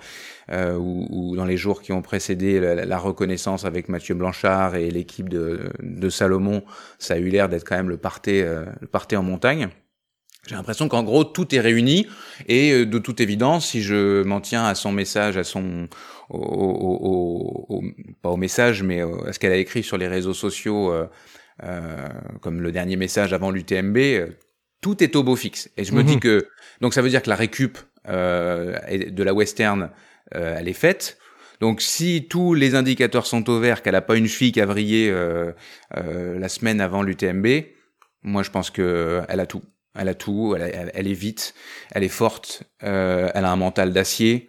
euh, ou, ou dans les jours qui ont précédé la, la reconnaissance avec Mathieu Blanchard et l'équipe de, de Salomon. Ça a eu l'air d'être quand même le parté, euh, le parté en montagne. J'ai l'impression qu'en gros tout est réuni et euh, de toute évidence, si je m'en tiens à son message, à son, au, au, au- pas au message, mais à ce qu'elle a écrit sur les réseaux sociaux, euh, euh, comme le dernier message avant l'UTMB, euh, tout est au beau fixe. Et je me Mhm. dis que donc ça veut dire que la récup euh, de la western, euh, elle est faite. Donc si tous les indicateurs sont au vert, qu'elle a pas une fille qui a vrillé euh, euh, la semaine avant l'UTMB, moi je pense que euh, elle a tout. Elle a tout. Elle, est vite, elle est forte, euh, elle a un mental d'acier.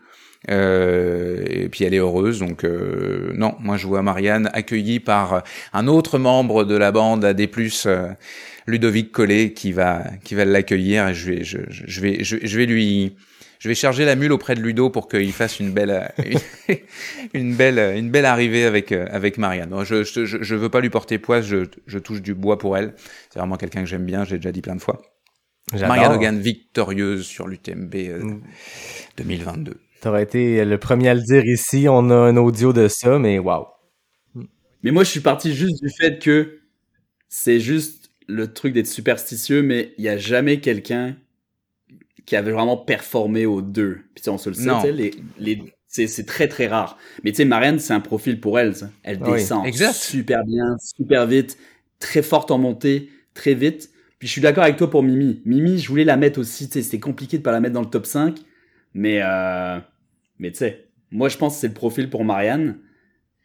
euh, et puis elle est heureuse, donc non, moi je vois Marianne accueillie par un autre membre de la bande AD+, Ludovic Collet, qui va qui va l'accueillir et je vais je, je- vais je vais lui je vais charger la mule auprès de Ludo pour qu'il fasse une belle une, une belle une belle arrivée avec euh, avec Marianne. Non, Je, je je veux pas lui porter poids, je je touche du bois pour elle. C'est vraiment quelqu'un que j'aime bien, j'ai déjà dit plein de fois. Marianne Hogan victorieuse sur l'UTMB euh, Mm. 2022. T'aurais été le premier à le dire ici. On a un audio de ça, mais waouh. Mais moi, je suis parti juste du fait que c'est juste le truc d'être superstitieux, mais il y a jamais quelqu'un qui avait vraiment performé aux deux. Puis tu sais, on se le sait, les, les, c'est, c'est très très rare. Mais tu sais, Marianne, c'est un profil pour elle. ça. Elle Oui, descend exact. super bien, super vite, très forte en montée, très vite. Puis je suis d'accord avec toi pour Mimi. Mimi, je voulais la mettre aussi. Tu sais, c'était compliqué de pas la mettre dans le top 5. Mais, euh, mais tu sais, moi je pense que c'est le profil pour Marianne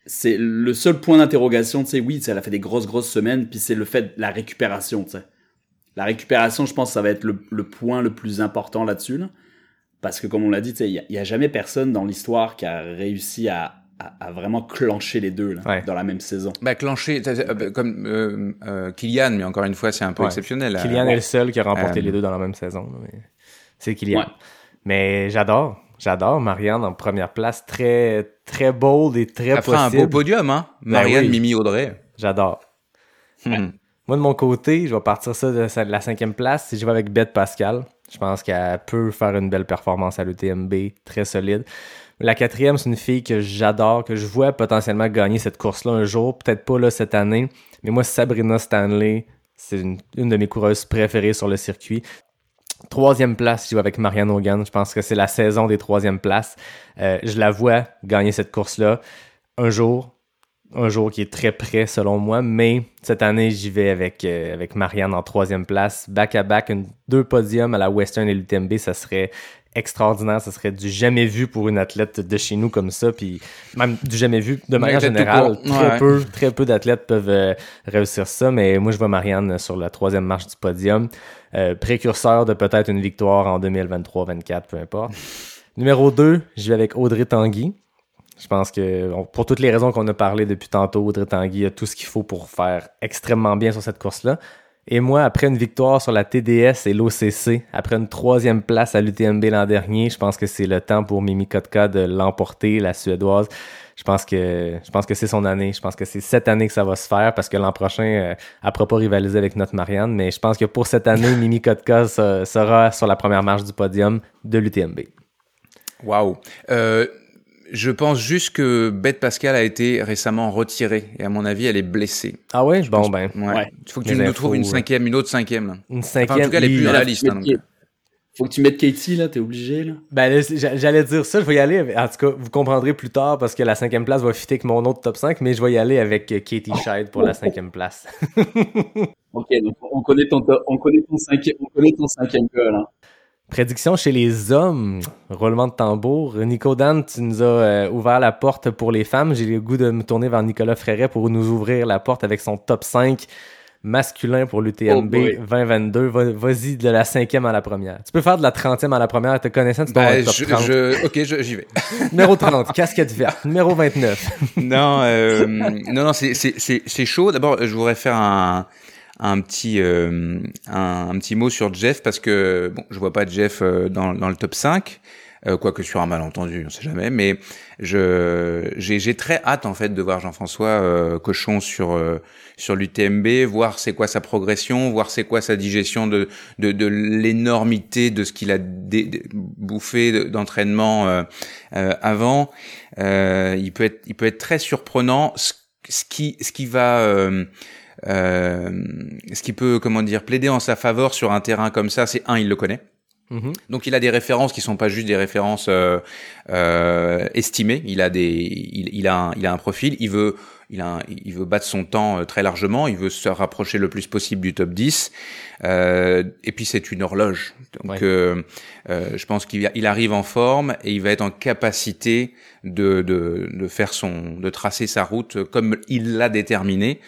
c'est le seul point d'interrogation, tu sais, oui, tu sais, elle a fait des grosses, grosses semaines, puis c'est le fait de la récupération, tu sais. La récupération, je pense, ça va être le, le point le plus important là-dessus, là. Parce que, comme on l'a dit, il n'y a, jamais personne dans l'histoire qui a réussi à, à, à vraiment clencher les deux, là, Ouais. dans la même saison. Bah clencher euh, comme euh, euh, Kylian, mais encore une fois c'est un peu Ouais. exceptionnel. là. Kylian est le seul qui a remporté Euh, les deux dans la même saison. mais C'est Kylian. Ouais. Mais j'adore. J'adore Marianne en première place. Très, très bold et très Ça fera un possible. beau podium, hein. Marianne, oui. Mimi, Audrey. J'adore. Hmm. Moi, de mon côté, je vais partir ça de la cinquième place. Si je vais avec Bette Pascal, je pense qu'elle peut faire une belle performance à l'UTMB, très solide. La quatrième, c'est une fille que j'adore, que je vois potentiellement gagner cette course-là un jour. Peut-être pas là cette année, mais moi, Sabrina Stanley, c'est une, de mes coureuses préférées sur le circuit. Troisième place, je vais avec Marianne Hogan. Je pense que c'est la saison des troisièmes places. Euh, je la vois gagner cette course-là un jour. Un jour qui est très près selon moi, mais cette année j'y vais avec, euh, avec Marianne en troisième place. Back à back, une- deux podiums à la Western et l'UTMB, ça serait extraordinaire. Ce serait du jamais vu pour une athlète de chez nous comme ça, puis même du jamais vu de manière générale. Très peu, très peu d'athlètes peuvent euh, réussir ça, mais moi je vois Marianne sur la troisième marche du podium, euh, précurseur de peut-être une victoire en 2023-24, peu importe. Numéro 2, je vais avec Audrey Tanguy. Je pense que pour toutes les raisons qu'on a parlé depuis tantôt, Audrey Tanguy a tout ce qu'il faut pour faire extrêmement bien sur cette course-là. Et moi, après une victoire sur la TDS et l'OCC, après une troisième place à l'UTMB l'an dernier, je pense que c'est le temps pour Mimi Kotka de l'emporter, la Suédoise. Je pense que je pense que c'est son année. Je pense que c'est cette année que ça va se faire parce que l'an prochain, euh, elle pourra pas rivaliser avec notre Marianne. Mais je pense que pour cette année, Mimi Kotka sera sur la première marche du podium de l'UTMB. Waouh. Euh, je pense juste que Bette Pascal a été récemment retirée et à mon avis elle est blessée. Ah ouais, bon ben. Ouais. Il faut que tu nous trouves une cinquième, une autre cinquième. Une cinquième. en tout cas, elle est plus dans la liste. Hein, faut que tu mettes Katie là, t'es obligé là. Ben j'allais dire ça, je vais y aller. En tout cas, vous comprendrez plus tard parce que la cinquième place va fitter avec mon autre top 5, mais je vais y aller avec Katie Scheid pour la cinquième place. ok, donc on connaît ton, on connaît ton cinquième, on connaît ton cinquième goal. Hein. Prédiction chez les hommes, roulement de tambour. Nico Dan, tu nous as euh, ouvert la porte pour les femmes. J'ai le goût de me tourner vers Nicolas Fréret pour nous ouvrir la porte avec son top 5 masculin pour l'UTMB 2022. Vas-y de la cinquième à la première. Tu peux faire de la trentième à la première. Te connaissant, tu ben, top 30. ok, j'y vais. Numéro 30, casquette verte. Numéro 29. non, euh, non, non, c'est chaud. D'abord, je voudrais faire un un petit euh, un, petit mot sur Jeff parce que bon, je vois pas Jeff euh, dans, dans le top 5 euh, quoique sur un malentendu, on sait jamais, mais je j'ai très hâte en fait de voir Jean-François euh, Cochon sur sur l'UTMB, voir c'est quoi sa progression, voir c'est quoi sa digestion de de, de l'énormité de ce qu'il a bouffé d'entraînement avant. il peut être il peut être très surprenant ce, ce qui ce qui va euh, ce qui peut, comment dire, plaider en sa faveur sur un terrain comme ça, c'est un, il le connaît. Mhm. Donc il a des références qui sont pas juste des références euh, euh, estimées. Il a des, il, il, a un, il a un profil. Il veut, il a, il veut battre son temps euh, très largement. Il veut se rapprocher le plus possible du top 10. Euh, et puis c'est une horloge. Donc euh, euh, je pense qu'il il arrive en forme et il va être en capacité de, de, de faire son, de tracer sa route comme il l'a déterminé.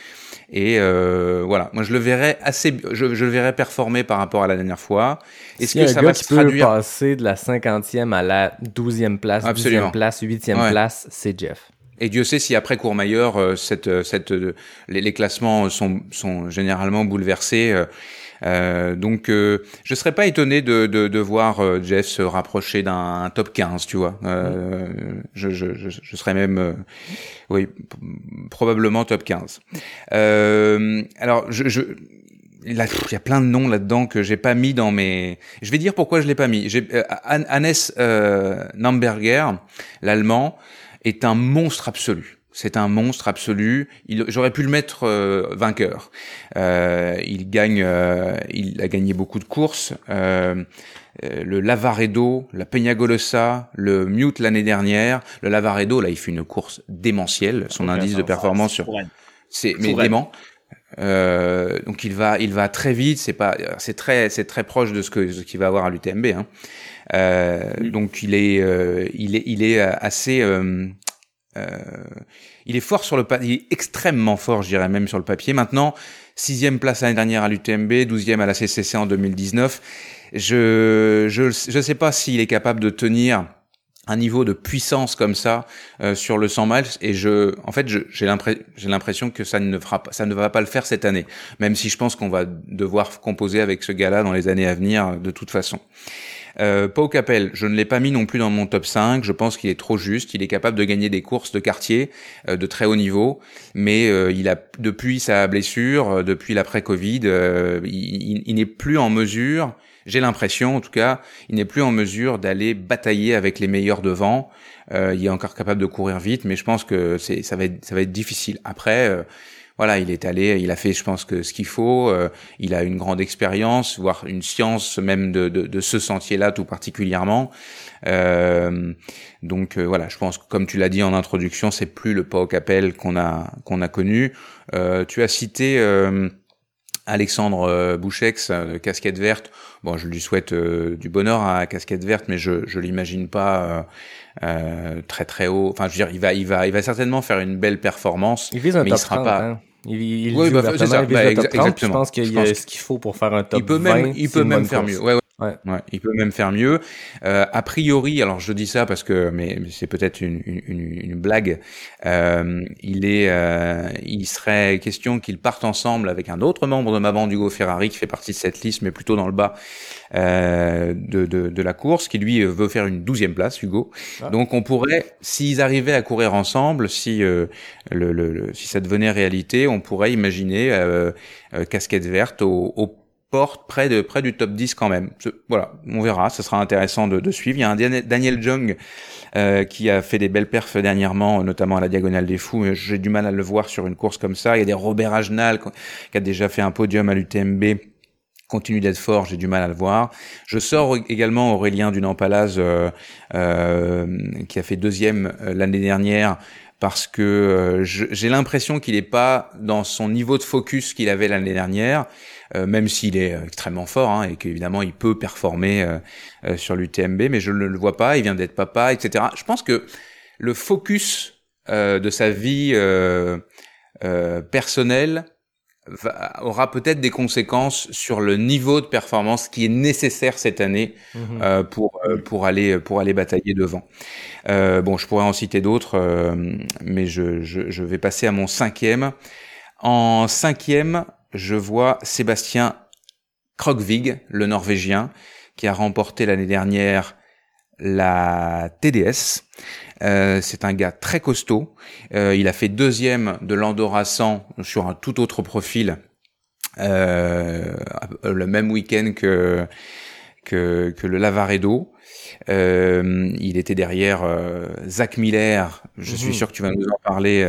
Et euh, voilà, moi je le verrais assez, je, je, le verrais performer par rapport à la dernière fois. Est-ce que ça va se traduire? passer de la 50e à la 12e place, Absolument. 12e place, 8e place, c'est Jeff. Et Dieu sait si après Courmayeur, euh, cette, euh, cette, euh, les, les, classements sont, sont généralement bouleversés. Euh, donc, euh, je serais pas étonné de, de, de voir Jeff se rapprocher d'un top 15, tu vois. Euh, je, je, je, je, serais même, oui, probablement top 15. alors, je, je il y a plein de noms là-dedans que j'ai pas mis dans mes. Je vais dire pourquoi je l'ai pas mis. J'ai Hannes euh, Namberger, l'allemand est un monstre absolu. C'est un monstre absolu. J'aurais pu le mettre euh, vainqueur. Euh, il gagne, euh, il a gagné beaucoup de courses. Euh, euh, le Lavaredo, la Peñagolosa, le Mute l'année dernière. Le Lavaredo, là, il fait une course démentielle. Son indice de performance sur, c'est mais dément. Euh, donc il va, il va très vite. C'est pas, c'est très, c'est très proche de ce que ce qu'il va avoir à l'UTMB. Hein. Euh, donc il est, euh, il est, il est assez. Euh, il est fort sur le est extrêmement fort, je dirais même sur le papier. Maintenant, sixième place l'année dernière à l'UTMB, douzième à la CCC en 2019. Je, je, je sais pas s'il est capable de tenir un niveau de puissance comme ça euh, sur le 100 miles et je en fait j'ai l'impression que ça ne va pas le faire cette année même si je pense qu'on va devoir composer avec ce gars-là dans les années à venir de toute façon. Euh, Pau Capel, je ne l'ai pas mis non plus dans mon top 5. Je pense qu'il est trop juste. Il est capable de gagner des courses de quartier euh, de très haut niveau, mais euh, il a depuis sa blessure, euh, depuis l'après-Covid, il, il n'est plus en mesure j'ai l'impression, en tout cas, il n'est plus en mesure d'aller batailler avec les meilleurs devant. Euh, il est encore capable de courir vite, mais je pense que c'est ça va être ça va être difficile. Après, euh, voilà, il est allé, il a fait, je pense que ce qu'il faut. Euh, il a une grande expérience, voire une science même de, de, de ce sentier-là tout particulièrement. Euh, donc euh, voilà, je pense que comme tu l'as dit en introduction, c'est plus le Pau Capel qu'on a qu'on a connu. tu as cité Alexandre Bouchex, casquette verte. Bon, je lui souhaite euh, du bonheur à casquette verte, mais je je l'imagine pas euh, très très haut. Enfin, je veux dire, il va il va il va certainement faire une belle performance. Il vise un mais top il sera 30, pas. hein. Il, il Oui, bah, ouvertement, c'est ça. il vise Bah, le top exa- 30, puis Je pense qu'il y a pense ce qu'il faut pour faire un top Il peut 20. même il peut même faire mieux. Ouais, ouais. Ouais. Ouais, il peut même faire mieux. Euh, a priori, alors je dis ça parce que, mais, mais c'est peut-être une, une, une- blague. Euh, il est, euh, il serait question qu'ils partent ensemble avec un autre membre de ma bande, Hugo Ferrari, qui fait partie de cette liste, mais plutôt dans le bas euh, de, de, de la course, qui lui euh, veut faire une douzième place, Hugo. Ah. Donc on pourrait, s'ils arrivaient à courir ensemble, si euh, le, le, le- si ça devenait réalité, on pourrait imaginer casquette verte au, au porte près de près du top 10 quand même. Voilà, on verra, ce sera intéressant de, de suivre. Il y a un Daniel- Jung euh, qui a fait des belles perfs dernièrement, notamment à la Diagonale des Fous. J'ai du mal à le voir sur une course comme ça. Il y a des Robert Agenal qui a déjà fait un podium à l'UTMB continue d'être fort, j'ai du mal à le voir. Je sors également Aurélien Dunampalaz euh, euh, qui a fait deuxième euh, l'année dernière parce que euh, j'ai l'impression qu'il n'est pas dans son niveau de focus qu'il avait l'année dernière, euh, même s'il est euh, extrêmement fort hein, et qu'évidemment il peut performer euh, euh, sur l'UTMB, mais je ne le vois pas, il vient d'être papa, etc. Je pense que le focus euh, de sa vie personnelle va- aura peut-être des conséquences sur le niveau de performance qui est nécessaire cette année Mhm. euh, pour euh, pour aller pour aller batailler devant. Euh, bon, je pourrais en citer d'autres, mais je, je je vais passer à mon cinquième. En cinquième, je vois Sébastien Krogvig, le Norvégien, qui a remporté l'année dernière la TDS. Euh, c'est un gars très costaud. Euh, il a fait deuxième de l'Andorra 100 sur un tout autre profil euh, le même week-end que, que, que le Lavaredo. Euh, il était derrière euh, Zach Miller. Je suis Mhm. sûr que tu vas nous en parler,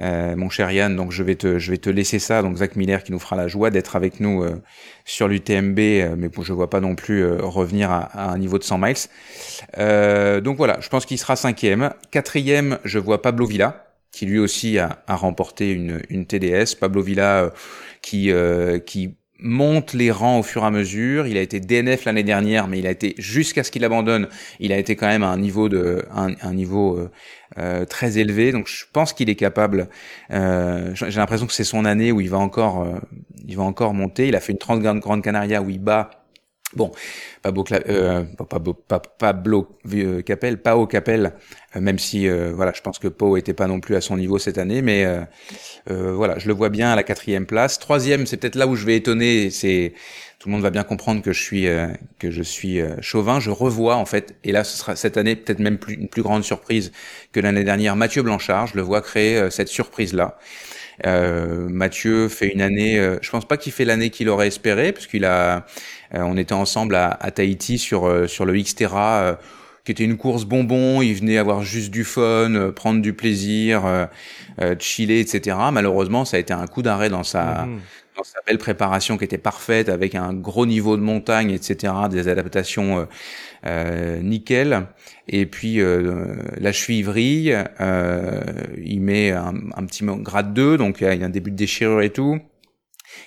euh, mon cher Yann. Donc je vais te, je vais te laisser ça. Donc Zach Miller qui nous fera la joie d'être avec nous euh, sur l'UTMB, euh, mais bon, je vois pas non plus euh, revenir à, à un niveau de 100 miles. Euh, donc voilà, je pense qu'il sera cinquième. Quatrième, je vois Pablo Villa, qui lui aussi a, a remporté une, une TDS. Pablo Villa euh, qui, qui monte les rangs au fur et à mesure. Il a été DNF l'année dernière, mais il a été jusqu'à ce qu'il abandonne. Il a été quand même à un niveau de un, un niveau euh, très élevé. Donc je pense qu'il est capable. Euh, J'ai l'impression que c'est son année où il va encore euh, il va encore monter. Il a fait une 30 Grande Canaria où il bat. Bon, Pablo, euh, Pablo, Pablo euh, Capel, Pao Capel, euh, même si voilà, je pense que Pau était pas non plus à son niveau cette année, mais voilà, je le vois bien à la quatrième place. Troisième, c'est peut-être là où je vais étonner. C'est tout le monde va bien comprendre que je suis euh, euh, chauvin. Je revois en fait, et là ce sera cette année peut-être même plus, une plus grande surprise que l'année dernière. Mathieu Blanchard, je le vois créer euh, cette surprise là. Mathieu fait une année, je pense pas qu'il fait l'année qu'il aurait espéré, parce qu'il a, on était ensemble à, Tahiti sur sur le Xterra, qui était une course bonbon. Il venait avoir juste du fun, prendre du plaisir, chiller, etc. Malheureusement, ça a été un coup d'arrêt dans sa Mhm. Dans sa belle préparation qui était parfaite, avec un gros niveau de montagne, etc. Des adaptations euh, euh, nickel. Et puis euh, la cheville euh, il met un, petit grade 2, donc il y a un début de déchirure et tout.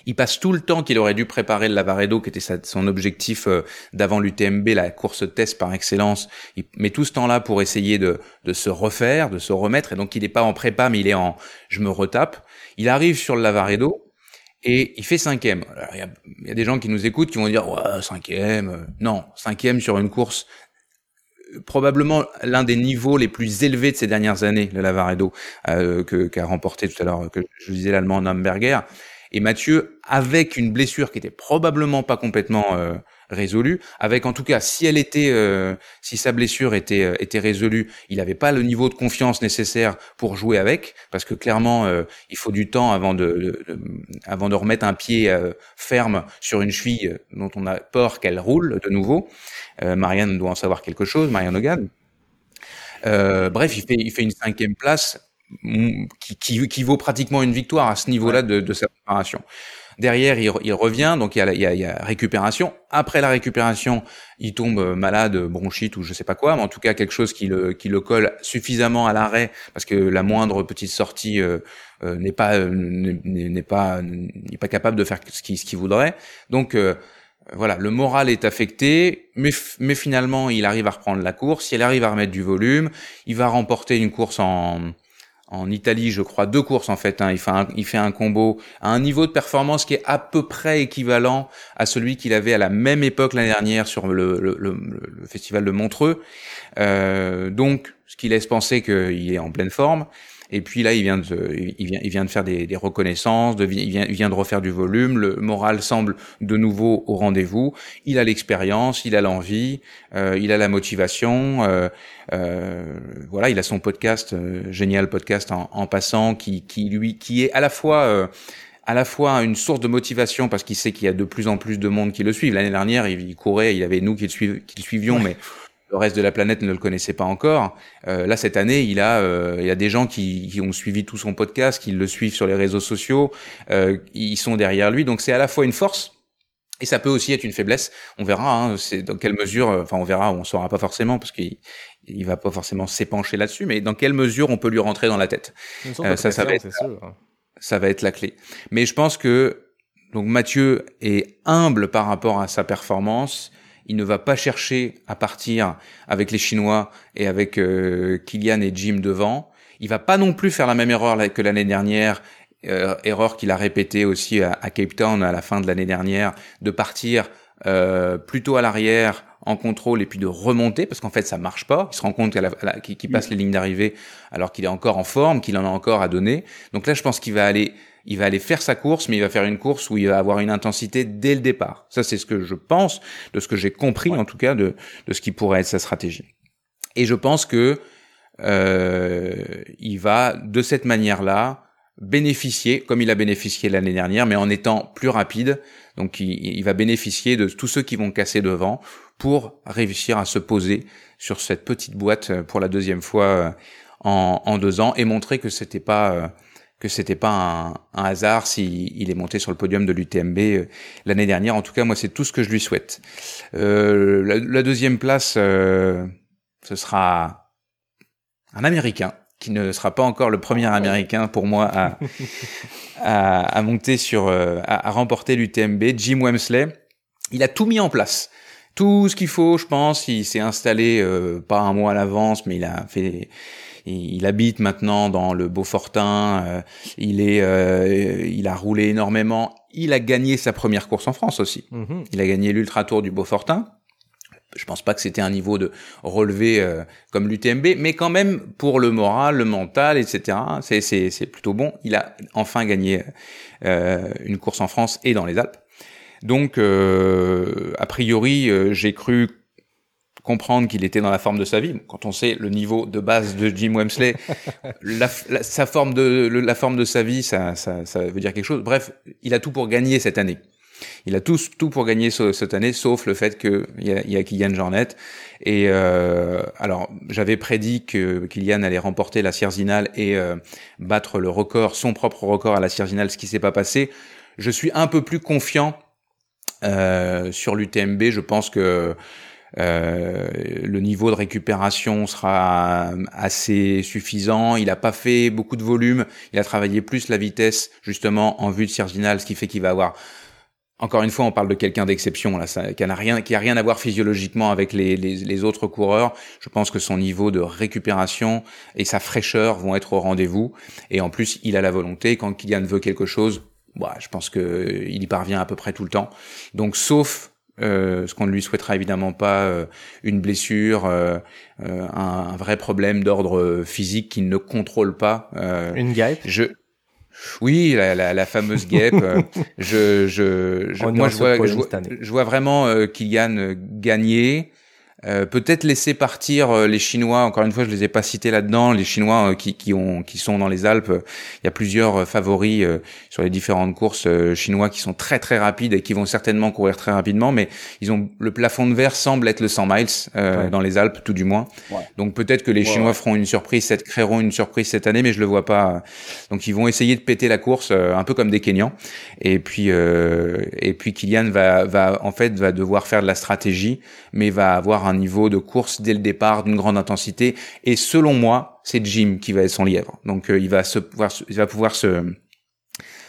Il passe tout le temps qu'il aurait dû préparer le Lavaredo, qui était son objectif d'avant l'UTMB, la course test par excellence. Il met tout ce temps-là pour essayer de, de se refaire, de se remettre. Et donc il n'est pas en prépa, mais il est en je me retape. Il arrive sur le Lavaredo et il fait cinquième. Alors, Il y, a, il y a des gens qui nous écoutent qui vont dire ouais cinquième. euh, Non, cinquième sur une course euh, probablement l'un des niveaux les plus élevés de ces dernières années, le Lavaredo, euh, que qu'a remporté tout à l'heure, que je disais l'allemand Namberger. Et Mathieu, avec une blessure qui était probablement pas complètement euh, résolue, avec en tout cas, si elle était, euh, si sa blessure était euh, était résolue, il n'avait pas le niveau de confiance nécessaire pour jouer avec, parce que clairement, euh, il faut du temps avant de, de- de- avant de remettre un pied ferme sur une cheville dont on a peur qu'elle roule de nouveau. Marianne doit en savoir quelque chose, Marianne Hogan. Bref, il fait, il fait une cinquième place qui, qui, qui vaut pratiquement une victoire à ce niveau-là de, de sa préparation. Derrière, il, revient, donc il y, a, il, y a, il y, a, récupération. Après la récupération, il tombe malade, bronchite ou je sais pas quoi, mais en tout cas quelque chose qui le, qui le colle suffisamment à l'arrêt, parce que la moindre petite sortie euh, euh, n'est pas n'est pas n'est pas capable de faire ce qu'il ce qu'il voudrait. Donc euh, voilà, le moral est affecté, mais, mais finalement, il arrive à reprendre la course, il arrive à remettre du volume, il va remporter une course en, en Italie, je crois, deux courses en fait. Hein. Il, fait un, combo à un niveau de performance qui est à peu près équivalent à celui qu'il avait à la même époque l'année dernière sur le, festival de Montreux. Euh, donc, ce qui laisse penser qu'il est en pleine forme. Et puis là, il vient de, il vient, il vient de faire des, des reconnaissances, de, il, vient, il vient de refaire du volume. Le moral semble de nouveau au rendez-vous. Il a l'expérience, il a l'envie, euh, il a la motivation. Euh, euh, voilà, il a son podcast, euh, génial podcast en, en, passant, qui, qui lui, qui est à la fois euh, à la fois une source de motivation parce qu'il sait qu'il y a de plus en plus de monde qui le suivent. L'année dernière, il, courait, il y avait nous qui le, suiv qui le suivions, ouais. mais le reste de la planète ne le connaissait pas encore. Euh, là, cette année, il a, euh, il y a des gens qui, qui, ont suivi tout son podcast, qui le suivent sur les réseaux sociaux, euh, ils sont derrière lui. Donc, c'est à la fois une force et ça peut aussi être une faiblesse. On verra. Hein, c'est dans quelle mesure. Enfin, on verra. On saura pas forcément parce qu'il il va pas forcément s'épancher là-dessus. Mais dans quelle mesure on peut lui rentrer dans la tête euh, Ça, ça va être. Ça va être la clé. Mais je pense que donc Mathieu est humble par rapport à sa performance il ne va pas chercher à partir avec les Chinois et avec euh, Kylian et Jim devant. Il va pas non plus faire la même erreur que l'année dernière, euh, erreur qu'il a répétée aussi à, Cape Town à la fin de l'année dernière, de partir euh, plutôt à l'arrière en contrôle et puis de remonter parce qu'en fait ça marche pas. Il se rend compte qu'il qu passe les lignes d'arrivée alors qu'il est encore en forme, qu'il en a encore à donner. Donc là, je pense qu'il va aller il va aller faire sa course, mais il va faire une course où il va avoir une intensité dès le départ. Ça, c'est ce que je pense, de ce que j'ai compris ouais. en tout cas de, de ce qui pourrait être sa stratégie. Et je pense que euh, il va de cette manière-là bénéficier, comme il a bénéficié l'année dernière, mais en étant plus rapide. Donc, il, il, va bénéficier de tous ceux qui vont casser devant pour réussir à se poser sur cette petite boîte pour la deuxième fois en, en deux ans et montrer que c'était pas euh, que c'était pas un, hasard s'il il est monté sur le podium de l'UTMB euh, l'année dernière. En tout cas, moi, c'est tout ce que je lui souhaite. Euh, la, deuxième place, euh, ce sera un Américain qui ne sera pas encore le premier Américain pour moi à, à, monter sur, euh, à, à remporter l'UTMB. Jim Wemsley, il a tout mis en place tout ce qu'il faut, je pense. Il s'est installé euh, pas un mois à l'avance, mais il a fait il habite maintenant dans le Beaufortin, euh, il est, euh, il a roulé énormément. Il a gagné sa première course en France aussi. -hmm. Il a gagné l'Ultra Tour du Beaufortin. Je pense pas que c'était un niveau de relevé euh, comme l'UTMB, mais quand même pour le moral, le mental, etc. C'est plutôt bon. Il a enfin gagné euh, une course en France et dans les Alpes. Donc, euh, a priori, j'ai cru comprendre qu'il était dans la forme de sa vie. Quand on sait le niveau de base de Jim Wemsley, la, la, sa forme de le, la forme de sa vie, ça, ça, ça, veut dire quelque chose. Bref, il a tout pour gagner cette année. Il a tout, tout pour gagner ce, cette année, sauf le fait qu'il y a, y a Kylian Jornet. Et euh, alors, j'avais prédit que Kylian allait remporter la Cierzinal et euh, battre le record, son propre record à la Cierzinal, ce qui s'est pas passé. Je suis un peu plus confiant euh, sur l'UTMB. Je pense que euh, le niveau de récupération sera assez suffisant. Il n'a pas fait beaucoup de volume. Il a travaillé plus la vitesse justement en vue de Serginal, ce qui fait qu'il va avoir encore une fois, on parle de quelqu'un d'exception là, ça, qui n'a rien, qui a rien à voir physiologiquement avec les, les, les, autres coureurs. Je pense que son niveau de récupération et sa fraîcheur vont être au rendez-vous. Et en plus, il a la volonté. Quand Kylian veut quelque chose, bah, je pense que il y parvient à peu près tout le temps. Donc, sauf euh, ce qu'on ne lui souhaitera évidemment pas, euh, une blessure, euh, euh un, un, vrai problème d'ordre physique qu'il ne contrôle pas. Euh, une guêpe? Je, oui, la, la, la fameuse guêpe. je, je, je moi, je vois, je vois, je vois, vraiment Kylian gagner. Euh, peut-être laisser partir euh, les Chinois. Encore une fois, je les ai pas cités là-dedans. Les Chinois euh, qui, qui ont qui sont dans les Alpes. Il y a plusieurs favoris sur les différentes courses chinois qui sont très très rapides et qui vont certainement courir très rapidement. Mais ils ont le plafond de verre semble être le 100 miles dans les Alpes, tout du moins. Donc peut-être que les Chinois feront une surprise, cette, créeront une surprise cette année, mais je le vois pas. Donc ils vont essayer de péter la course un peu comme des Kenyans. Et puis et puis Kylian va va en fait va devoir faire de la stratégie, mais va avoir un niveau de course dès le départ d'une grande intensité. Et selon moi, c'est Jim qui va être son lièvre. Donc euh, il va se pouvoir, va pouvoir se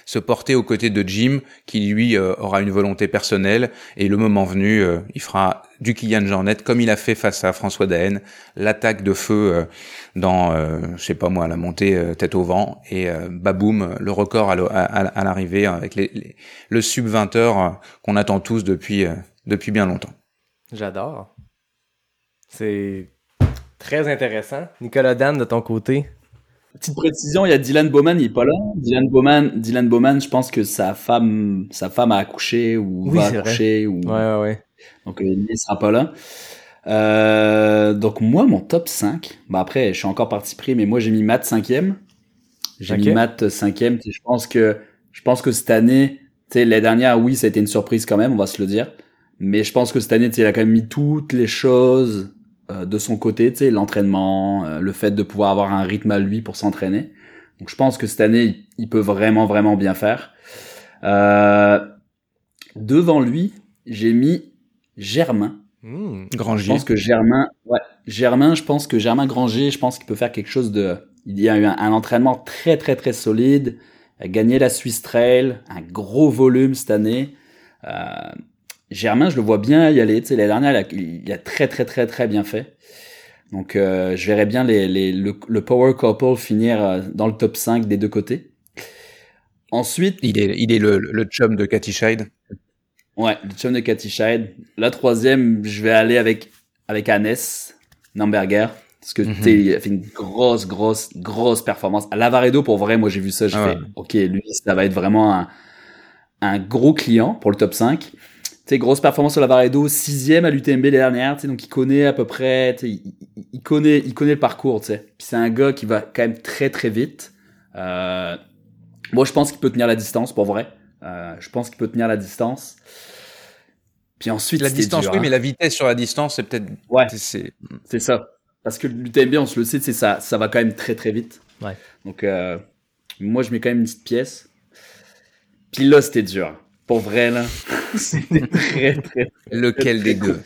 se porter aux côtés de Jim, qui lui euh, aura une volonté personnelle, et le moment venu, euh, il fera du Kylian Jornet comme il a fait face à François Daen, l'attaque de feu dans, je sais pas moi, la montée tête au vent, et baboum, le record à l'arrivée avec les, le sub 20 heures qu'on attend tous depuis depuis bien longtemps. J'adore. C'est très intéressant. Nicolas Dan, de ton côté. Petite précision, il y a Dylan Bowman, il est pas là. Dylan Bowman, Dylan Bowman, je pense que sa femme, sa femme a accouché ou va accoucher ou. Ouais, ouais, ouais. Donc il sera pas là. Euh, donc moi, mon top 5, bah après, je suis encore parti pris, mais moi j'ai mis Matt 5 J'ai mis Matt 5 Je pense que, je pense que cette année, tu sais, l'année dernière, oui, ça a été une surprise quand même, on va se le dire. Mais je pense que cette année, il a quand même mis toutes les choses euh, de son côté, tu sais, l'entraînement, euh, le fait de pouvoir avoir un rythme à lui pour s'entraîner. Donc je pense que cette année, il peut vraiment, vraiment bien faire. Euh, devant lui, j'ai mis Germain. Mmh, Granger. Je pense que Germain, ouais, Germain, je pense que Germain Granger, je pense qu'il peut faire quelque chose de. Il y a eu un, entraînement très, très, très solide. Il a gagné la Swiss Trail, un gros volume cette année. Euh, Germain, je le vois bien y aller. Tu sais, la dernière, il a, très très très très bien fait. Donc, euh, je verrais bien les, les, le, Power Couple finir euh, dans le top 5 des deux côtés. Ensuite, il est, il est le, le chum de Cathy Scheid. Ouais, le chum de Cathy Scheid. La troisième, je vais aller avec avec Hannes Namberger parce que tu sais, mhm. il a fait une grosse grosse grosse performance. À Lavaredo, pour vrai, moi j'ai vu ça, je ah fais, ok, lui, ça va être vraiment un un gros client pour le top 5 sais, grosse performance sur la Varedo, sixième à l'UTMB les dernières, donc il connaît à peu près, il, il, connaît, il connaît le parcours, tu c'est un gars qui va quand même très très vite. Euh, moi, je pense qu'il peut tenir la distance, pour vrai. Euh, je pense qu'il peut tenir la distance. Puis ensuite, la distance, oui, hein. mais la vitesse sur la distance, c'est peut-être. Ouais. C'est ça. Parce que l'UTMB, on se le sait, c'est ça, ça va quand même très très vite. Ouais. Donc, euh, moi, je mets quand même une petite pièce. Puis là, c'était dur. Pour vrai, là. C'était très, très, Lequel des deux?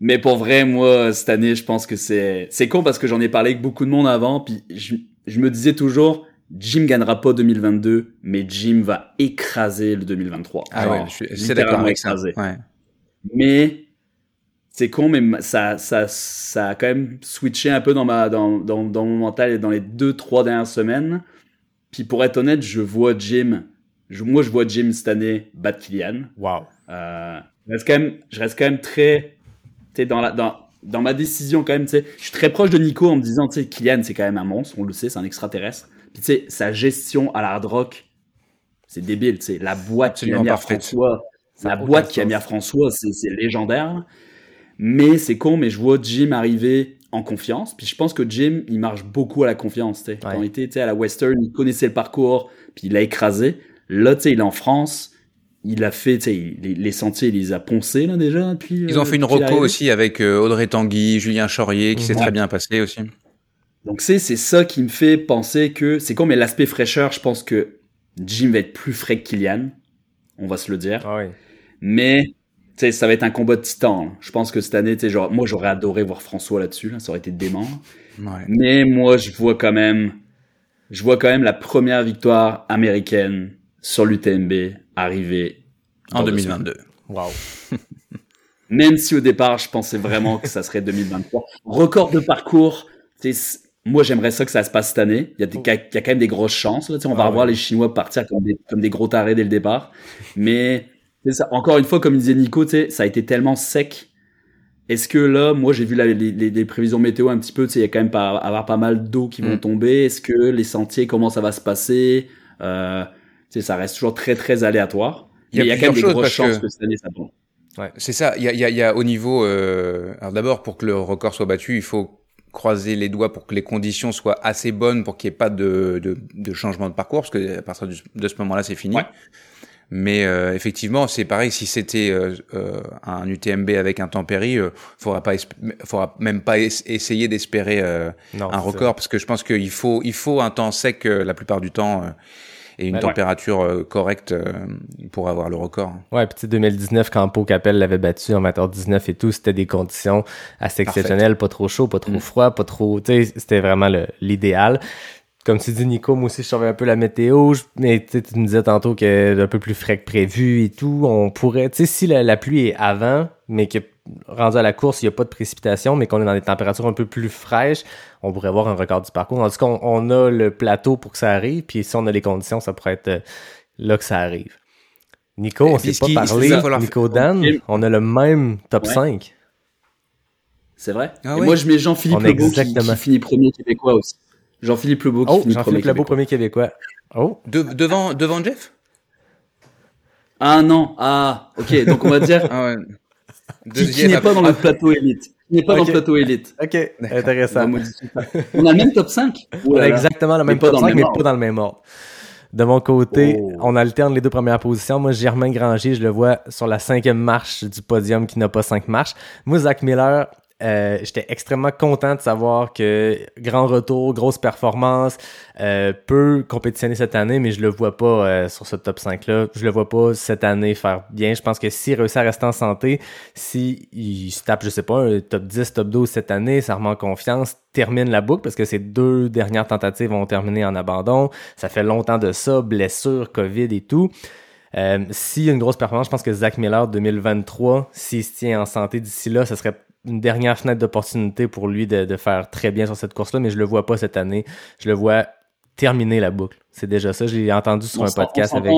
Mais pour vrai, moi, cette année, je pense que c'est, c'est con parce que j'en ai parlé avec beaucoup de monde avant, puis je, je me disais toujours, Jim gagnera pas 2022, mais Jim va écraser le 2023. Ah ouais, je suis d'accord avec ça. Ouais. Mais, c'est con, mais ça, ça, ça a quand même switché un peu dans ma, dans, dans, dans mon mental dans les deux, trois dernières semaines. Puis pour être honnête, je vois Jim moi, je vois Jim cette année battre Kylian. Wow. Euh, je reste quand même, je reste quand même très, tu dans la, dans, dans ma décision quand même, tu sais, je suis très proche de Nico en me disant, tu sais, Kylian, c'est quand même un monstre, on le sait, c'est un extraterrestre. Puis tu sais, sa gestion à la hard rock, c'est débile, tu sais, la boîte qui a mis à François, la boîte qui a mis à François, c'est légendaire. Mais c'est con, mais je vois Jim arriver en confiance. Puis je pense que Jim, il marche beaucoup à la confiance. tu sais. Quand il était à la Western, il connaissait le parcours, puis il l'a écrasé. Là, tu sais, il est en France. Il a fait, tu sais, les, sentiers, il les a poncés, là, déjà. Puis, Ils ont fait une reco aussi avec euh, Audrey Tanguy, Julien Chaurier, qui s'est très bien passé aussi. Donc, c'est, c'est ça qui me fait penser que, c'est comme mais l'aspect fraîcheur, je pense que Jim va être plus frais que Kylian. On va se le dire. Ah mais, tu sais, ça va être un combat de titan. Je pense que cette année, tu sais, genre, moi, j'aurais adoré voir François là-dessus, là. Ça aurait été dément. Mais moi, je vois quand même, je vois quand même la première victoire américaine sur l'UTMB arrivé en 2022. Waouh. Même si au départ, je pensais vraiment que ça serait 2023. Record de parcours. Moi, j'aimerais ça que ça se passe cette année. Il y a, des, il y a quand même des grosses chances. Là, on va ah revoir les Chinois partir comme des, comme des gros tarés dès le départ. Mais ça, encore une fois, comme disait Nico, ça a été tellement sec. Est-ce que là, moi, j'ai vu les, les, prévisions météo un petit peu. Il y a quand même pas, avoir pas mal d'eau qui vont mm. tomber. Est-ce que les sentiers, comment ça va se passer? Euh, ça reste toujours très très aléatoire. Il y a, quand même des grosses chances que... cette année ça tombe. C'est ça. Il y a, il y a, il y a au niveau. Euh, alors d'abord, pour que le record soit battu, il faut croiser les doigts pour que les conditions soient assez bonnes pour qu'il n'y ait pas de, de, de, changement de parcours, parce que à partir de ce moment-là, c'est fini. Mais euh, effectivement, c'est pareil. Si c'était euh, euh, un UTMB avec un tempéri, il faudra pas, faudra même pas essayer d'espérer un record, parce que je pense qu'il faut, il faut un temps sec la plupart du temps et une température correcte pour avoir le record. Ouais, puis 2019 quand Pau Capel l'avait battu en matin 19 et tout, c'était des conditions assez exceptionnelles, pas trop chaud, pas trop mm. froid, pas trop, tu sais, c'était vraiment l'idéal comme tu dis, Nico, moi aussi, je savais un peu la météo, mais tu me disais tantôt est un peu plus frais que prévu et tout. On pourrait, tu sais, si la, pluie est avant, mais que rendu à la course, il n'y a pas de précipitation, mais qu'on est dans des températures un peu plus fraîches, on pourrait avoir un record du parcours. En tout cas, on, a le plateau pour que ça arrive, puis si on a les conditions, ça pourrait être euh, là que ça arrive. Nico, on s'est pas parlé. Nico Dan, on a le même top 5. C'est vrai? Ah moi, je mets Jean-Philippe Legault qui, qui finit premier québécois aussi. Jean-Philippe Lebeau qui oh, Jean-Philippe Lebeau, premier québécois. Oh. devant, devant Jeff? Ah non, ah, ok, donc on va dire. ah ouais. Qui, n'est pas dans le plateau élite. Qui n'est pas dans le plateau élite. Ok, intéressant. On a, le même top 5 On a exactement le même top 5, mais pas dans le même ordre. De mon côté, oh. on alterne les deux premières positions. Moi, Germain Granger, je le vois sur la cinquième marche du podium qui n'a pas cinq marches. Moi, Zach Miller, euh, j'étais extrêmement content de savoir que grand retour, grosse performance, euh, peut compétitionner cette année, mais je le vois pas euh, sur ce top 5-là. Je le vois pas cette année faire bien. Je pense que s'il réussit à rester en santé, s'il il se tape, je sais pas, un top 10, top 12 cette année, ça remet en confiance, termine la boucle parce que ces deux dernières tentatives vont terminer en abandon. Ça fait longtemps de ça, blessure, COVID et tout. Euh, s'il y a une grosse performance, je pense que Zach Miller 2023, s'il se tient en santé d'ici là, ce serait une dernière fenêtre d'opportunité pour lui de, faire très bien sur cette course-là, mais je le vois pas cette année. Je le vois terminer la boucle. C'est déjà ça. J'ai entendu sur un podcast avec.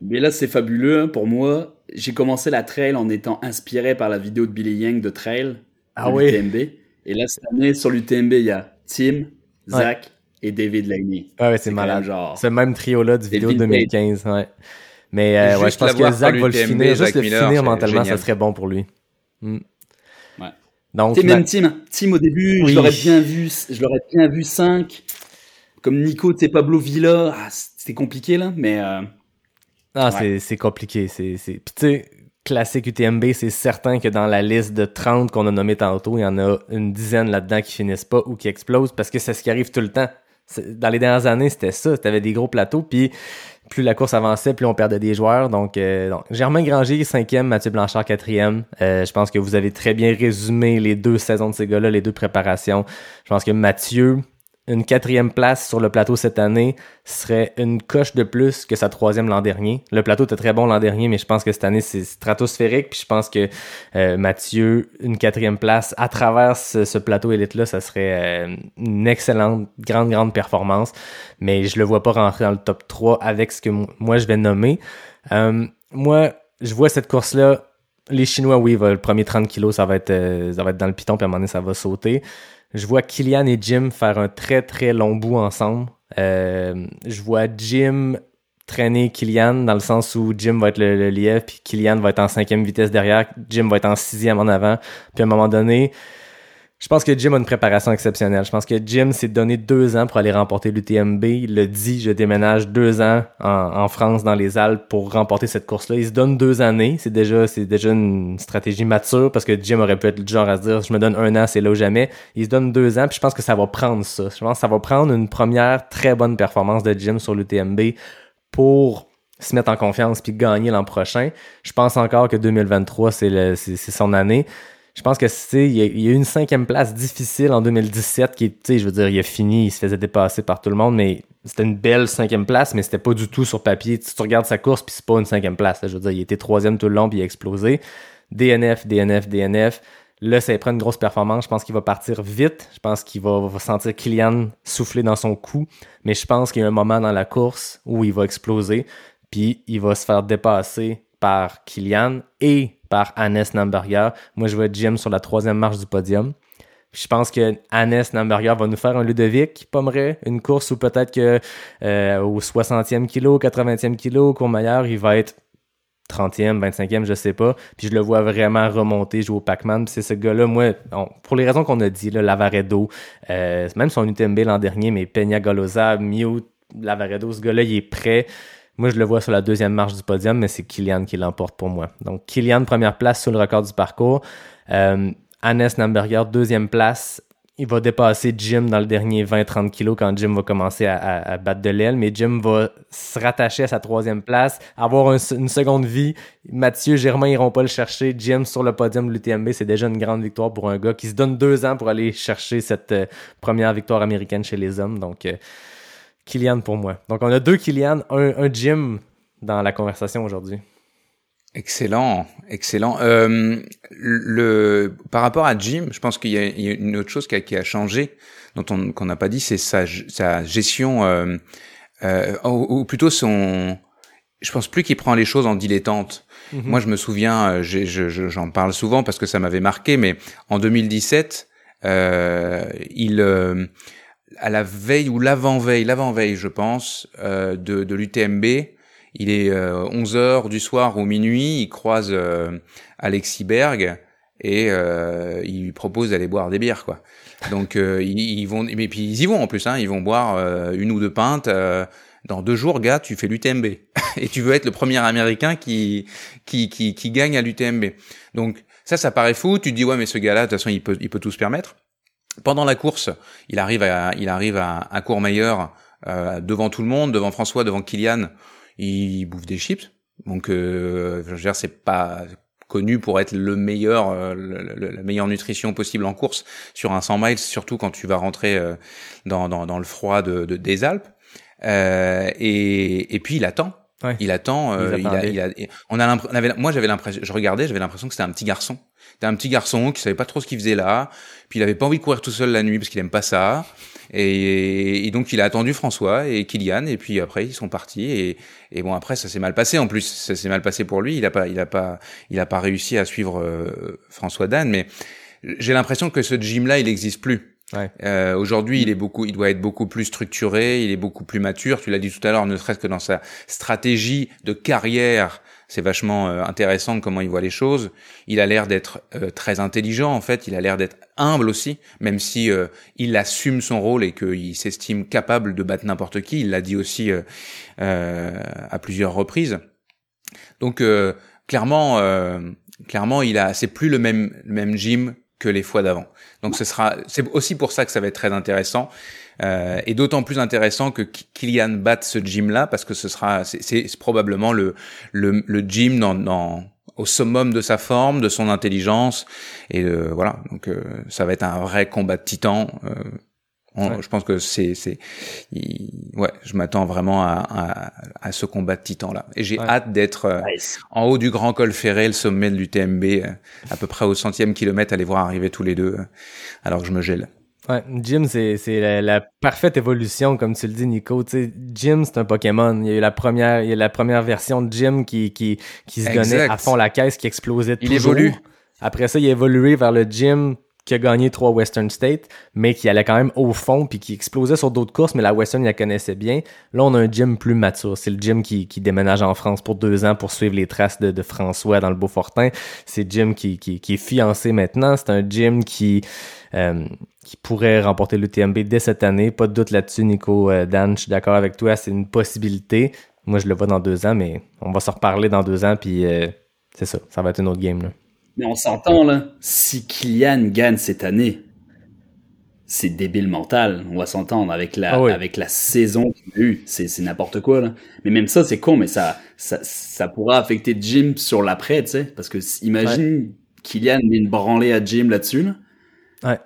Mais là, c'est fabuleux hein, pour moi. J'ai commencé la trail en étant inspiré par la vidéo de Billy Yang de trail ah oui. l'UTMB. Et là, cette année, sur l'UTMB, il y a Tim, Zach et David Laney. Ah ouais, c'est malade. Genre... Ce même trio-là du vidéo de 2015. Ouais. Mais euh, ouais, je pense que Zach va le finir. Juste le finir mentalement, ça serait bon pour lui. Hmm. Donc, même Tim, Tim au début, je l'aurais bien vu, je l'aurais bien vu 5. Comme Nico, tu Pablo Villa, ah, c'était compliqué là, mais. Euh... Ah, c'est compliqué. C'est, Puis tu sais, classique UTMB, c'est certain que dans la liste de 30 qu'on a nommé tantôt, il y en a une dizaine là-dedans qui finissent pas ou qui explosent parce que c'est ce qui arrive tout le temps. Dans les dernières années, c'était ça. T'avais des gros plateaux, puis plus la course avançait, plus on perdait des joueurs. Donc, euh, Germain Granger, cinquième, Mathieu Blanchard, quatrième. Euh, je pense que vous avez très bien résumé les deux saisons de ces gars-là, les deux préparations. Je pense que Mathieu, une quatrième place sur le plateau cette année serait une coche de plus que sa troisième l'an dernier. Le plateau était très bon l'an dernier, mais je pense que cette année, c'est stratosphérique. Puis je pense que euh, Mathieu, une quatrième place à travers ce, plateau élite-là, ça serait euh, une excellente, grande, grande performance. Mais je le vois pas rentrer dans le top 3 avec ce que moi je vais nommer. Euh, moi, je vois cette course-là. Les Chinois, oui, le premier 30 kilos, ça va être, ça va être dans le piton, puis à un moment ça va sauter. Je vois Kylian et Jim faire un très très long bout ensemble. Euh, je vois Jim traîner Kylian dans le sens où Jim va être le, le lièvre, puis Kylian va être en cinquième vitesse derrière, Jim va être en sixième en avant. Puis à un moment donné, je pense que Jim a une préparation exceptionnelle. Je pense que Jim s'est donné deux ans pour aller remporter l'UTMB. Il le dit, je déménage deux ans en, France, dans les Alpes, pour remporter cette course-là. Il se donne deux années. C'est déjà, c'est déjà une stratégie mature parce que Jim aurait pu être le genre à se dire, je me donne un an, c'est là ou jamais. Il se donne deux ans, puis je pense que ça va prendre ça. Je pense que ça va prendre une première très bonne performance de Jim sur l'UTMB pour se mettre en confiance puis gagner l'an prochain. Je pense encore que 2023, c'est, c'est son année je pense que c'est il y, a eu une cinquième place difficile en 2017 qui tu sais je veux dire il a fini il se faisait dépasser par tout le monde mais c'était une belle cinquième place mais c'était pas du tout sur papier. Si tu regardes sa course puis c'est pas une cinquième place je veux dire il était troisième tout le long puis il a explosé. DNF DNF DNF là ça prend une grosse performance. Je pense qu'il va partir vite. Je pense qu'il va, va, sentir Kylian souffler dans son cou. Mais je pense qu'il y a un moment dans la course où il va exploser puis il va se faire dépasser par Kylian et par Hannes Namberger. Moi, je vois Jim sur la troisième marche du podium. Je pense que Hannes Namberger va nous faire un Ludovic Pomeray, une course où peut-être que euh, au 60e kilo, 80e kilo, Courmayeur, il va être 30e, 25e, je sais pas. Puis je le vois vraiment remonter, jouer au Pac-Man. c'est ce gars-là, moi, pour les raisons qu'on a dit, Lavaredo, euh, même son UTMB l'an dernier, mais Peña Golosa, Mute, Lavaredo, ce gars-là, il est prêt. Moi, je le vois sur la deuxième marche du podium, mais c'est Kylian qui l'emporte pour moi. Donc, Kylian, première place sur le record du parcours. Euh, Hannes Namberger, deuxième place il va dépasser Jim dans le dernier 20-30 kilos quand Jim va commencer à, battre de l'aile, mais Jim va se rattacher à sa troisième place, avoir une seconde vie. Mathieu, Germain iront pas le chercher. Jim sur le podium de l'UTMB, c'est déjà une grande victoire pour un gars qui se donne deux ans pour aller chercher cette euh, première victoire américaine chez les hommes. Donc, euh, Kylian pour moi. Donc, on a deux Kylian, un, un Jim dans la conversation aujourd'hui. Excellent, excellent. Euh, le par rapport à Jim, je pense qu'il y, a une autre chose qui a, qui a changé, dont on qu'on n'a pas dit, c'est sa, sa gestion, euh, euh, ou, plutôt son. Je pense plus qu'il prend les choses en dilettante. Mhm. Moi, je me souviens, j'en parle souvent parce que ça m'avait marqué, mais en 2017, euh, il à la veille ou l'avant-veille, l'avant-veille, je pense, de, de l'UTMB, il est 11 euh, heures du soir ou minuit, il croise euh, Alexis Berg et euh, il lui propose d'aller boire des bières quoi. Donc ils, vont mais puis ils y vont en plus hein, ils vont boire une ou deux pintes dans deux jours gars, tu fais l'UTMB et tu veux être le premier américain qui qui qui, qui gagne à l'UTMB. Donc ça ça paraît fou, tu te dis ouais mais ce gars-là de toute façon il peut il peut tout se permettre. Pendant la course, il arrive à il arrive à, à Courmayeur devant tout le monde, devant François, devant Kylian il bouffe des chips. Donc, euh, je veux dire, c'est pas connu pour être le meilleur, euh, la meilleure nutrition possible en course sur un 100 miles, surtout quand tu vas rentrer euh, dans, dans, dans, le froid de, de des Alpes. Euh, et, et puis il attend. Il attend. Euh, il, a, il, a, on a l'impression. Moi, j'avais l'impression. Je regardais, j'avais l'impression que c'était un petit garçon. C'était un petit garçon qui savait pas trop ce qu'il faisait là. Puis il avait pas envie de courir tout seul la nuit parce qu'il aime pas ça. Et, donc il a attendu François et Kylian et puis après ils sont partis et, et bon après ça s'est mal passé en plus ça s'est mal passé pour lui il a pas il a pas il a pas réussi à suivre euh, François Dan mais j'ai l'impression que ce gym là il n'existe plus Euh, Aujourd'hui, il est beaucoup, il doit être beaucoup plus structuré, il est beaucoup plus mature. Tu l'as dit tout à l'heure, ne serait-ce que dans sa stratégie de carrière c'est vachement euh, intéressant de comment il voit les choses. Il a l'air d'être euh, très intelligent en fait. Il a l'air d'être humble aussi, même si euh, il assume son rôle et qu'il s'estime capable de battre n'importe qui. Il l'a dit aussi à plusieurs reprises. Donc clairement, clairement, il a, c'est plus le même le même gym que les fois d'avant. Donc ce sera, c'est aussi pour ça que ça va être très intéressant. Euh, et d'autant plus intéressant que Kylian batte ce gym-là parce que ce sera, c'est probablement le, le, le gym dans, dans, au summum de sa forme, de son intelligence, et euh, voilà. Donc euh, ça va être un vrai combat de titans. Je pense que c'est, c'est, ouais, je m'attends vraiment à, à, à, ce combat de titans là. Et j'ai hâte d'être en haut du grand col ferré, le sommet de l'UTMB, à peu près au centième kilomètre, aller voir arriver tous les deux, alors que je me gèle. Ouais, Jim, c'est, c'est la, parfaite évolution, comme tu le dis, Nico. Tu sais, Jim, c'est un Pokémon. Il y a eu la première, il y a la première version de Jim qui, qui, qui se donnait à fond la caisse, qui explosait toujours. Il évolue. Après ça, il a évolué vers le Jim qui a gagné trois Western States, mais qui allait quand même au fond, puis qui explosait sur d'autres courses, mais la Western, il la connaissait bien. Là, on a un Jim plus mature. C'est le Jim qui, qui déménage en France pour deux ans pour suivre les traces de, de François dans le Beaufortin. C'est Jim qui, qui, est fiancé maintenant. C'est un Jim qui... Euh, qui pourrait remporter l'UTMB dès cette année. Pas de doute là-dessus, Nico euh, Dan. Je suis d'accord avec toi, c'est une possibilité. Moi, je le vois dans deux ans, mais on va se reparler dans deux ans, puis euh, c'est ça, ça va être une autre game. Là. Mais on s'entend, là. Si Kylian gagne cette année, c'est débile mental. On va s'entendre avec la, ah avec la saison qu'il a eue. C'est, c'est n'importe quoi, là. Mais même ça, c'est con, mais ça, ça, ça pourra affecter Jim sur l'après, tu sais. Parce que imagine Kylian met une branlée à Jim là-dessus, là. Ouais.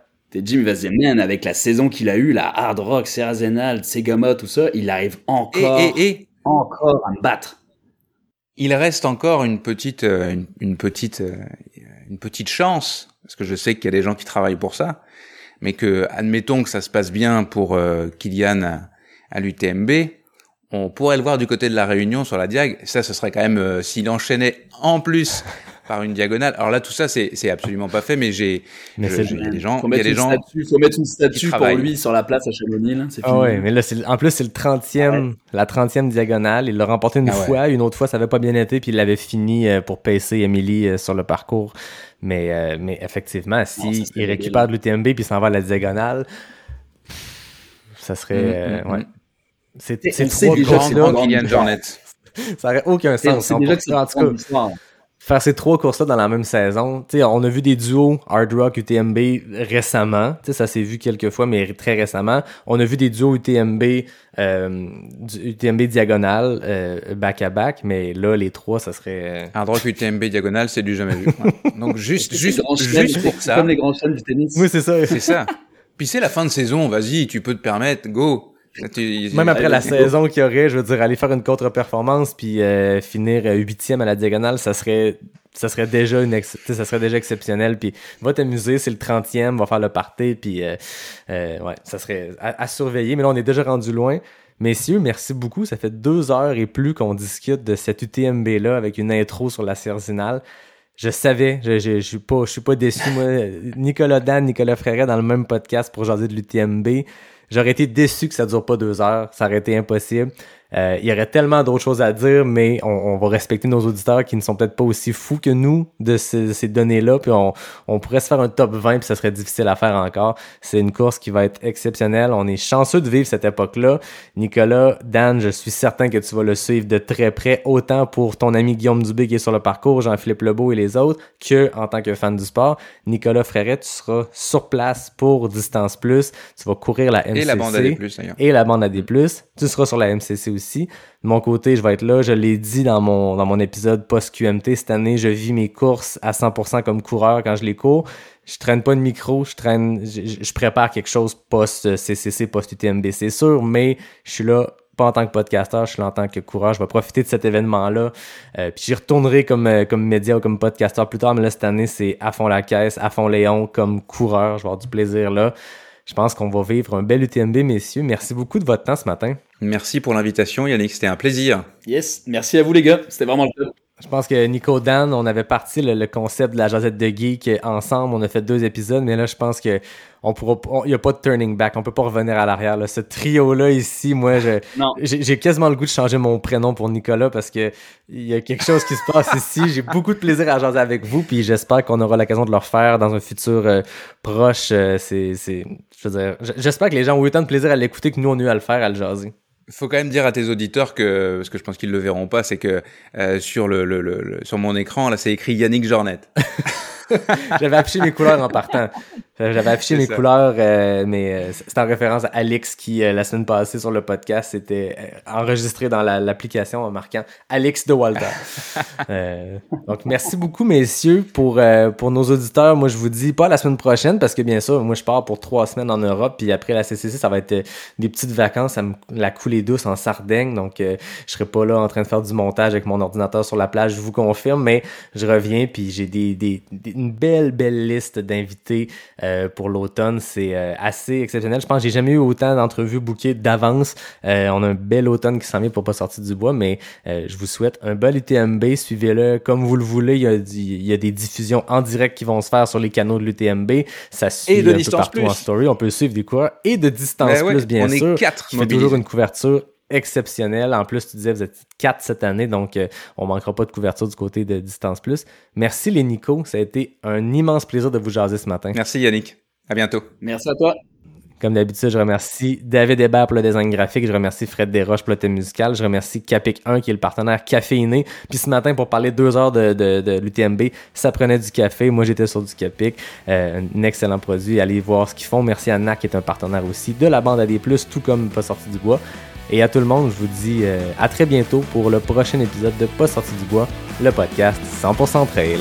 Jim va se dire, man, avec la saison qu'il a eue, la Hard Rock, Sierra Zenal, Segama, tout ça, il arrive encore, et, encore à me battre. Il reste encore une petite, euh, une, petite, euh, une petite chance, parce que je sais qu'il y a des gens qui travaillent pour ça, mais que, admettons que ça se passe bien pour euh, Kylian à, l'UTMB, on pourrait le voir du côté de la Réunion sur la Diag. Ça, ce serait quand même s'il enchaînait en plus par une diagonale. Alors là, tout ça, c'est c'est absolument pas fait, mais j'ai Mais je- c'est- j'ai des gens, Faut il y a des une gens. statue, faut mettre une statue pour lui sur la place à Chamonix. C'est Ah ouais, mais là, c'est, en plus, c'est le 30e, la 30e diagonale. Il l'a remporté une Ah ouais. fois, une autre fois, ça avait pas bien été, puis il l'avait fini euh, pour pacer Emily euh, sur le parcours. Mais, euh, mais effectivement, si Non, c'est il récupère de l'UTMB puis s'en va à la diagonale, ça serait, Mm, euh, mm, ouais. mm. C'est, c'est trois c'est Kylian grande Jornet. ça aurait aucun sens. On déjà que c'est en tout cas. Faire ces trois courses-là dans la même saison. Tu sais, on a vu des duos Hard Rock UTMB récemment. Tu sais, ça s'est vu quelques fois, mais très récemment. On a vu des duos UTMB, euh, UTMB diagonale, euh, back à back, mais là, les trois, ça serait. euh, Hard Rock UTMB diagonale, c'est du jamais vu. Ouais. Donc juste, juste, juste pour ça. Comme les grands chaînes du tennis. Oui, c'est ça. C'est ça. Puis c'est la fin de saison, vas-y, tu peux te permettre, go. Même après la saison qu'il y aurait, je veux dire, aller faire une contre-performance puis euh, finir euh, huitième à la diagonale, ça serait ça serait déjà une ex- ça serait déjà exceptionnel puis va t'amuser c'est le 30e va faire le party puis euh, euh, ouais ça serait à, à surveiller mais là on est déjà rendu loin messieurs merci beaucoup ça fait deux heures et plus qu'on discute de cette UTMB là avec une intro sur la Cerzinal je savais, je, je, je suis pas, je suis pas déçu. Moi, Nicolas Dan, Nicolas Fréret dans le même podcast pour jaser de l'UTMB. J'aurais été déçu que ça dure pas deux heures. Ça aurait été impossible. Euh, il y aurait tellement d'autres choses à dire, mais on, on va respecter nos auditeurs qui ne sont peut-être pas aussi fous que nous de ces, ces données-là. Puis on, on pourrait se faire un top 20, puis ça serait difficile à faire encore. C'est une course qui va être exceptionnelle. On est chanceux de vivre cette époque-là. Nicolas, Dan, je suis certain que tu vas le suivre de très près, autant pour ton ami Guillaume Dubé qui est sur le parcours, Jean-Philippe Lebeau et les autres, que en tant que fan du sport. Nicolas Fréret, tu seras sur place pour Distance Plus. Tu vas courir la MCC Et la bande AD+, d'ailleurs. et la bande AD+. Tu seras sur la MCC aussi. De mon côté, je vais être là. Je l'ai dit dans mon, dans mon épisode post-QMT. Cette année, je vis mes courses à 100% comme coureur quand je les cours. Je traîne pas de micro, je traîne, je, prépare quelque chose post-CCC, post-UTMB, c'est sûr, mais je suis là pas en tant que podcasteur, je suis là en tant que coureur. Je vais profiter de cet événement-là. Euh, puis j'y retournerai comme, euh, comme média ou comme podcasteur plus tard, mais là, cette année, c'est à fond la caisse, à fond Léon comme coureur. Je vais avoir du plaisir là. Je pense qu'on va vivre un bel UTMB, messieurs. Merci beaucoup de votre temps ce matin. Merci pour l'invitation, Yannick, c'était un plaisir. Yes, merci à vous les gars, c'était vraiment le. Je pense que Nico Dan, on avait parti le, le concept de la Josette de Geek ensemble. On a fait deux épisodes, mais là, je pense que on pourra, il y a pas de turning back. On peut pas revenir à l'arrière. Ce trio-là ici, moi, j'ai quasiment le goût de changer mon prénom pour Nicolas parce que il y a quelque chose qui se passe ici. J'ai beaucoup de plaisir à jaser avec vous, puis j'espère qu'on aura l'occasion de le refaire dans un futur euh, proche. Euh, c'est, c'est, je veux dire, j- j'espère que les gens ont eu autant de plaisir à l'écouter que nous on a eu à le faire, à le jaser. Faut quand même dire à tes auditeurs que, parce que je pense qu'ils le verront pas, c'est que euh, sur le, sur mon écran là, c'est écrit Yannick Jornet. J'avais affiché mes couleurs en partant. J'avais affiché mes ça. couleurs, euh, mais euh, c'est en référence à Alex qui, euh, la semaine passée sur le podcast, c'était euh, enregistré dans la- l'application en marquant Alex de Walter. Euh, donc, merci beaucoup, messieurs, pour, euh, pour nos auditeurs. Moi, je vous dis pas la semaine prochaine parce que, bien sûr, moi, je pars pour trois semaines en Europe. Puis après la CCC, ça va être des petites vacances à me, la coulée douce en Sardaigne. Donc, euh, je serai pas là en train de faire du montage avec mon ordinateur sur la plage, je vous confirme. Mais je reviens, puis j'ai des, des, des- une belle, belle liste d'invités euh, pour l'automne. C'est euh, assez exceptionnel. Je pense que j'ai jamais eu autant d'entrevues bookées d'avance. Euh, on a un bel automne qui s'en vient pour pas sortir du bois, mais euh, je vous souhaite un bel UTMB. Suivez-le comme vous le voulez. Il y, a, il y a des diffusions en direct qui vont se faire sur les canaux de l'UTMB. Ça suit Et de un peu partout Plus. en story. On peut suivre des coureurs et de distance Ben ouais, plus, bien on est sûr. quatre qui fait mobilisés. toujours une couverture exceptionnelle. En plus, tu disais, vous êtes quatre cette année, donc euh, on manquera pas de couverture du côté de Distance Plus. Merci les Nico, ça a été un immense plaisir de vous jaser ce matin. Merci Yannick. À bientôt. Merci à toi. Comme d'habitude, je remercie David Hébert pour le design graphique, je remercie Fred Desroches pour le thème musical, je remercie Capic 1 qui est le partenaire caféiné. Puis ce matin, pour parler deux heures de, de, de l'UTMB, ça prenait du café, moi j'étais sur du Capic, euh, un excellent produit, allez voir ce qu'ils font. Merci à NAC qui est un partenaire aussi de la bande AD+, tout comme Pas sorti du bois. Et à tout le monde, je vous dis euh, à très bientôt pour le prochain épisode de Pas sorti du bois, le podcast 100% trail.